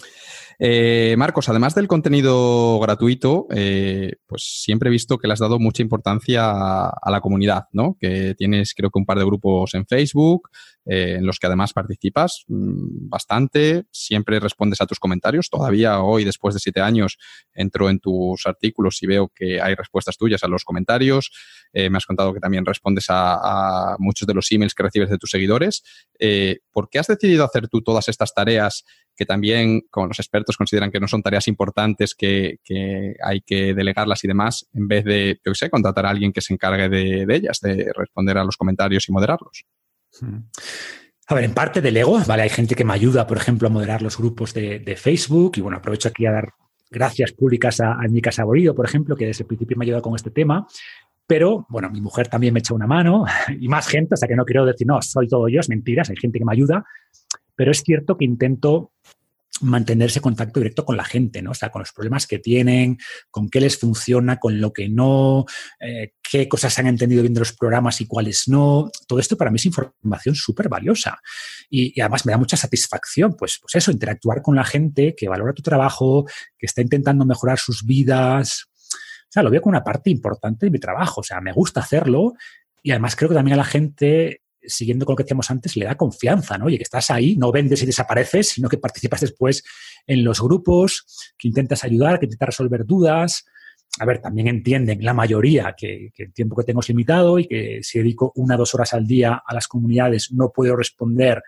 Eh, Marcos, además del contenido gratuito, eh, pues siempre he visto que le has dado mucha importancia a, la comunidad, ¿no? Que tienes creo que un par de grupos en Facebook, eh, en los que además participas mm, bastante, siempre respondes a tus comentarios. Todavía hoy, después de siete años, entro en tus artículos y veo que hay respuestas tuyas a los comentarios. me has contado que también respondes a, a, muchos de los emails que recibes de tus seguidores. ¿Por qué has decidido hacer tú todas estas tareas que también, como los expertos consideran que no son tareas importantes, que, hay que delegarlas y demás, en vez de, yo qué sé, contratar a alguien que se encargue de, ellas, de responder a los comentarios y moderarlos. Hmm. A ver, en parte del ego, ¿vale? Hay gente que me ayuda, por ejemplo, a moderar los grupos de, Facebook y bueno, aprovecho aquí a dar gracias públicas a, a Nica Saborido, por ejemplo, que desde el principio me ha ayudado con este tema. Pero, bueno, mi mujer también me echa una mano *laughs* y más gente, o sea que no quiero decir, no, soy todo yo, es mentiras, hay gente que me ayuda, pero es cierto que intento mantener ese contacto directo con la gente, ¿no? O sea, con los problemas que tienen, con qué les funciona, con lo que no, eh, qué cosas han entendido bien de los programas y cuáles no. Todo esto para mí es información súper valiosa. Y, además me da mucha satisfacción, pues, pues eso, interactuar con la gente que valora tu trabajo, que está intentando mejorar sus vidas. O sea, lo veo como una parte importante de mi trabajo. O sea, me gusta hacerlo y además creo que también a la gente siguiendo con lo que decíamos antes, le da confianza, ¿no? Oye, que estás ahí, no vendes y desapareces, sino que participas después en los grupos, que intentas ayudar, que intentas resolver dudas. A ver, también entienden la mayoría que, el tiempo que tengo es limitado y que si dedico una o dos horas al día a las comunidades no puedo responder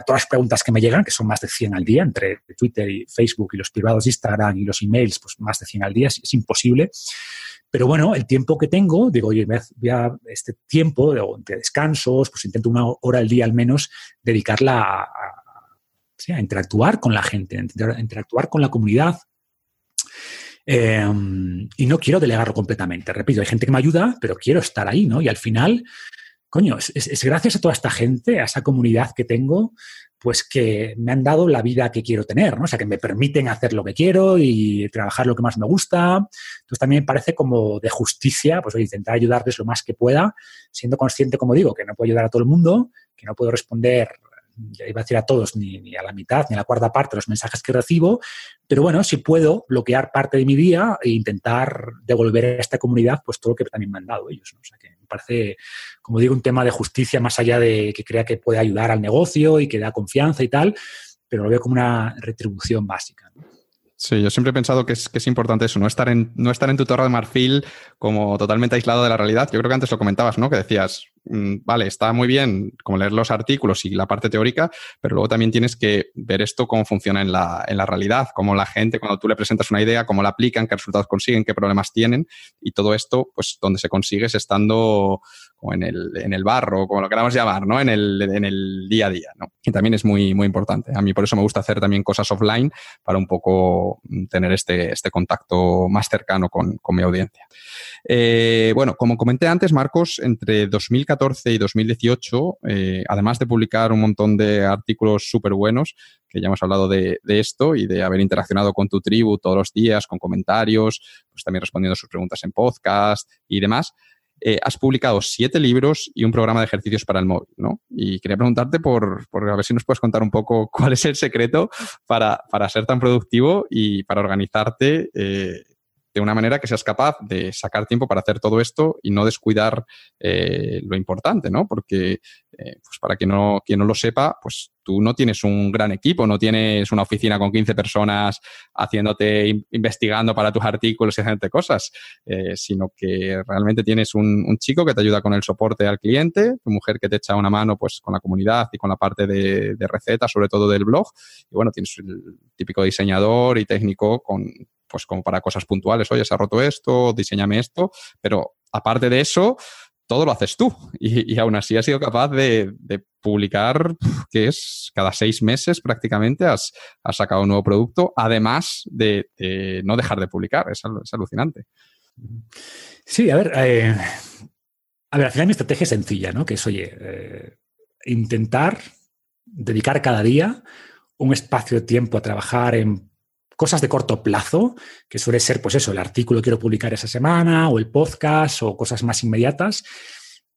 a todas las preguntas que me llegan, que son más de 100 al día, entre Twitter y Facebook y los privados de Instagram y los emails, pues más de 100 al día, es, es imposible. Pero bueno, el tiempo que tengo, digo, oye, voy a este tiempo de, descansos, pues intento una hora al día al menos dedicarla a, interactuar con la gente, a interactuar con la comunidad. Em, y no quiero delegarlo completamente. Repito, hay gente que me ayuda, pero quiero estar ahí, ¿no? Y al final, coño, es, gracias a toda esta gente, a esa comunidad que tengo, pues que me han dado la vida que quiero tener, ¿no? O sea, que me permiten hacer lo que quiero y trabajar lo que más me gusta. Entonces también me parece como de justicia, pues intentar ayudarles lo más que pueda, siendo consciente, como digo, que no puedo ayudar a todo el mundo, que no puedo responder iba a decir a todos, ni, a la mitad, ni a la cuarta parte de los mensajes que recibo, pero bueno, si puedo bloquear parte de mi día e intentar devolver a esta comunidad pues todo lo que también me han dado ellos. O sea que me parece, como digo, un tema de justicia más allá de que crea que puede ayudar al negocio y que da confianza y tal, pero lo veo como una retribución básica. Sí, yo siempre he pensado que es, que es importante eso, no estar, en, no estar en tu torre de marfil como totalmente aislado de la realidad. Yo creo que antes lo comentabas, ¿no? Que decías, vale, está muy bien como leer los artículos y la parte teórica, pero luego también tienes que ver esto cómo funciona en la, en la realidad, cómo la gente, cuando tú le presentas una idea, cómo la aplican, qué resultados consiguen, qué problemas tienen, y todo esto, pues donde se consigue es estando o en el, en el barro, como lo queramos llamar, ¿no? En el, en el día a día, ¿no? Y también es muy, muy importante. A mí por eso me gusta hacer también cosas offline para un poco mm, tener este, este contacto más cercano con, con mi audiencia. Eh, bueno, como comenté antes, Marcos, entre 2014 y 2018, eh, además de publicar un montón de artículos súper buenos, que ya hemos hablado de, de, esto y de haber interaccionado con tu tribu todos los días, con comentarios, pues también respondiendo sus preguntas en podcast y demás, eh, has publicado siete libros y un programa de ejercicios para el móvil, ¿no? Y quería preguntarte por, por a ver si nos puedes contar un poco *laughs* cuál es el secreto para, para ser tan productivo y para organizarte eh, de una manera que seas capaz de sacar tiempo para hacer todo esto y no descuidar eh, lo importante, ¿no? Porque, eh, pues para quien no, quien no lo sepa, pues tú no tienes un gran equipo, no tienes una oficina con 15 personas haciéndote, investigando para tus artículos y haciéndote cosas, eh, sino que realmente tienes un, chico que te ayuda con el soporte al cliente, tu mujer que te echa una mano pues con la comunidad y con la parte de, de recetas, sobre todo del blog, y bueno, tienes el típico diseñador y técnico con pues como para cosas puntuales, oye, se ha roto esto, diseñame esto, pero aparte de eso, todo lo haces tú. *laughs* Y, aún así has sido capaz de, publicar, que es cada seis meses prácticamente has, sacado un nuevo producto, además de, no dejar de publicar. Es, alucinante. Sí, a ver, eh, a ver, al final mi estrategia es sencilla, ¿no? Que es, oye, eh, intentar dedicar cada día un espacio de tiempo a trabajar en cosas de corto plazo, que suele ser, pues eso, el artículo que quiero publicar esa semana, o el podcast, o cosas más inmediatas,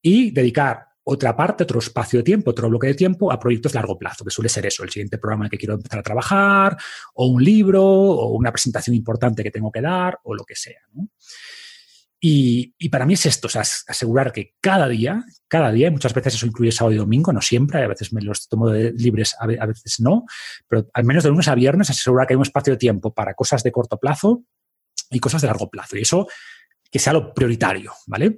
y dedicar otra parte, otro espacio de tiempo, otro bloque de tiempo a proyectos largo plazo, que suele ser eso, el siguiente programa en el que quiero empezar a trabajar, o un libro, o una presentación importante que tengo que dar, o lo que sea. Y, para mí es esto, o sea, asegurar que cada día, cada día, y muchas veces eso incluye sábado y domingo, no siempre, a veces me los tomo de libres, a veces no, pero al menos de lunes a viernes asegurar que hay un espacio de tiempo para cosas de corto plazo y cosas de largo plazo. Y eso que sea lo prioritario, ¿vale?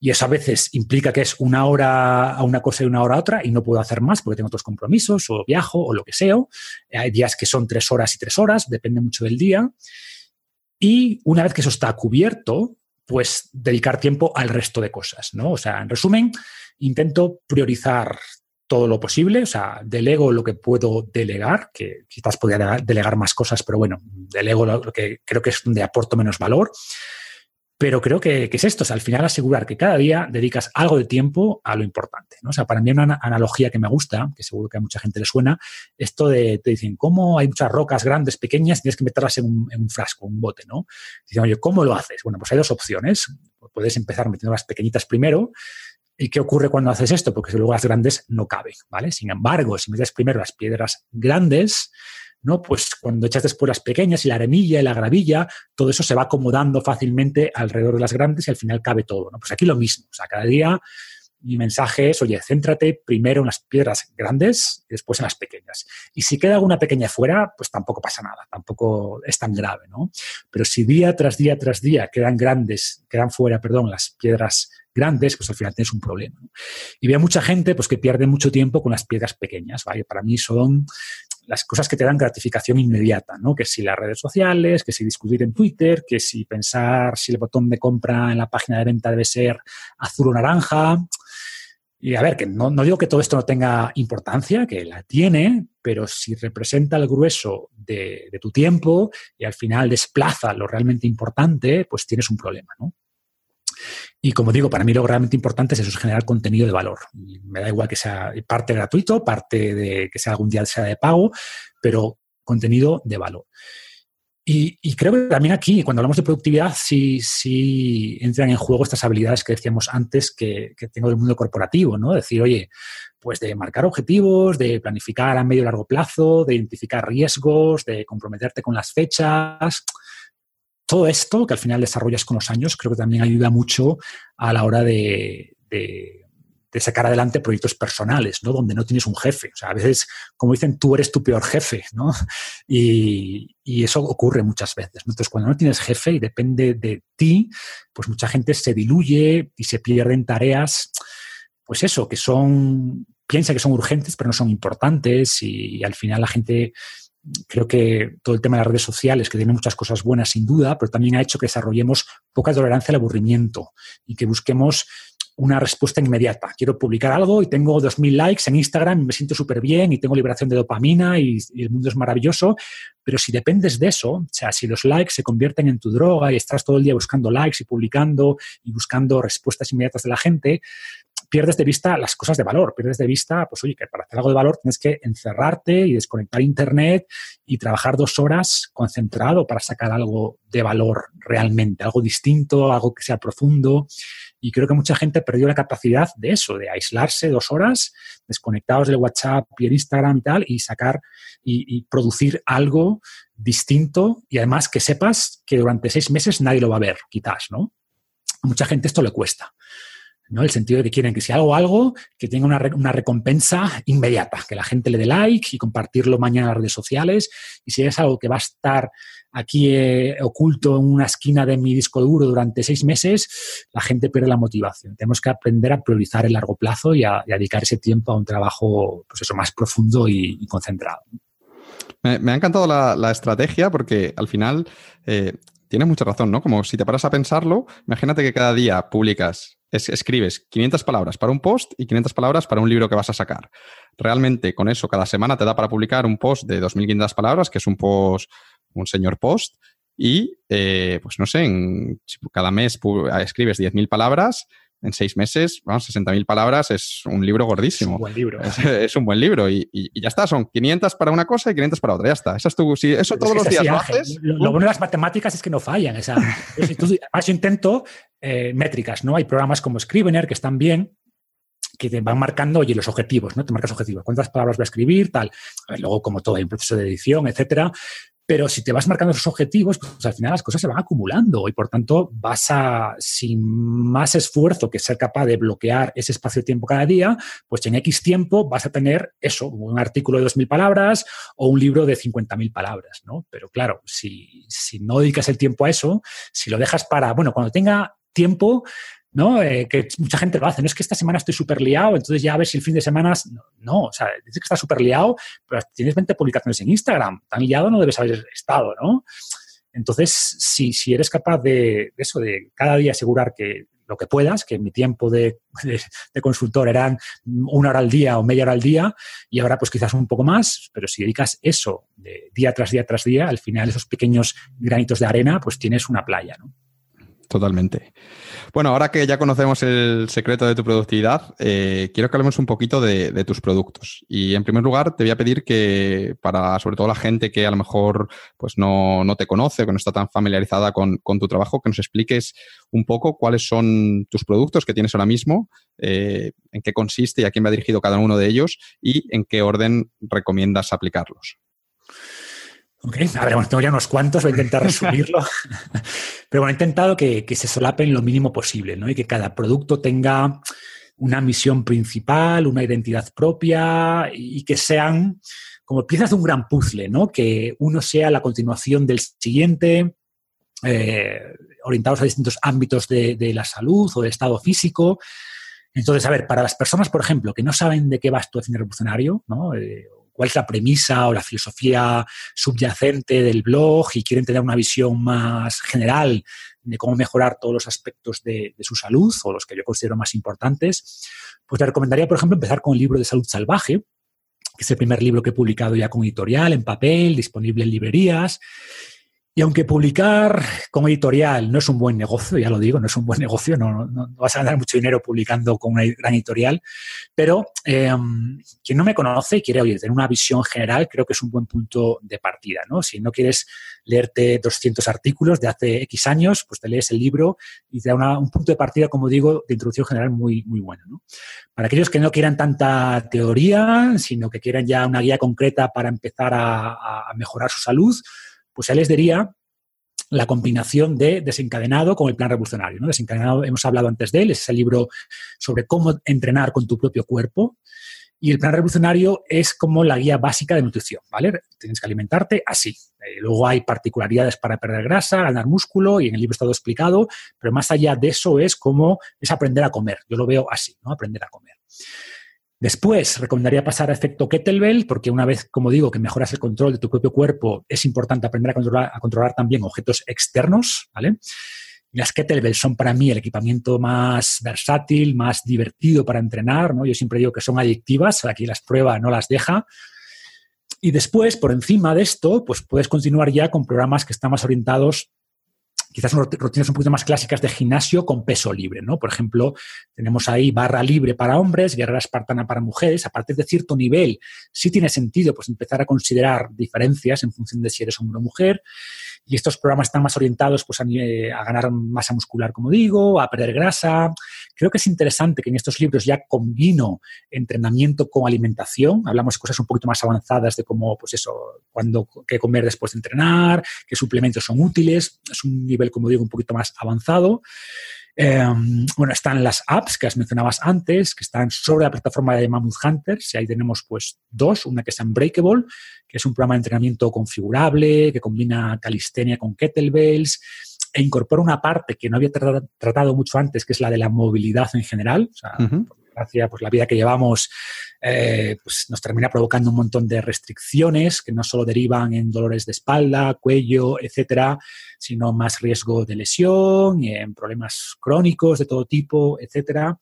Y eso a veces implica que es una hora a una cosa y una hora a otra y no puedo hacer más porque tengo otros compromisos o viajo o lo que sea. Hay días que son tres horas y tres horas, depende mucho del día. Y una vez que eso está cubierto, pues dedicar tiempo al resto de cosas, ¿no? O sea, en resumen, intento priorizar todo lo posible, o sea, delego lo que puedo delegar, que quizás podría delegar más cosas, pero bueno, delego lo que creo que es donde aporto menos valor pero creo que, es esto, al final asegurar que cada día dedicas algo de tiempo a lo importante. ¿no? O sea, para mí una analogía que me gusta, que seguro que a mucha gente le suena, esto de, te dicen, ¿cómo hay muchas rocas grandes, pequeñas, tienes que meterlas en un, frasco, un bote, ¿no? Dicen, oye, ¿cómo lo haces? Bueno, pues hay dos opciones. Puedes empezar metiendo las pequeñitas primero, ¿Y qué ocurre cuando haces esto? Porque luego las grandes no caben, ¿vale? Sin embargo, si metes primero las piedras grandes, ¿no? Pues cuando echas después las pequeñas y la arenilla y la gravilla, todo eso se va acomodando fácilmente alrededor de las grandes y al final cabe todo, ¿no? Pues aquí lo mismo, o sea, cada día mi mensaje es, oye, céntrate primero en las piedras grandes y después en las pequeñas. Y si queda alguna pequeña fuera, pues tampoco pasa nada, tampoco es tan grave, ¿no? Pero si día tras día tras día quedan grandes, quedan fuera, perdón, las piedras grandes, pues al final tienes un problema. Y veo mucha gente pues, que pierde mucho tiempo con las piedras pequeñas, ¿vale? Para mí son las cosas que te dan gratificación inmediata, ¿no? Que si las redes sociales, que si discutir en Twitter, que si pensar si el botón de compra en la página de venta debe ser azul o naranja. Y a ver, que no, digo que todo esto no tenga importancia, que la tiene, pero si representa el grueso de, de tu tiempo y al final desplaza lo realmente importante, pues tienes un problema, ¿no? Y como digo, para mí lo realmente importante es eso, es generar contenido de valor. me da igual que sea parte gratuito, parte de que sea algún día sea de pago, pero contenido de valor. Y, creo que también aquí, cuando hablamos de productividad, sí, sí entran en juego estas habilidades que decíamos antes que, que tengo del mundo corporativo, ¿no? Decir, oye, pues de marcar objetivos, de planificar a medio y largo plazo, de identificar riesgos, de comprometerte con las fechas todo esto que al final desarrollas con los años, creo que también ayuda mucho a la hora de, sacar adelante proyectos personales, ¿no? Donde no tienes un jefe. O sea, a veces, como dicen, tú eres tu peor jefe, ¿no? Y, eso ocurre muchas veces. Entonces, cuando no tienes jefe y depende de ti, pues mucha gente se diluye y se pierden tareas, pues eso, que son, piensa que son urgentes, pero no son importantes y al final la gente creo que todo el tema de las redes sociales, que tiene muchas cosas buenas sin duda, pero también ha hecho que desarrollemos poca tolerancia al aburrimiento y que busquemos una respuesta inmediata. Quiero publicar algo y tengo 2.000 likes en Instagram y me siento súper bien y tengo liberación de dopamina y, y, el mundo es maravilloso, pero si dependes de eso, o sea, si los likes se convierten en tu droga y estás todo el día buscando likes y publicando y buscando respuestas inmediatas de la gente, pierdes de vista las cosas de valor, pierdes de vista, pues oye, que para hacer algo de valor tienes que encerrarte y desconectar Internet y trabajar dos horas concentrado para sacar algo de valor realmente, algo distinto, algo que sea profundo. Y creo que mucha gente perdió la capacidad de eso, de aislarse dos horas, desconectados del WhatsApp y el Instagram y tal, y sacar y, producir algo distinto y además que sepas que durante seis meses nadie lo va a ver, quizás, ¿no? Mucha gente esto le cuesta. ¿No? El sentido de que quieren que si hago algo, que tenga una, una, recompensa inmediata, que la gente le dé like y compartirlo mañana en las redes sociales. Y si es algo que va a estar aquí eh, oculto en una esquina de mi disco duro durante seis meses, la gente pierde la motivación. Tenemos que aprender a priorizar el largo plazo y a, dedicar ese tiempo a un trabajo pues eso, más profundo y, concentrado. Me, ha encantado la, estrategia porque al final eh, tiene mucha razón, ¿no? Como si te paras a pensarlo, imagínate que cada día publicas escribes 500 palabras para un post y 500 palabras para un libro que vas a sacar. Realmente con eso cada semana te da para publicar un post de 2.500 palabras, que es un post, un señor post, y eh, pues no sé, cada mes escribes 10.000 palabras, en seis meses, vamos, 60.000 palabras es un libro gordísimo. Es un buen libro. Es, un buen libro y, ya está, son 500 para una cosa y 500 para otra, ya está. Eso, es tu, si eso todos los días lo haces... Lo, bueno de las matemáticas es que no fallan. O sea, yo intento eh, métricas, ¿no? Hay programas como Scrivener que están bien, que te van marcando, oye, los objetivos, ¿no? Te marcas objetivos, cuántas palabras voy a escribir, tal. luego, como todo, hay un proceso de edición, etcétera. Pero si te vas marcando esos objetivos, pues al final las cosas se van acumulando y por tanto vas a, sin más esfuerzo que ser capaz de bloquear ese espacio de tiempo cada día, pues en X tiempo vas a tener eso, un artículo de 2.000 palabras o un libro de 50.000 palabras, ¿no? Pero claro, si, si no dedicas el tiempo a eso, si lo dejas para, bueno, cuando tenga tiempo, ¿no? Eh, que mucha gente lo hace. No es que esta semana estoy súper liado, entonces ya a ver si el fin de semana. No, o sea, dices que estás súper liado, pero tienes 20 publicaciones en Instagram. Tan liado no debes haber estado, ¿no? Entonces, si, si eres capaz de, eso, de cada día asegurar que lo que puedas, que mi tiempo de, de, consultor eran una hora al día o media hora al día, y ahora pues quizás un poco más, pero si dedicas eso de día tras día tras día, al final esos pequeños granitos de arena, pues tienes una playa, ¿no? Totalmente. Bueno, ahora que ya conocemos el secreto de tu productividad, eh, quiero que hablemos un poquito de, tus productos. Y en primer lugar, te voy a pedir que para, sobre todo la gente que a lo mejor pues no, te conoce o que no está tan familiarizada con, tu trabajo, que nos expliques un poco cuáles son tus productos que tienes ahora mismo, eh, en qué consiste y a quién va dirigido cada uno de ellos y en qué orden recomiendas aplicarlos. Ok, *laughs* a ver, bueno, tengo ya unos cuantos, voy a intentar resumirlo. *laughs* Pero bueno, he intentado que, se solapen lo mínimo posible, ¿no? Y que cada producto tenga una misión principal, una identidad propia y que sean como piezas de un gran puzzle, ¿no? Que uno sea la continuación del siguiente, eh, orientados a distintos ámbitos de, la salud o del estado físico. Entonces, a ver, para las personas, por ejemplo, que no saben de qué va esto de cine revolucionario, ¿no? Eh, cuál es la premisa o la filosofía subyacente del blog y quieren tener una visión más general de cómo mejorar todos los aspectos de, su salud o los que yo considero más importantes, pues te recomendaría, por ejemplo, empezar con el libro de Salud Salvaje, que es el primer libro que he publicado ya con editorial, en papel, disponible en librerías y aunque publicar como editorial no es un buen negocio, ya lo digo, no es un buen negocio, no, vas a ganar mucho dinero publicando con una gran editorial, pero em, quien no me conoce y quiere oye, tener una visión general, creo que es un buen punto de partida. ¿no? Si no quieres leerte 200 artículos de hace X años, pues te lees el libro y te da un punto de partida, como digo, de introducción general muy, muy bueno. ¿no? Para aquellos que no quieran tanta teoría, sino que quieran ya una guía concreta para empezar a mejorar su salud, pues él les diría la combinación de desencadenado con el plan revolucionario. ¿no? Desencadenado, hemos hablado antes de él, es ese libro sobre cómo entrenar con tu propio cuerpo. Y el plan revolucionario es como la guía básica de nutrición, ¿vale? Tienes que alimentarte así. Eh, luego hay particularidades para perder grasa, ganar músculo, y en el libro está todo explicado, pero más allá de eso es como es aprender a comer. Yo lo veo así, ¿no? Aprender a comer. Después, recomendaría pasar a efecto kettlebell, porque una vez, como digo, que mejoras el control de tu propio cuerpo, es importante aprender a controlar, también objetos externos, ¿vale? Las kettlebells son para mí el equipamiento más versátil, más divertido para entrenar, ¿no? Yo siempre digo que son adictivas, aquí las prueba no las deja. Y después, por encima de esto, pues puedes continuar ya con programas que están más orientados quizás rutinas un poquito más clásicas de gimnasio con peso libre, ¿no? Por ejemplo, tenemos ahí barra libre para hombres, guerrera espartana para mujeres. A partir de cierto nivel, sí tiene sentido pues, empezar a considerar diferencias en función de si eres hombre o mujer. Y estos programas están más orientados pues, a, a, ganar masa muscular, como digo, a perder grasa. Creo que es interesante que en estos libros ya combino entrenamiento con alimentación. Hablamos de cosas un poquito más avanzadas de cómo, pues eso, cuándo, qué comer después de entrenar, qué suplementos son útiles. Es un nivel, como digo, un poquito más avanzado. Em, bueno, están las apps que has mencionabas antes, que están sobre la plataforma de Mammoth Hunters, y ahí tenemos pues dos, una que es Unbreakable, que es un programa de entrenamiento configurable, que combina calistenia con kettlebells, e incorpora una parte que no había tratado, mucho antes, que es la de la movilidad en general. O sea, gracias pues la vida que llevamos eh, pues, nos termina provocando un montón de restricciones que no solo derivan en dolores de espalda, cuello, etcétera, sino más riesgo de lesión y en problemas crónicos de todo tipo, etcétera.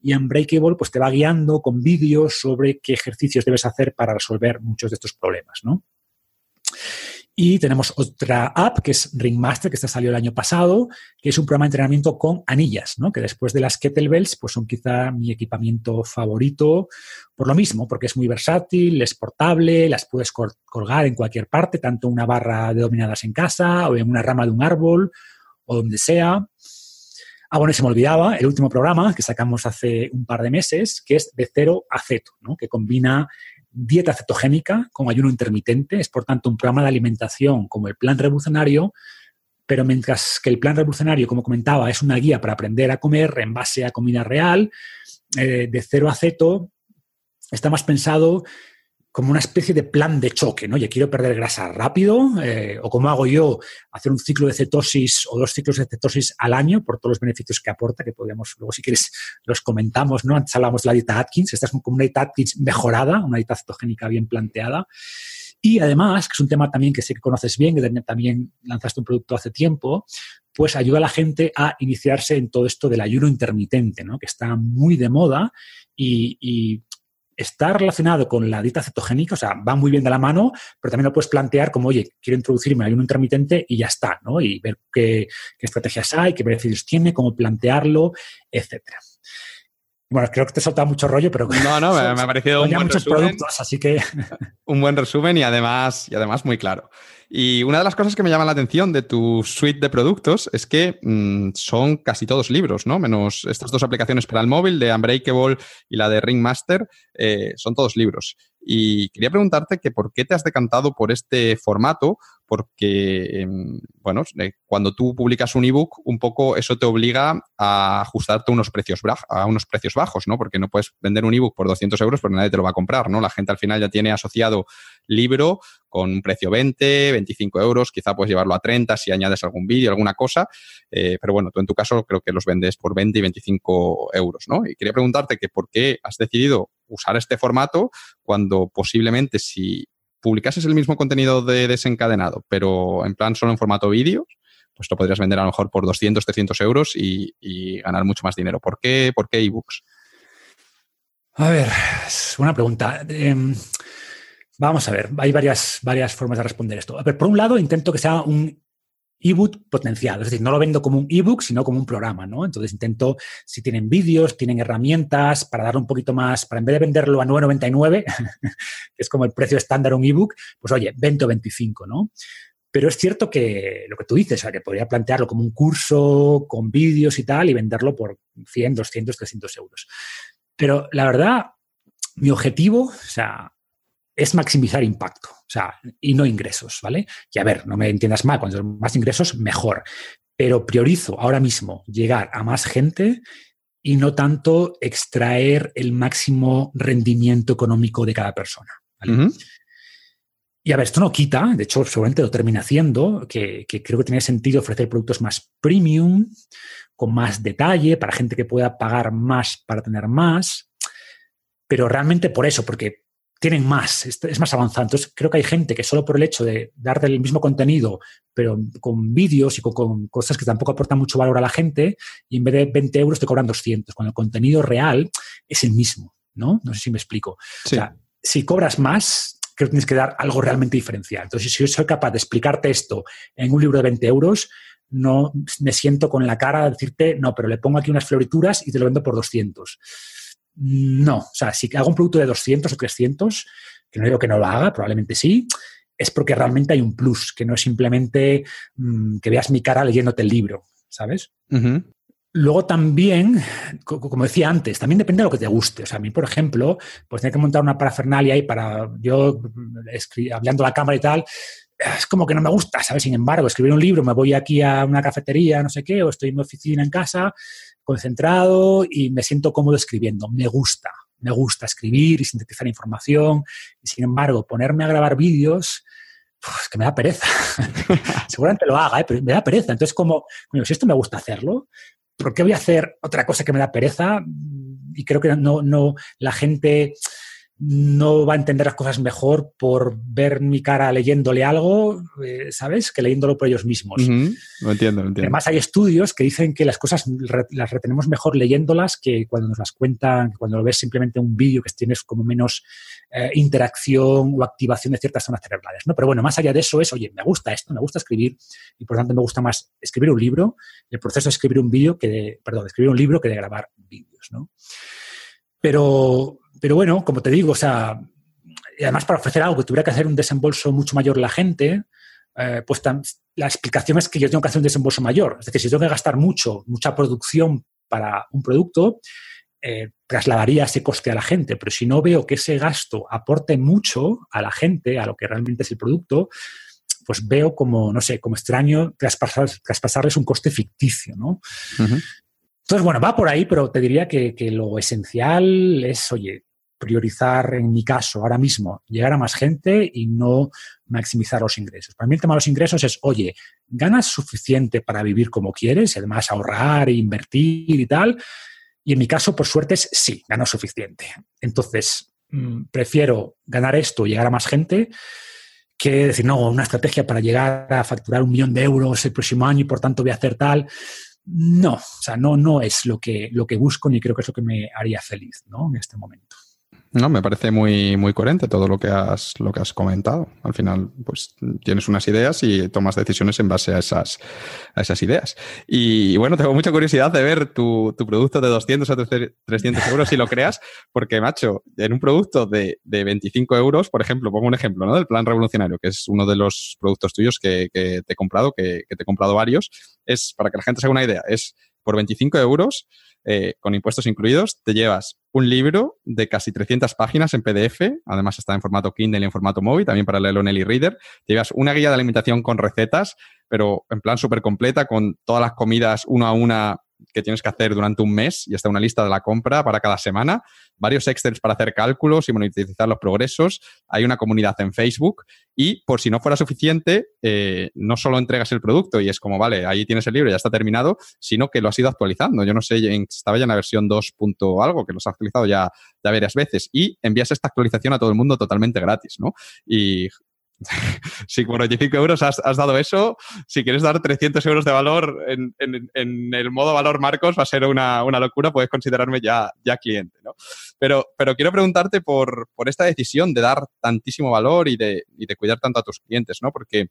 Y Unbreakable pues te va guiando con vídeos sobre qué ejercicios debes hacer para resolver muchos de estos problemas, ¿no? Y tenemos otra app que es Ringmaster, que está salió el año pasado, que es un programa de entrenamiento con anillas, ¿no? que después de las kettlebells pues son quizá mi equipamiento favorito por lo mismo, porque es muy versátil, es portable, las puedes colgar en cualquier parte, tanto una barra de dominadas en casa o en una rama de un árbol o donde sea. Ah, bueno, se me olvidaba el último programa que sacamos hace un par de meses, que es de cero a ceto, ¿no? que combina dieta cetogénica con ayuno intermitente. Es, por tanto, un programa de alimentación como el plan revolucionario, pero mientras que el plan revolucionario, como comentaba, es una guía para aprender a comer en base a comida real, eh, de cero a ceto está más pensado como una especie de plan de choque, ¿no? Yo quiero perder grasa rápido, eh, o como hago yo, hacer un ciclo de cetosis o dos ciclos de cetosis al año por todos los beneficios que aporta, que podríamos, luego si quieres, los comentamos, ¿no? Antes hablábamos de la dieta Atkins, esta es como una dieta Atkins mejorada, una dieta cetogénica bien planteada. Y además, que es un tema también que sé que conoces bien, que también lanzaste un producto hace tiempo, pues ayuda a la gente a iniciarse en todo esto del ayuno intermitente, ¿no? que está muy de moda y está relacionado con la dieta cetogénica, o sea, va muy bien de la mano, pero también lo puedes plantear como, oye, quiero introducirme ayuno intermitente y ya está, ¿no? Y ver qué, estrategias hay, qué beneficios tiene, cómo plantearlo, etcétera. Bueno, creo que te he soltado mucho rollo, pero... No, no, me, ha parecido un *laughs* buen muchos resumen, productos, así que... *laughs* un buen resumen y además, y además muy claro. Y una de las cosas que me llama la atención de tu suite de productos es que mm, son casi todos libros, ¿no? Menos estas dos aplicaciones para el móvil, de Unbreakable y la de Ringmaster, eh, son todos libros. Y quería preguntarte que por qué te has decantado por este formato, porque, em, bueno, eh, cuando tú publicas un ebook, un poco eso te obliga a ajustarte unos precios, a unos precios bajos, ¿no? Porque no puedes vender un ebook por 200 euros porque nadie te lo va a comprar, ¿no? La gente al final ya tiene asociado libro con un precio 20, 25 euros, quizá puedes llevarlo a 30 si añades algún vídeo, alguna cosa, eh, pero bueno, tú en tu caso creo que los vendes por 20 y 25 euros, ¿no? Y quería preguntarte que por qué has decidido usar este formato cuando posiblemente si publicases el mismo contenido de desencadenado, pero en plan solo en formato vídeo, pues lo podrías vender a lo mejor por 200, 300 euros y, ganar mucho más dinero. ¿Por qué, por qué ebooks? A ver, es una pregunta. Em, vamos a ver, hay varias, varias formas de responder esto. A ver, por un lado, intento que sea un ebook potenciado. Es decir, no lo vendo como un ebook, sino como un programa, ¿no? Entonces intento, si tienen vídeos, tienen herramientas, para dar un poquito más, para en vez de venderlo a 9,99, *laughs* que es como el precio estándar un ebook, pues oye, 20 o 25, ¿no? Pero es cierto que lo que tú dices, o sea, que podría plantearlo como un curso con vídeos y tal y venderlo por 100, 200, 300 euros. Pero la verdad, mi objetivo, o sea, es maximizar impacto, o sea, y no ingresos, ¿vale? Y a ver, no me entiendas mal, cuando más ingresos, mejor. Pero priorizo ahora mismo llegar a más gente y no tanto extraer el máximo rendimiento económico de cada persona. Y a ver, esto no quita, de hecho, seguramente lo termina haciendo, que, que, creo que tiene sentido ofrecer productos más premium, con más detalle, para gente que pueda pagar más para tener más. Pero realmente por eso, porque tienen más, es más avanzado. Entonces, creo que hay gente que solo por el hecho de darte el mismo contenido, pero con vídeos y con, cosas que tampoco aportan mucho valor a la gente, y en vez de 20 euros te cobran 200, cuando el contenido real es el mismo, ¿no? No sé si me explico. O sea, si cobras más, creo que tienes que dar algo realmente diferencial. Entonces, si yo soy capaz de explicarte esto en un libro de 20 euros, no me siento con la cara de decirte, no, pero le pongo aquí unas florituras y te lo vendo por 200 no, o sea, si hago un producto de 200 o 300, que no digo que no lo haga, probablemente sí, es porque realmente hay un plus, que no es simplemente mm, que veas mi cara leyéndote el libro, ¿sabes? Luego también, como decía antes, también depende de lo que te guste. O sea, a mí, por ejemplo, pues tener que montar una parafernalia ahí para yo hablando a la cámara y tal, es como que no me gusta, ¿sabes? Sin embargo, escribir un libro, me voy aquí a una cafetería, no sé qué, o estoy en mi oficina en casa, concentrado y me siento cómodo escribiendo. Me gusta, me gusta escribir y sintetizar información. Y sin embargo, ponerme a grabar vídeos, pues que me da pereza. *laughs* Seguramente lo haga, ¿eh? pero me da pereza. Entonces, como, si esto me gusta hacerlo, ¿por qué voy a hacer otra cosa que me da pereza? Y creo que no, no la gente no va a entender las cosas mejor por ver mi cara leyéndole algo, eh, ¿sabes? Que leyéndolo por ellos mismos. Lo entiendo, lo entiendo. Además, hay estudios que dicen que las cosas las retenemos mejor leyéndolas que cuando nos las cuentan, cuando lo ves simplemente un vídeo que tienes como menos eh, interacción o activación de ciertas zonas cerebrales, ¿no? Pero bueno, más allá de eso es, oye, me gusta esto, me gusta escribir y por lo tanto me gusta más escribir un libro, el proceso de escribir un vídeo que de, perdón, de escribir un libro que de grabar vídeos, ¿no? Pero pero bueno, como te digo, o sea, y además para ofrecer algo que tuviera que hacer un desembolso mucho mayor la gente, eh, pues la explicación es que yo tengo que hacer un desembolso mayor. Es decir, si tengo que gastar mucho, mucha producción para un producto, eh, trasladaría ese coste a la gente. Pero si no veo que ese gasto aporte mucho a la gente, a lo que realmente es el producto, pues veo como, no sé, como extraño traspasarles un coste ficticio, ¿no? Entonces, bueno, va por ahí, pero te diría que, lo esencial es, oye, priorizar, en mi caso, ahora mismo, llegar a más gente y no maximizar los ingresos. Para mí el tema de los ingresos es, oye, ganas suficiente para vivir como quieres, y además ahorrar e invertir y tal. Y en mi caso, por suerte, es sí, gano suficiente. Entonces, mm, prefiero ganar esto y llegar a más gente que decir, no, una estrategia para llegar a facturar un millón de euros el próximo año y por tanto voy a hacer tal. No, o sea, no, no es lo que, lo que busco ni creo que es lo que me haría feliz ¿no? en este momento. No, me parece muy, muy coherente todo lo que has, lo que has comentado. Al final, pues tienes unas ideas y tomas decisiones en base a esas, a esas ideas. Y bueno, tengo mucha curiosidad de ver tu, tu producto de 200 a 300 euros si lo creas, porque, macho, en un producto de, de 25 euros, por ejemplo, pongo un ejemplo, ¿no? Del plan revolucionario, que es uno de los productos tuyos que, que te he comprado, que, que te he comprado varios, es, para que la gente se haga una idea, es por 25 euros, eh, con impuestos incluidos, te llevas un libro de casi 300 páginas en PDF, además está en formato Kindle y en formato móvil, también para leerlo en el e-reader. Te llevas una guía de alimentación con recetas, pero en plan súper completa, con todas las comidas uno a una que tienes que hacer durante un mes y está una lista de la compra para cada semana, varios Excel para hacer cálculos y monetizar los progresos, hay una comunidad en Facebook y por si no fuera suficiente, eh, no solo entregas el producto y es como, vale, ahí tienes el libro, ya está terminado, sino que lo has ido actualizando. Yo no sé, estaba ya en la versión 2. algo, que los has actualizado ya, ya varias veces y envías esta actualización a todo el mundo totalmente gratis, ¿no? Y si por 25 euros has, dado eso, si quieres dar 300 euros de valor en, el modo valor Marcos, va a ser una, locura, puedes considerarme ya, ya cliente, ¿no? Pero, pero quiero preguntarte por, esta decisión de dar tantísimo valor y de, cuidar tanto a tus clientes, ¿no? Porque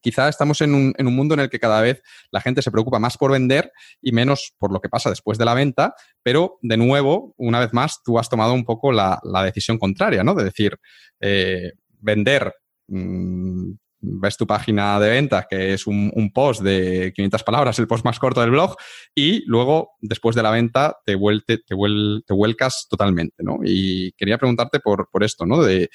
quizá estamos en un, mundo en el que cada vez la gente se preocupa más por vender y menos por lo que pasa después de la venta, pero de nuevo, una vez más, tú has tomado un poco la, decisión contraria, ¿no? De decir, eh, vender Mm, ves tu página de ventas, que es un, post de 500 palabras, el post más corto del blog, y luego, después de la venta, te, te, te vuelcas totalmente, ¿no? Y quería preguntarte por, esto, ¿no? De,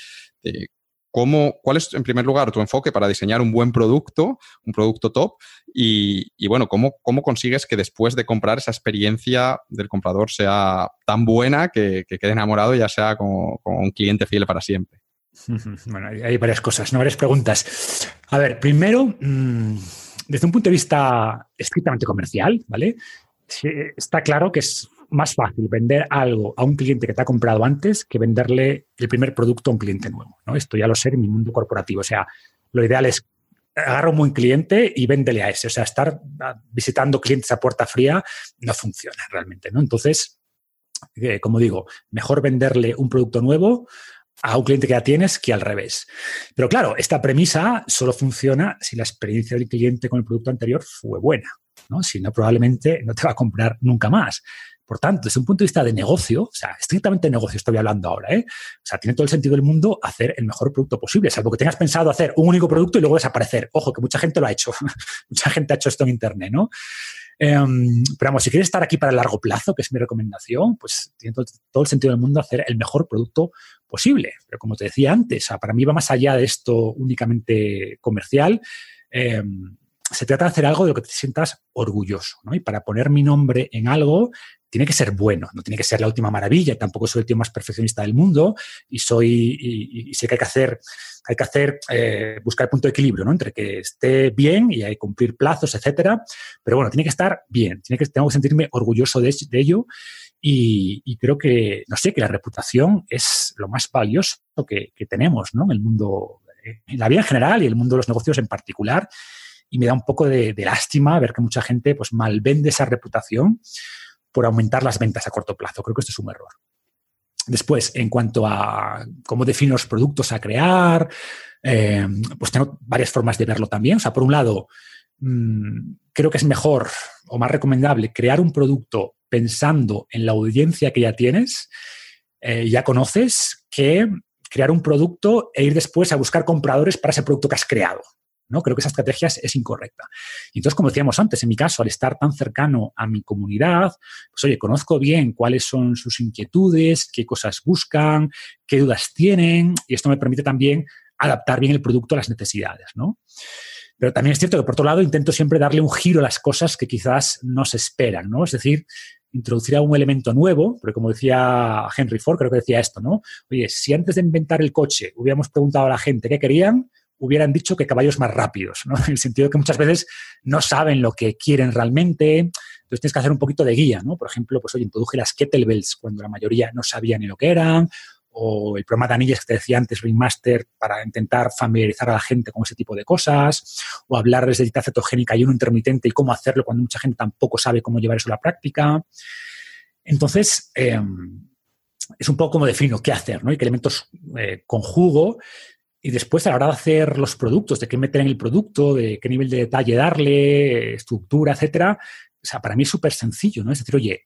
cómo, cuál es, en primer lugar, tu enfoque para diseñar un buen producto, un producto top, y, bueno, cómo, cómo consigues que después de comprar esa experiencia del comprador sea tan buena que, quede enamorado y ya sea como un cliente fiel para siempre. *laughs* Bueno, hay varias cosas, ¿no? varias preguntas. A ver, primero, mm, desde un punto de vista estrictamente comercial, ¿vale? Está claro que es más fácil vender algo a un cliente que te ha comprado antes que venderle el primer producto a un cliente nuevo, ¿no? Esto ya lo sé en mi mundo corporativo. O sea, lo ideal es agarrar un buen cliente y véndele a ese. O sea, estar visitando clientes a puerta fría no funciona realmente, ¿no? Entonces, eh, como digo, mejor venderle un producto nuevo a un cliente que ya tienes que al revés. Pero claro, esta premisa solo funciona si la experiencia del cliente con el producto anterior fue buena. ¿no? Si no, probablemente no te va a comprar nunca más. Por tanto, desde un punto de vista de negocio, o sea, estrictamente negocio estoy hablando ahora, ¿eh? O sea, tiene todo el sentido del mundo hacer el mejor producto posible, salvo que tengas pensado hacer un único producto y luego desaparecer. Ojo, que mucha gente lo ha hecho. *laughs* mucha gente ha hecho esto en Internet, ¿no? Em, pero vamos, si quieres estar aquí para el largo plazo, que es mi recomendación, pues tiene todo, el sentido del mundo hacer el mejor producto posible. Pero como te decía antes, para mí va más allá de esto únicamente comercial. Em, se trata de hacer algo de lo que te sientas orgulloso. Y para poner mi nombre en algo, tiene que ser bueno, no tiene que ser la última maravilla. Tampoco soy el tío más perfeccionista del mundo y soy y, sé que hay que hacer, hay que hacer eh, buscar el punto de equilibrio, ¿no? Entre que esté bien y hay cumplir plazos, etcétera. Pero bueno, tiene que estar bien, tiene que tengo que sentirme orgulloso de, ello Y, creo que, no sé, que la reputación es lo más valioso que, tenemos ¿no? en el mundo, en la vida en general y el mundo de los negocios en particular. Y me da un poco de, lástima ver que mucha gente pues, malvende esa reputación por aumentar las ventas a corto plazo. Creo que esto es un error. Después, en cuanto a cómo defino los productos a crear, eh, pues tengo varias formas de verlo también. O sea, por un lado, mm, creo que es mejor o más recomendable crear un producto pensando en la audiencia que ya tienes, eh, ya conoces, que crear un producto e ir después a buscar compradores para ese producto que has creado. ¿No? Creo que esa estrategia es, incorrecta. Y entonces, como decíamos antes, en mi caso, al estar tan cercano a mi comunidad, pues oye, conozco bien cuáles son sus inquietudes, qué cosas buscan, qué dudas tienen, y esto me permite también adaptar bien el producto a las necesidades, ¿no? Pero también es cierto que, por otro lado, intento siempre darle un giro a las cosas que quizás no se esperan, ¿no? Es decir, introducir algún elemento nuevo, porque como decía Henry Ford, creo que decía esto, ¿no? Oye, si antes de inventar el coche hubiéramos preguntado a la gente qué querían, hubieran dicho que caballos más rápidos, ¿no? *laughs* En el sentido de que muchas veces no saben lo que quieren realmente, entonces tienes que hacer un poquito de guía, ¿no? Por ejemplo, pues oye, introduje las kettlebells cuando la mayoría no sabía ni lo que eran, o el programa de anillas que te decía antes, Ringmaster, para intentar familiarizar a la gente con ese tipo de cosas, o hablarles de dieta cetogénica y uno intermitente y cómo hacerlo cuando mucha gente tampoco sabe cómo llevar eso a la práctica. Entonces, em, es un poco como defino qué hacer, ¿no? Y qué elementos eh, conjugo. Y después, a la hora de hacer los productos, de qué meter en el producto, de qué nivel de detalle darle, estructura, etcétera, o sea, para mí es súper sencillo, ¿no? Es decir, oye,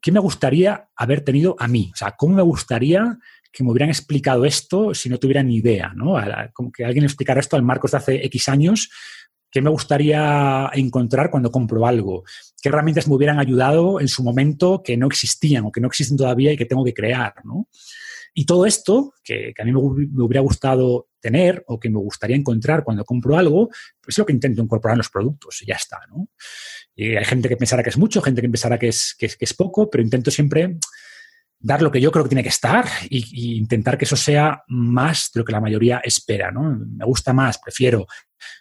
¿qué me gustaría haber tenido a mí? O sea, ¿cómo me gustaría que me hubieran explicado esto si no tuviera ni idea? ¿no? Como que alguien explicara esto al Marcos de hace X años. ¿Qué me gustaría encontrar cuando compro algo? ¿Qué herramientas me hubieran ayudado en su momento que no existían o que no existen todavía y que tengo que crear? ¿no? Y todo esto, que, a mí me, hubiera gustado tener o que me gustaría encontrar cuando compro algo, pues es lo que intento incorporar en los productos y ya está, ¿no? Y hay gente que pensará que es mucho, gente que pensará que es, que, es poco, pero intento siempre dar lo que yo creo que tiene que estar e intentar que eso sea más de lo que la mayoría espera, ¿no? Me gusta más, prefiero,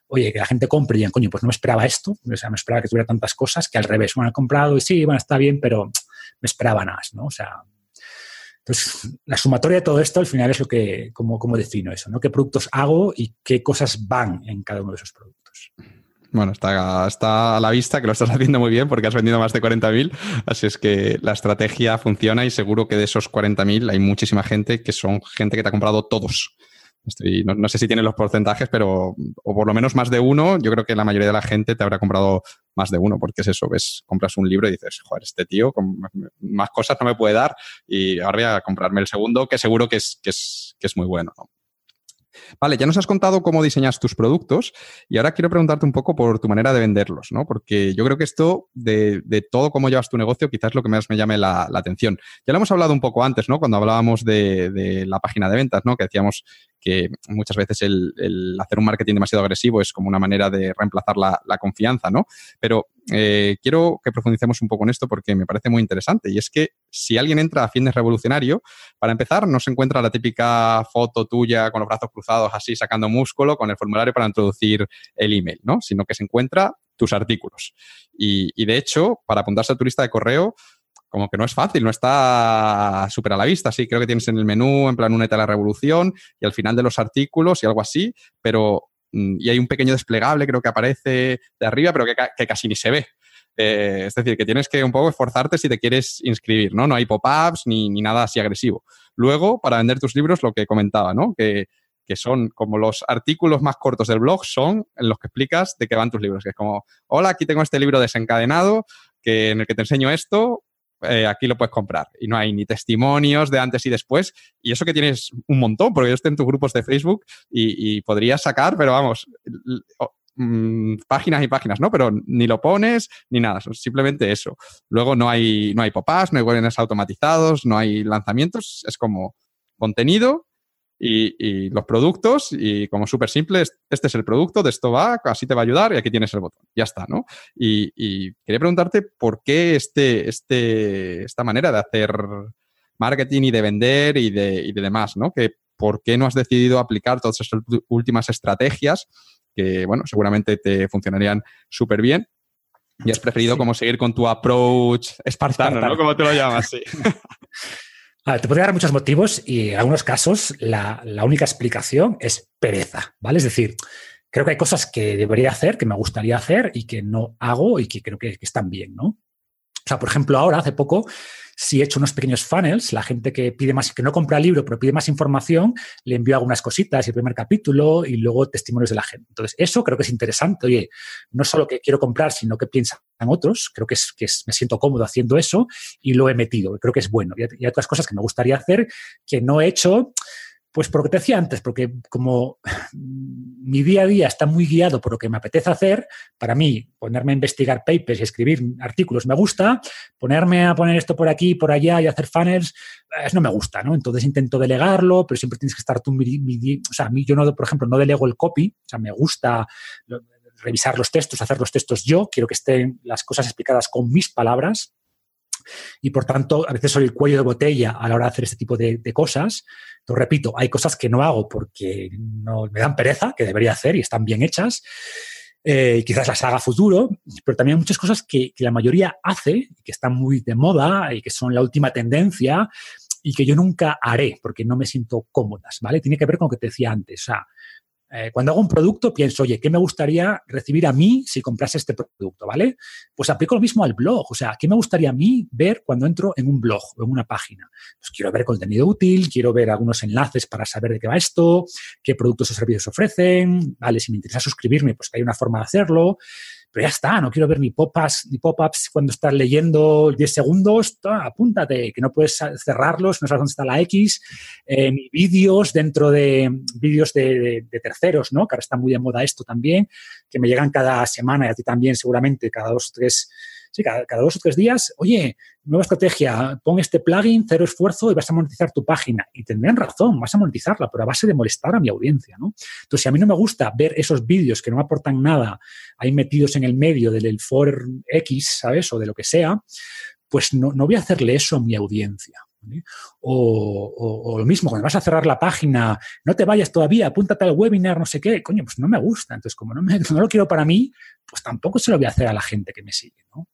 oye, que la gente compre y digan, coño, pues no me esperaba esto, o sea, me esperaba que tuviera tantas cosas que al revés, bueno, he comprado y sí, bueno, está bien, pero me esperaba más, ¿no? O sea, entonces, la sumatoria de todo esto al final es lo que, como, como defino eso, ¿no? ¿Qué productos hago y qué cosas van en cada uno de esos productos? Bueno, está, está a la vista que lo estás haciendo muy bien porque has vendido más de 40.000, así es que la estrategia funciona y seguro que de esos 40.000 hay muchísima gente que son gente que te ha comprado todos. no, sé si tienes los porcentajes, pero o por lo menos más de uno, yo creo que la mayoría de la gente te habrá comprado más de uno, porque es eso, ves, compras un libro y dices, joder, este tío con más cosas no me puede dar y ahora voy a comprarme el segundo, que seguro que es, que es, que es muy bueno. Vale, ya nos has contado cómo diseñas tus productos y ahora quiero preguntarte un poco por tu manera de venderlos, ¿no? Porque yo creo que esto de, todo cómo llevas tu negocio quizás es lo que más me llame la, atención. Ya lo hemos hablado un poco antes, ¿no? Cuando hablábamos de, de, la página de ventas, ¿no? Que decíamos que muchas veces el, hacer un marketing demasiado agresivo es como una manera de reemplazar la, confianza, ¿no? Pero eh, quiero que profundicemos un poco en esto porque me parece muy interesante y es que si alguien entra a Fitness Revolucionario, para empezar, no se encuentra la típica foto tuya con los brazos cruzados así sacando músculo con el formulario para introducir el email, ¿no? Sino que se encuentra tus artículos. Y, de hecho, para apuntarse a tu lista de correo, como que no es fácil, no está súper a la vista. Sí, creo que tienes en el menú, en plan, únete a la revolución y al final de los artículos y algo así, pero. Mm, y hay un pequeño desplegable, creo que aparece de arriba, pero que, casi ni se ve. Eh, es decir, que tienes que un poco esforzarte si te quieres inscribir, ¿no? No hay pop-ups ni, ni, nada así agresivo. Luego, para vender tus libros, lo que comentaba, ¿no? Que, que son como los artículos más cortos del blog, son en los que explicas de qué van tus libros. Que es como, hola, aquí tengo este libro desencadenado, que, en el que te enseño esto, eh, aquí lo puedes comprar. Y no hay ni testimonios de antes y después. Y eso que tienes un montón, porque yo estoy en tus grupos de Facebook y, podrías sacar, pero vamos, mm, páginas y páginas, ¿no? Pero ni lo pones ni nada, simplemente eso. Luego no hay, no hay pop-ups, no hay webinars automatizados, no hay lanzamientos, es como contenido y, los productos y como súper simple, este es el producto, de esto va, así te va a ayudar y aquí tienes el botón. Ya está, ¿no? Y, quería preguntarte por qué este, este, esta manera de hacer marketing y de vender y de, y de demás, ¿no? Que por qué no has decidido aplicar todas estas últimas estrategias que, bueno, seguramente te funcionarían súper bien Y has preferido como seguir con tu approach espartano, ¿no? Como tú lo llamas, *laughs* sí. te podría dar muchos motivos y en algunos casos la, única explicación es pereza, ¿vale? Es decir, creo que hay cosas que debería hacer, que me gustaría hacer y que no hago y que creo que, que están bien, ¿no? O sea, por ejemplo, ahora, hace poco, si he hecho unos pequeños funnels, la gente que pide más, que no compra el libro, pero pide más información, le envío algunas cositas, el primer capítulo y luego testimonios de la gente. Entonces, eso creo que es interesante. Oye, no solo que quiero comprar, sino que piensan otros. Creo que, es, que me siento cómodo haciendo eso y lo he metido. Creo que es bueno. Y hay otras cosas que me gustaría hacer que no he hecho pues por lo que te decía antes, porque como mi día a día está muy guiado por lo que me apetece hacer, para mí ponerme a investigar papers y escribir artículos me gusta, ponerme a poner esto por aquí por allá y hacer funnels, eso no me gusta, ¿no? Entonces intento delegarlo, pero siempre tienes que estar tú, o sea, a mí yo no, por ejemplo, no delego el copy, o sea, me gusta revisar los textos, hacer los textos yo, quiero que estén las cosas explicadas con mis palabras, y por tanto a veces soy el cuello de botella a la hora de hacer este tipo de, cosas. Entonces, repito, hay cosas que no hago porque no me dan pereza, que debería hacer y están bien hechas. Eh, quizás las haga futuro, pero también hay muchas cosas que, la mayoría hace, que están muy de moda y que son la última tendencia y que yo nunca haré porque no me siento cómodas, ¿vale? Tiene que ver con lo que te decía antes. Eh, cuando hago un producto, pienso, oye, ¿qué me gustaría recibir a mí si comprase este producto? ¿Vale? Pues aplico lo mismo al blog. O sea, ¿qué me gustaría a mí ver cuando entro en un blog o en una página? Pues quiero ver contenido útil, quiero ver algunos enlaces para saber de qué va esto, qué productos o servicios ofrecen, ¿vale? Si me interesa suscribirme, pues que hay una forma de hacerlo pero ya está, no quiero ver ni pop-ups ni pop-ups cuando estás leyendo 10 segundos, apúntate, que no puedes cerrarlos, no sabes dónde está la X, eh, ni vídeos dentro de vídeos de, terceros, ¿no? Que ahora está muy de moda esto también, que me llegan cada semana y a ti también seguramente, cada dos, tres sí, cada, dos o tres días, oye, nueva estrategia, pon este plugin, cero esfuerzo y vas a monetizar tu página. Y tendrían razón, vas a monetizarla, pero a base de molestar a mi audiencia, ¿no? Entonces, si a mí no me gusta ver esos vídeos que no me aportan nada ahí metidos en el medio del for X, ¿sabes? O de lo que sea, pues no, no voy a hacerle eso a mi audiencia. O, lo mismo, cuando vas a cerrar la página, no te vayas todavía, apúntate al webinar, no sé qué, coño, pues no me gusta. Entonces, como no, no lo quiero para mí, pues tampoco se lo voy a hacer a la gente que me sigue, ¿no?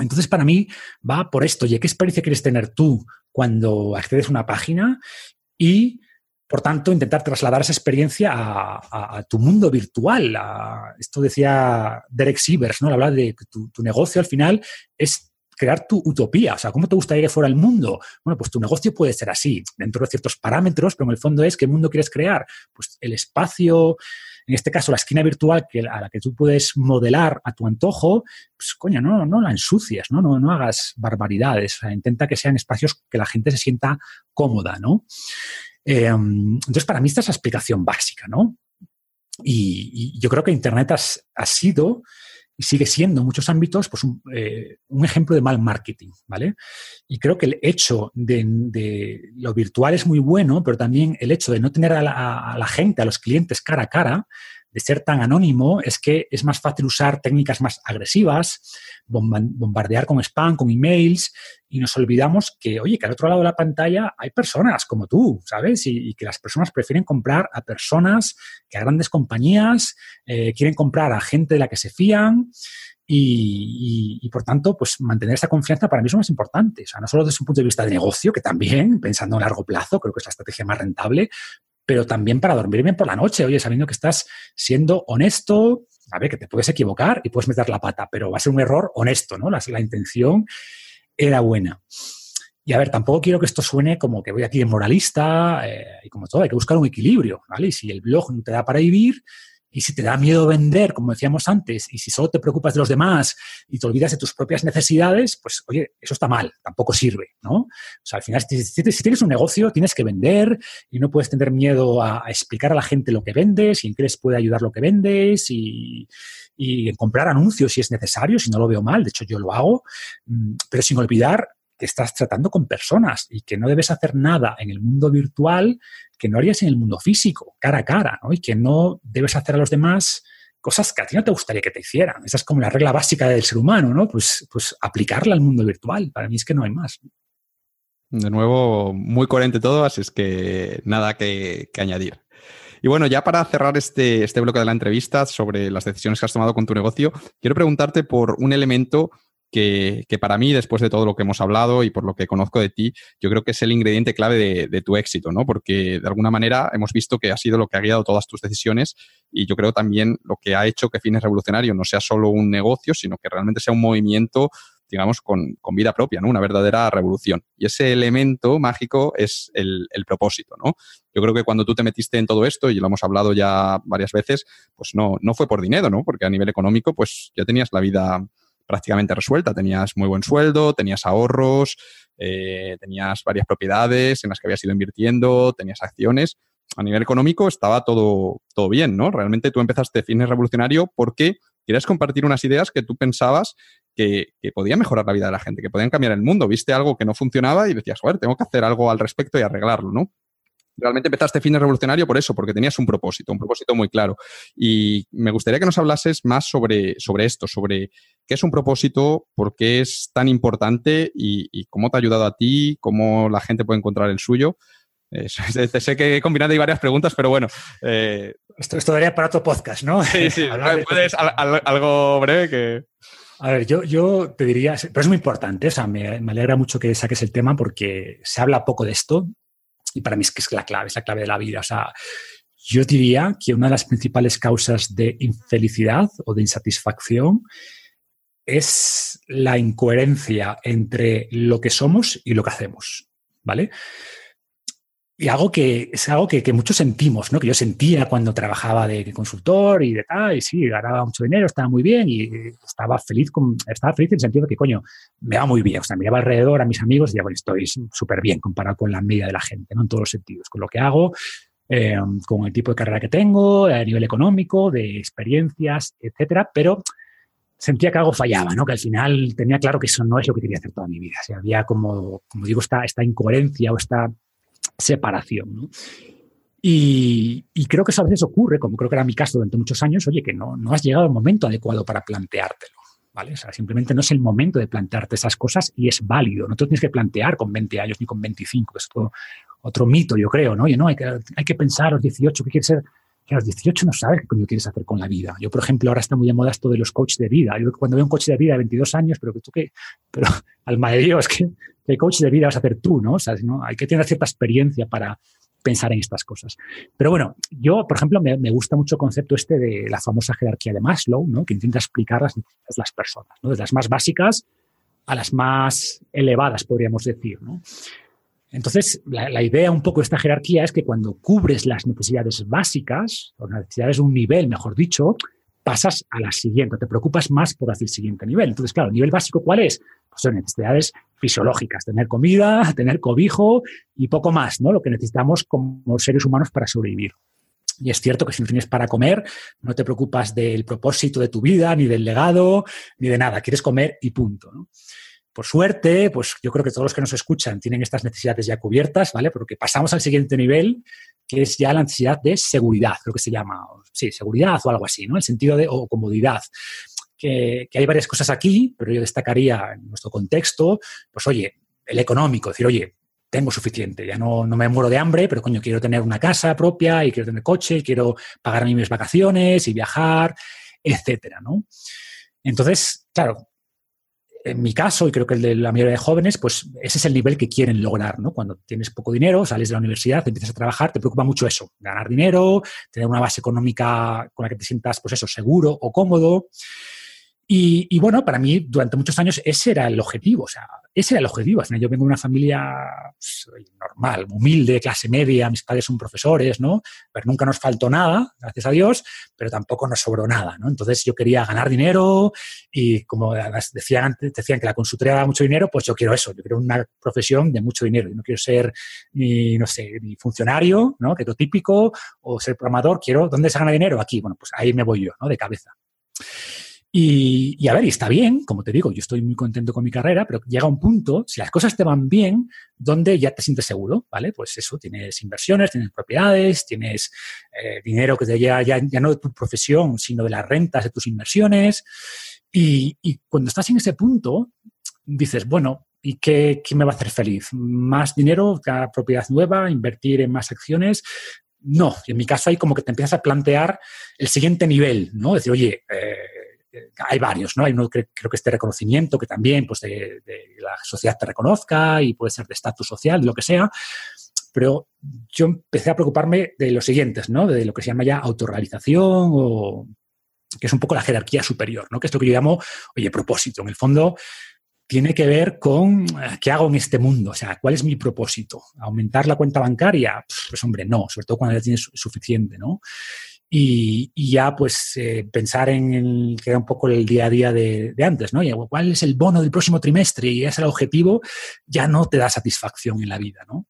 Entonces, para mí va por esto. ¿Y qué experiencia quieres tener tú cuando accedes a una página? Y, por tanto, intentar trasladar esa experiencia a, tu mundo virtual. esto decía Derek Sievers, ¿no? Habla de que tu, tu, negocio al final es crear tu utopía. O sea, ¿cómo te gustaría que fuera el mundo? Bueno, pues tu negocio puede ser así, dentro de ciertos parámetros, pero en el fondo es qué mundo quieres crear. Pues el espacio, en este caso la esquina virtual que, a la que tú puedes modelar a tu antojo, pues coño, no, no la ensucias, ¿no? No, no hagas barbaridades. Intenta que sean espacios que la gente se sienta cómoda, ¿no? Em, entonces, para mí esta es la explicación básica, ¿no? Y, yo creo que Internet ha sido y sigue siendo en muchos ámbitos pues un, eh, un, ejemplo de mal marketing, ¿vale? Y creo que el hecho de, lo virtual es muy bueno, pero también el hecho de no tener a la, gente, a los clientes cara a cara, de ser tan anónimo, es que es más fácil usar técnicas más agresivas, bombardear con spam, con emails, y nos olvidamos que, oye, que al otro lado de la pantalla hay personas como tú, ¿sabes? Y, que las personas prefieren comprar a personas que a grandes compañías, eh, quieren comprar a gente de la que se fían. Y, por tanto, pues mantener esa confianza para mí es lo más importante. O sea, no solo desde un punto de vista de negocio, que también, *laughs* pensando a largo plazo, creo que es la estrategia más rentable, pero también para dormir bien por la noche, oye, sabiendo que estás siendo honesto, a ver, que te puedes equivocar y puedes meter la pata, pero va a ser un error honesto, ¿no? La, la intención era buena. Y a ver, tampoco quiero que esto suene como que voy aquí de moralista eh, y como todo, hay que buscar un equilibrio, ¿vale? Y si el blog no te da para vivir, y si te da miedo vender, como decíamos antes, y si solo te preocupas de los demás y te olvidas de tus propias necesidades, pues oye, eso está mal, tampoco sirve, ¿no? O sea, al final, si, tienes un negocio, tienes que vender y no puedes tener miedo a, explicar a la gente lo que vendes y en qué les puede ayudar lo que vendes y, y en comprar anuncios si es necesario, si no lo veo mal, de hecho yo lo hago, mm, pero sin olvidar que estás tratando con personas y que no debes hacer nada en el mundo virtual que no harías en el mundo físico, cara a cara, ¿no? Y que no debes hacer a los demás cosas que a ti no te gustaría que te hicieran. Esa es como la regla básica del ser humano, ¿no? Pues, pues aplicarla al mundo virtual. Para mí es que no hay más. De nuevo, muy coherente todo, así es que nada que, añadir. Y bueno, ya para cerrar este, este bloque de la entrevista sobre las decisiones que has tomado con tu negocio, quiero preguntarte por un elemento que, para mí, después de todo lo que hemos hablado y por lo que conozco de ti, yo creo que es el ingrediente clave de, tu éxito, ¿no? Porque de alguna manera hemos visto que ha sido lo que ha guiado todas tus decisiones y yo creo también lo que ha hecho que Fines Revolucionario no sea solo un negocio, sino que realmente sea un movimiento digamos, con, vida propia, ¿no? Una verdadera revolución. Y ese elemento mágico es el, propósito, ¿no? Yo creo que cuando tú te metiste en todo esto, y lo hemos hablado ya varias veces, pues no, no fue por dinero, ¿no? Porque a nivel económico, pues ya tenías la vida prácticamente resuelta. Tenías muy buen sueldo, tenías ahorros, eh, tenías varias propiedades en las que habías ido invirtiendo, tenías acciones. A nivel económico estaba todo, todo bien, ¿no? Realmente tú empezaste Fitness Revolucionario porque querías compartir unas ideas que tú pensabas que, que, podían mejorar la vida de la gente, que podían cambiar el mundo. Viste algo que no funcionaba y decías, joder, tengo que hacer algo al respecto y arreglarlo, ¿no? Realmente empezaste Fines Revolucionario por eso, porque tenías un propósito, un propósito muy claro. Y me gustaría que nos hablases más sobre, sobre esto, sobre qué es un propósito, por qué es tan importante y, cómo te ha ayudado a ti, cómo la gente puede encontrar el suyo. Eh, *laughs* sé que he combinado ahí varias preguntas, pero bueno. Eh, esto, esto daría para otro podcast, ¿no? Sí, sí, *laughs* puedes algo breve que... A ver, yo, yo te diría, pero es muy importante, o sea, me, me, alegra mucho que saques el tema porque se habla poco de esto y para mí es que es la clave, es la clave de la vida. O sea, yo diría que una de las principales causas de infelicidad o de insatisfacción es la incoherencia entre lo que somos y lo que hacemos, ¿vale? Y algo que es algo que, muchos sentimos, ¿no? Que yo sentía cuando trabajaba de, consultor y de tal, y sí, ganaba mucho dinero, estaba muy bien y estaba feliz, con, estaba feliz en el sentido de que, coño, me va muy bien. O sea, miraba alrededor a mis amigos y decía, bueno, estoy súper bien comparado con la media de la gente, ¿no? En todos los sentidos, con lo que hago, eh, con el tipo de carrera que tengo, a nivel económico, de experiencias, etcétera, pero sentía que algo fallaba, ¿no? Que al final tenía claro que eso no es lo que quería hacer toda mi vida. O sea, había como, como digo, esta, esta incoherencia o esta separación. ¿no? Y, creo que eso a veces ocurre, como creo que era mi caso durante muchos años, oye, que no, no has llegado al momento adecuado para planteártelo. ¿Vale? Simplemente no es el momento de plantearte esas cosas y es válido. No te tienes que plantear con 20 años ni con 25, que es otro mito, yo creo, ¿no? Oye, no, hay que, pensar a los 18 qué quieres ser. Que a los 18 no sabes qué coño quieres hacer con la vida. Yo, por ejemplo, ahora está muy de moda esto de los coaches de vida. Yo cuando veo un coche de vida de 22 años, pero que tú qué, pero *laughs* alma de Dios, que coach de vida vas a hacer tú, ¿no? O sea, hay que tener cierta experiencia para pensar en estas cosas. Pero bueno, yo, por ejemplo, me, gusta mucho el concepto este de la famosa jerarquía de Maslow, ¿no? Que intenta explicar las necesidades de las personas, ¿no? Desde las más básicas a las más elevadas, podríamos decir, ¿no? Entonces, la, la, idea un poco de esta jerarquía es que cuando cubres las necesidades básicas, o las necesidades de un nivel, mejor dicho, pasas a la siguiente, te preocupas más por hacer el siguiente nivel. Entonces, claro, el nivel básico, ¿cuál es? Pues son necesidades fisiológicas, tener comida, *laughs* tener cobijo y poco más, ¿no? Lo que necesitamos como seres humanos para sobrevivir. Y es cierto que si no tienes para comer, no te preocupas del propósito de tu vida, ni del legado, ni de nada. Quieres comer y punto. ¿no? Por suerte, pues yo creo que todos los que nos escuchan tienen estas necesidades ya cubiertas, ¿vale? Porque pasamos al siguiente nivel, que es ya la necesidad de seguridad, creo que se llama, sí, seguridad o algo así, ¿no? El sentido de, o comodidad. Que, hay varias cosas aquí, pero yo destacaría en nuestro contexto, pues oye, el económico, decir, oye, tengo suficiente, ya no, no me muero de hambre, pero coño, quiero tener una casa propia y quiero tener coche, y quiero pagar mis vacaciones y viajar, etcétera, ¿no? Entonces, claro, en mi caso, y creo que el de la mayoría de jóvenes, pues ese es el nivel que quieren lograr, ¿no? Cuando tienes poco dinero, sales de la universidad, empiezas a trabajar, te preocupa mucho eso, ganar dinero, tener una base económica con la que te sientas, pues eso, seguro o cómodo. Y, bueno, para mí durante muchos años ese era el objetivo, o sea, ese era el objetivo. yo vengo de una familia pues, normal, humilde, clase media, mis padres son profesores, ¿no? Pero nunca nos faltó nada, gracias a Dios, pero tampoco nos sobró nada, ¿no? Entonces yo quería ganar dinero y como decían antes, decían que la consultoría daba mucho dinero, pues yo quiero eso, yo quiero una profesión de mucho dinero. Yo no quiero ser ni, no sé, ni funcionario, ¿no? Que típico, o ser programador, quiero, ¿dónde se gana dinero? Aquí, bueno, pues ahí me voy yo, ¿no? De cabeza. Y, a ver, y está bien, como te digo, yo estoy muy contento con mi carrera, pero llega un punto, si las cosas te van bien, donde ya te sientes seguro, ¿vale? Pues eso, tienes inversiones, tienes propiedades, tienes eh, dinero que te llega ya, no de tu profesión, sino de las rentas de tus inversiones. Y, cuando estás en ese punto, dices, bueno, ¿y qué, me va a hacer feliz? ¿Más dinero, cada propiedad nueva, invertir en más acciones? no. Y en mi caso hay como que te empiezas a plantear el siguiente nivel, ¿no? Decir, oye, eh, hay varios, ¿no? Hay uno creo que este reconocimiento que también, pues, de, la sociedad te reconozca y puede ser de estatus social, de lo que sea. Pero yo empecé a preocuparme de los siguientes, ¿no? De lo que se llama ya autorrealización o que es un poco la jerarquía superior, ¿no? Que es lo que yo llamo, oye, propósito. En el fondo, tiene que ver con eh, qué hago en este mundo, o sea, cuál es mi propósito. ¿Aumentar la cuenta bancaria? Pues hombre, no, sobre todo cuando ya tienes suficiente, ¿no? Y, ya pues eh, pensar en el, que era un poco el día a día de, antes, ¿no? Y, ¿Cuál es el bono del próximo trimestre? Y ese es el objetivo, ya no te da satisfacción en la vida, ¿no?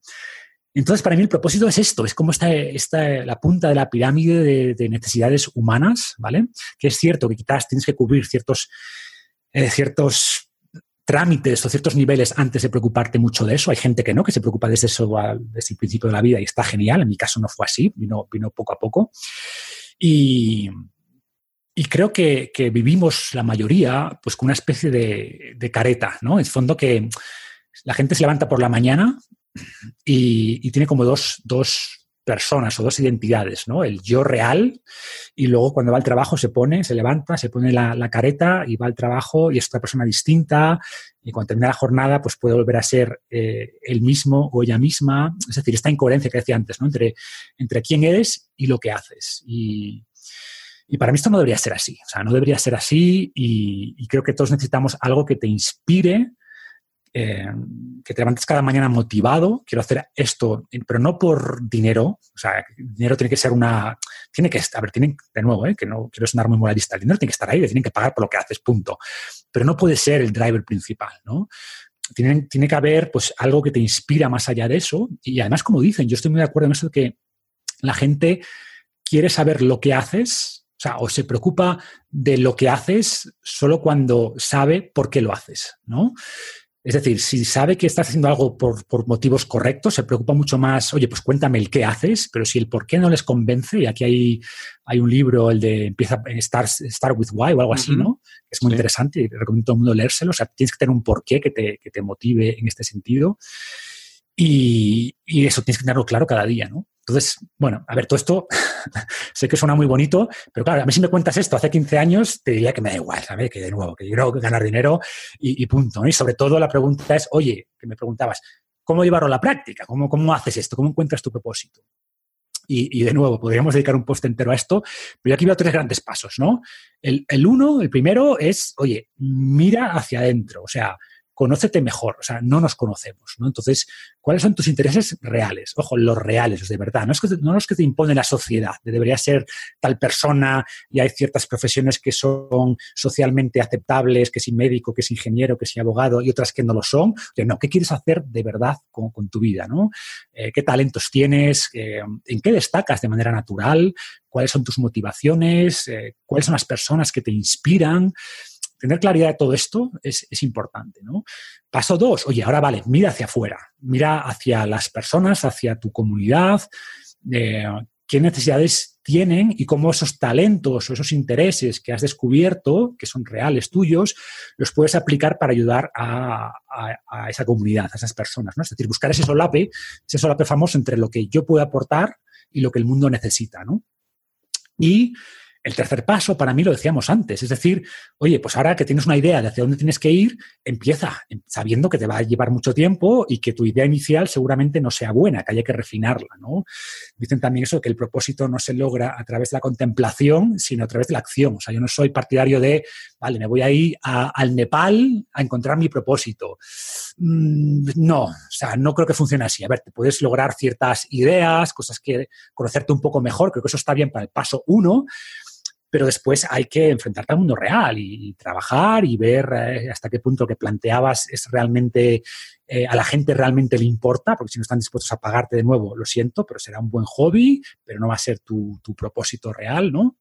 Entonces, para mí el propósito es esto, es como esta la punta de la pirámide de, de, necesidades humanas, ¿vale? Que es cierto que quizás tienes que cubrir ciertos, eh, ciertos trámites o ciertos niveles antes de preocuparte mucho de eso. Hay gente que no, que se preocupa desde eso, desde el principio de la vida y está genial. En mi caso no fue así, vino, vino poco a poco. Y, y creo que, vivimos la mayoría pues con una especie de, careta, ¿no? En fondo que la gente se levanta por la mañana y, y tiene como dos, dos personas o dos identidades, ¿no? El yo real y luego cuando va al trabajo se pone, se levanta, se pone la, careta y va al trabajo y es otra persona distinta y cuando termina la jornada pues puede volver a ser eh, él mismo o ella misma. Es decir, esta incoherencia que decía antes, ¿no? Entre, entre quién eres y lo que haces. Y, y para mí esto no debería ser así. O sea, no debería ser así y creo que todos necesitamos algo que te inspire eh, que te levantes cada mañana motivado, quiero hacer esto, pero no por dinero, o sea, dinero tiene que ser una, tiene que, a ver, tienen, de nuevo, eh, que no quiero sonar muy moralista, el dinero tiene que estar ahí, tienen que pagar por lo que haces, punto. Pero no puede ser el driver principal, ¿no? Tiene, tiene que haber pues algo que te inspira más allá de eso y además, como dicen, yo estoy muy de acuerdo en eso de que la gente quiere saber lo que haces, o sea, o se preocupa de lo que haces solo cuando sabe por qué lo haces, ¿no? Es decir, si sabe que estás haciendo algo por, motivos correctos, se preocupa mucho más, oye, pues cuéntame el qué haces, pero si el por qué no les convence, y aquí hay, hay un libro, el de empieza Start, Start with Why o algo así, ¿no? Es muy interesante y recomiendo a todo el mundo leérselo. O sea, tienes que tener un porqué que te, que te motive en este sentido. Y, y, eso tienes que tenerlo claro cada día, ¿no? Entonces, bueno, a ver, todo esto *laughs* sé que suena muy bonito, pero claro, a mí si me cuentas esto hace 15 años, te diría que me da igual, ¿sabes? Que de nuevo, que yo quiero ganar dinero y, punto. Y sobre todo la pregunta es, oye, que me preguntabas, ¿cómo llevarlo a la práctica? ¿Cómo, cómo haces esto? ¿Cómo encuentras tu propósito? Y, de nuevo, podríamos dedicar un post entero a esto, pero yo aquí veo tres grandes pasos, ¿no? El, el uno, el primero es, oye, mira hacia adentro, o sea, conócete mejor, o sea, no nos conocemos, ¿no? Entonces, ¿cuáles son tus intereses reales? Ojo, los reales, de verdad, no, es que, no los que te impone la sociedad, debería ser tal persona y hay ciertas profesiones que son socialmente aceptables, que si médico, que si ingeniero, que si abogado y otras que no lo son. no, ¿qué quieres hacer de verdad con, tu vida, ¿no? Eh, ¿Qué talentos tienes? Eh, ¿En qué destacas de manera natural? ¿Cuáles son tus motivaciones? Eh, ¿Cuáles son las personas que te inspiran? Tener claridad de todo esto es, importante. ¿no? Paso dos, oye, ahora vale, mira hacia afuera, mira hacia las personas, hacia tu comunidad, eh, qué necesidades tienen y cómo esos talentos o esos intereses que has descubierto, que son reales tuyos, los puedes aplicar para ayudar a, esa comunidad, a esas personas. ¿no? Es decir, buscar ese solape, ese solape famoso entre lo que yo puedo aportar y lo que el mundo necesita. ¿no? Y el tercer paso, para mí, lo decíamos antes, es decir, oye, pues ahora que tienes una idea de hacia dónde tienes que ir, empieza sabiendo que te va a llevar mucho tiempo y que tu idea inicial seguramente no sea buena, que haya que refinarla, ¿no? Dicen también eso, que el propósito no se logra a través de la contemplación, sino a través de la acción. O sea, yo no soy partidario de, vale, me voy a ir al Nepal a encontrar mi propósito. Mm, no, o sea, no creo que funcione así. A ver, te puedes lograr ciertas ideas, cosas que conocerte un poco mejor, creo que eso está bien para el paso uno, pero después hay que enfrentarte al mundo real y, trabajar y ver eh, hasta qué punto lo que planteabas es realmente, eh, a la gente realmente le importa, porque si no están dispuestos a pagarte de nuevo, lo siento, pero será un buen hobby, pero no va a ser tu, tu propósito real, ¿no?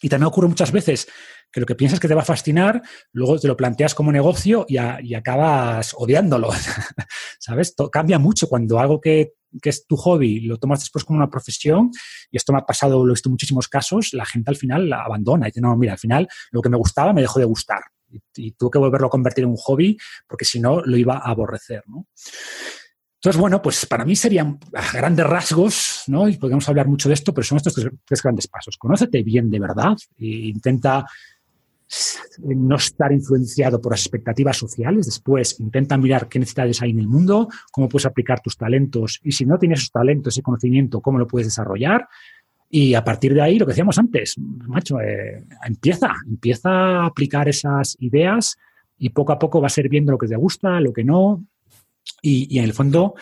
Y también ocurre muchas veces que lo que piensas que te va a fascinar, luego te lo planteas como negocio y, acabas odiándolo. *laughs* ¿Sabes? cambia mucho cuando algo que, es tu hobby lo tomas después como una profesión, y esto me ha pasado, lo he visto en muchísimos casos, la gente al final la abandona y dice, no, mira, al final lo que me gustaba me dejó de gustar. Y, y tuve que volverlo a convertir en un hobby porque si no lo iba a aborrecer. Entonces, bueno, pues para mí serían grandes rasgos, ¿no? Y podemos hablar mucho de esto, pero son estos tres, grandes pasos. Conócete bien de verdad e intenta no estar influenciado por las expectativas sociales. Después, intenta mirar qué necesidades hay en el mundo, cómo puedes aplicar tus talentos y si no tienes esos talentos, ese conocimiento, cómo lo puedes desarrollar. Y a partir de ahí, lo que decíamos antes, macho, eh, empieza, empieza a aplicar esas ideas y poco a poco va a ser viendo lo que te gusta, lo que no. Y, en el fondo,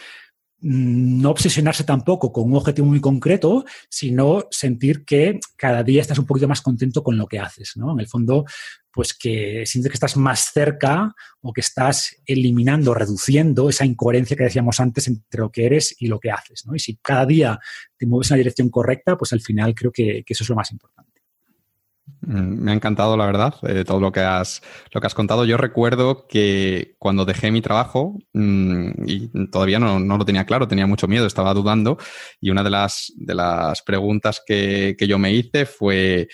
Mm, no obsesionarse tampoco con un objetivo muy concreto, sino sentir que cada día estás un poquito más contento con lo que haces, ¿no? En el fondo, pues que sientes que estás más cerca o que estás eliminando, reduciendo esa incoherencia que decíamos antes entre lo que eres y lo que haces, ¿no? Y si cada día te mueves en la dirección correcta, pues al final creo que eso es lo más importante. Mm, me ha encantado, la verdad, eh, todo lo que, has, lo que has contado. Yo recuerdo que cuando dejé mi trabajo, mm, y todavía no, lo tenía claro, tenía mucho miedo, estaba dudando, y una de las, de las preguntas que, yo me hice fue,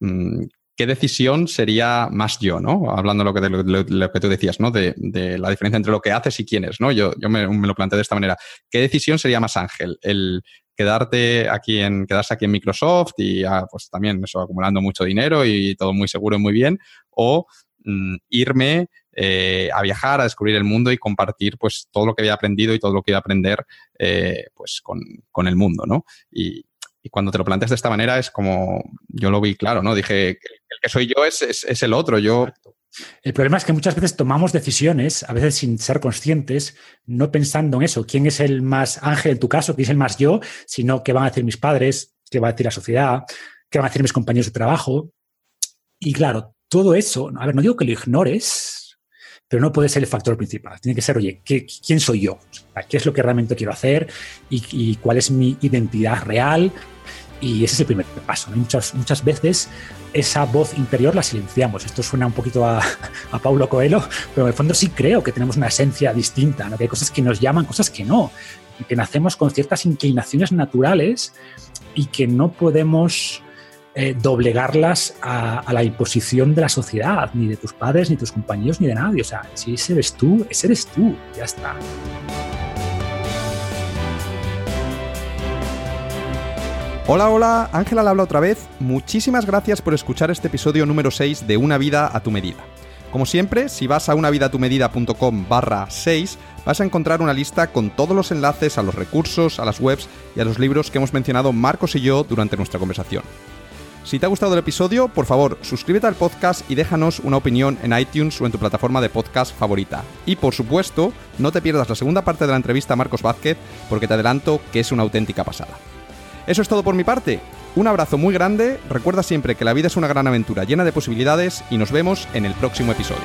mm, ¿qué decisión sería más yo, ¿no? Hablando de lo que, lo, que tú decías, ¿no? De, la diferencia entre lo que haces y quién es, ¿no? Yo, yo me, me, lo planteé de esta manera. ¿Qué decisión sería más Ángel? ¿El, quedarte aquí en, quedarse aquí en Microsoft y pues también eso, acumulando mucho dinero y todo muy seguro y muy bien, o mm, irme eh, a viajar, a descubrir el mundo y compartir pues todo lo que había aprendido y todo lo que iba a aprender eh, pues con, el mundo, ¿no? Y, cuando te lo planteas de esta manera es como, yo lo vi claro, ¿no? Dije, el que soy yo es, es el otro, yo el problema es que muchas veces tomamos decisiones, a veces sin ser conscientes, no pensando en eso, quién es el más ángel en tu caso, quién es el más yo, sino qué van a decir mis padres, qué va a decir la sociedad, qué van a decir mis compañeros de trabajo. Y claro, todo eso, a ver, no digo que lo ignores, pero no puede ser el factor principal. Tiene que ser, oye, ¿quién soy yo? ¿Qué es lo que realmente quiero hacer? ¿Y, cuál es mi identidad real? Y ese es el primer paso. Muchas, muchas veces esa voz interior la silenciamos. Esto suena un poquito a, Paulo Coelho, pero en el fondo sí creo que tenemos una esencia distinta, ¿no? que hay cosas que nos llaman, cosas que no, que nacemos con ciertas inclinaciones naturales y que no podemos eh, doblegarlas a, a, la imposición de la sociedad, ni de tus padres, ni de tus compañeros, ni de nadie. O sea, si ese eres tú, ese eres tú, ya está. Hola, hola, Ángela habla otra vez. Muchísimas gracias por escuchar este episodio número 6 de Una vida a tu medida. Como siempre, si vas a unavidatumedida.com barra 6, vas a encontrar una lista con todos los enlaces a los recursos, a las webs y a los libros que hemos mencionado Marcos y yo durante nuestra conversación. Si te ha gustado el episodio, por favor, suscríbete al podcast y déjanos una opinión en iTunes o en tu plataforma de podcast favorita. Y por supuesto, no te pierdas la segunda parte de la entrevista a Marcos Vázquez, porque te adelanto que es una auténtica pasada. Eso es todo por mi parte. Un abrazo muy grande, recuerda siempre que la vida es una gran aventura llena de posibilidades y nos vemos en el próximo episodio.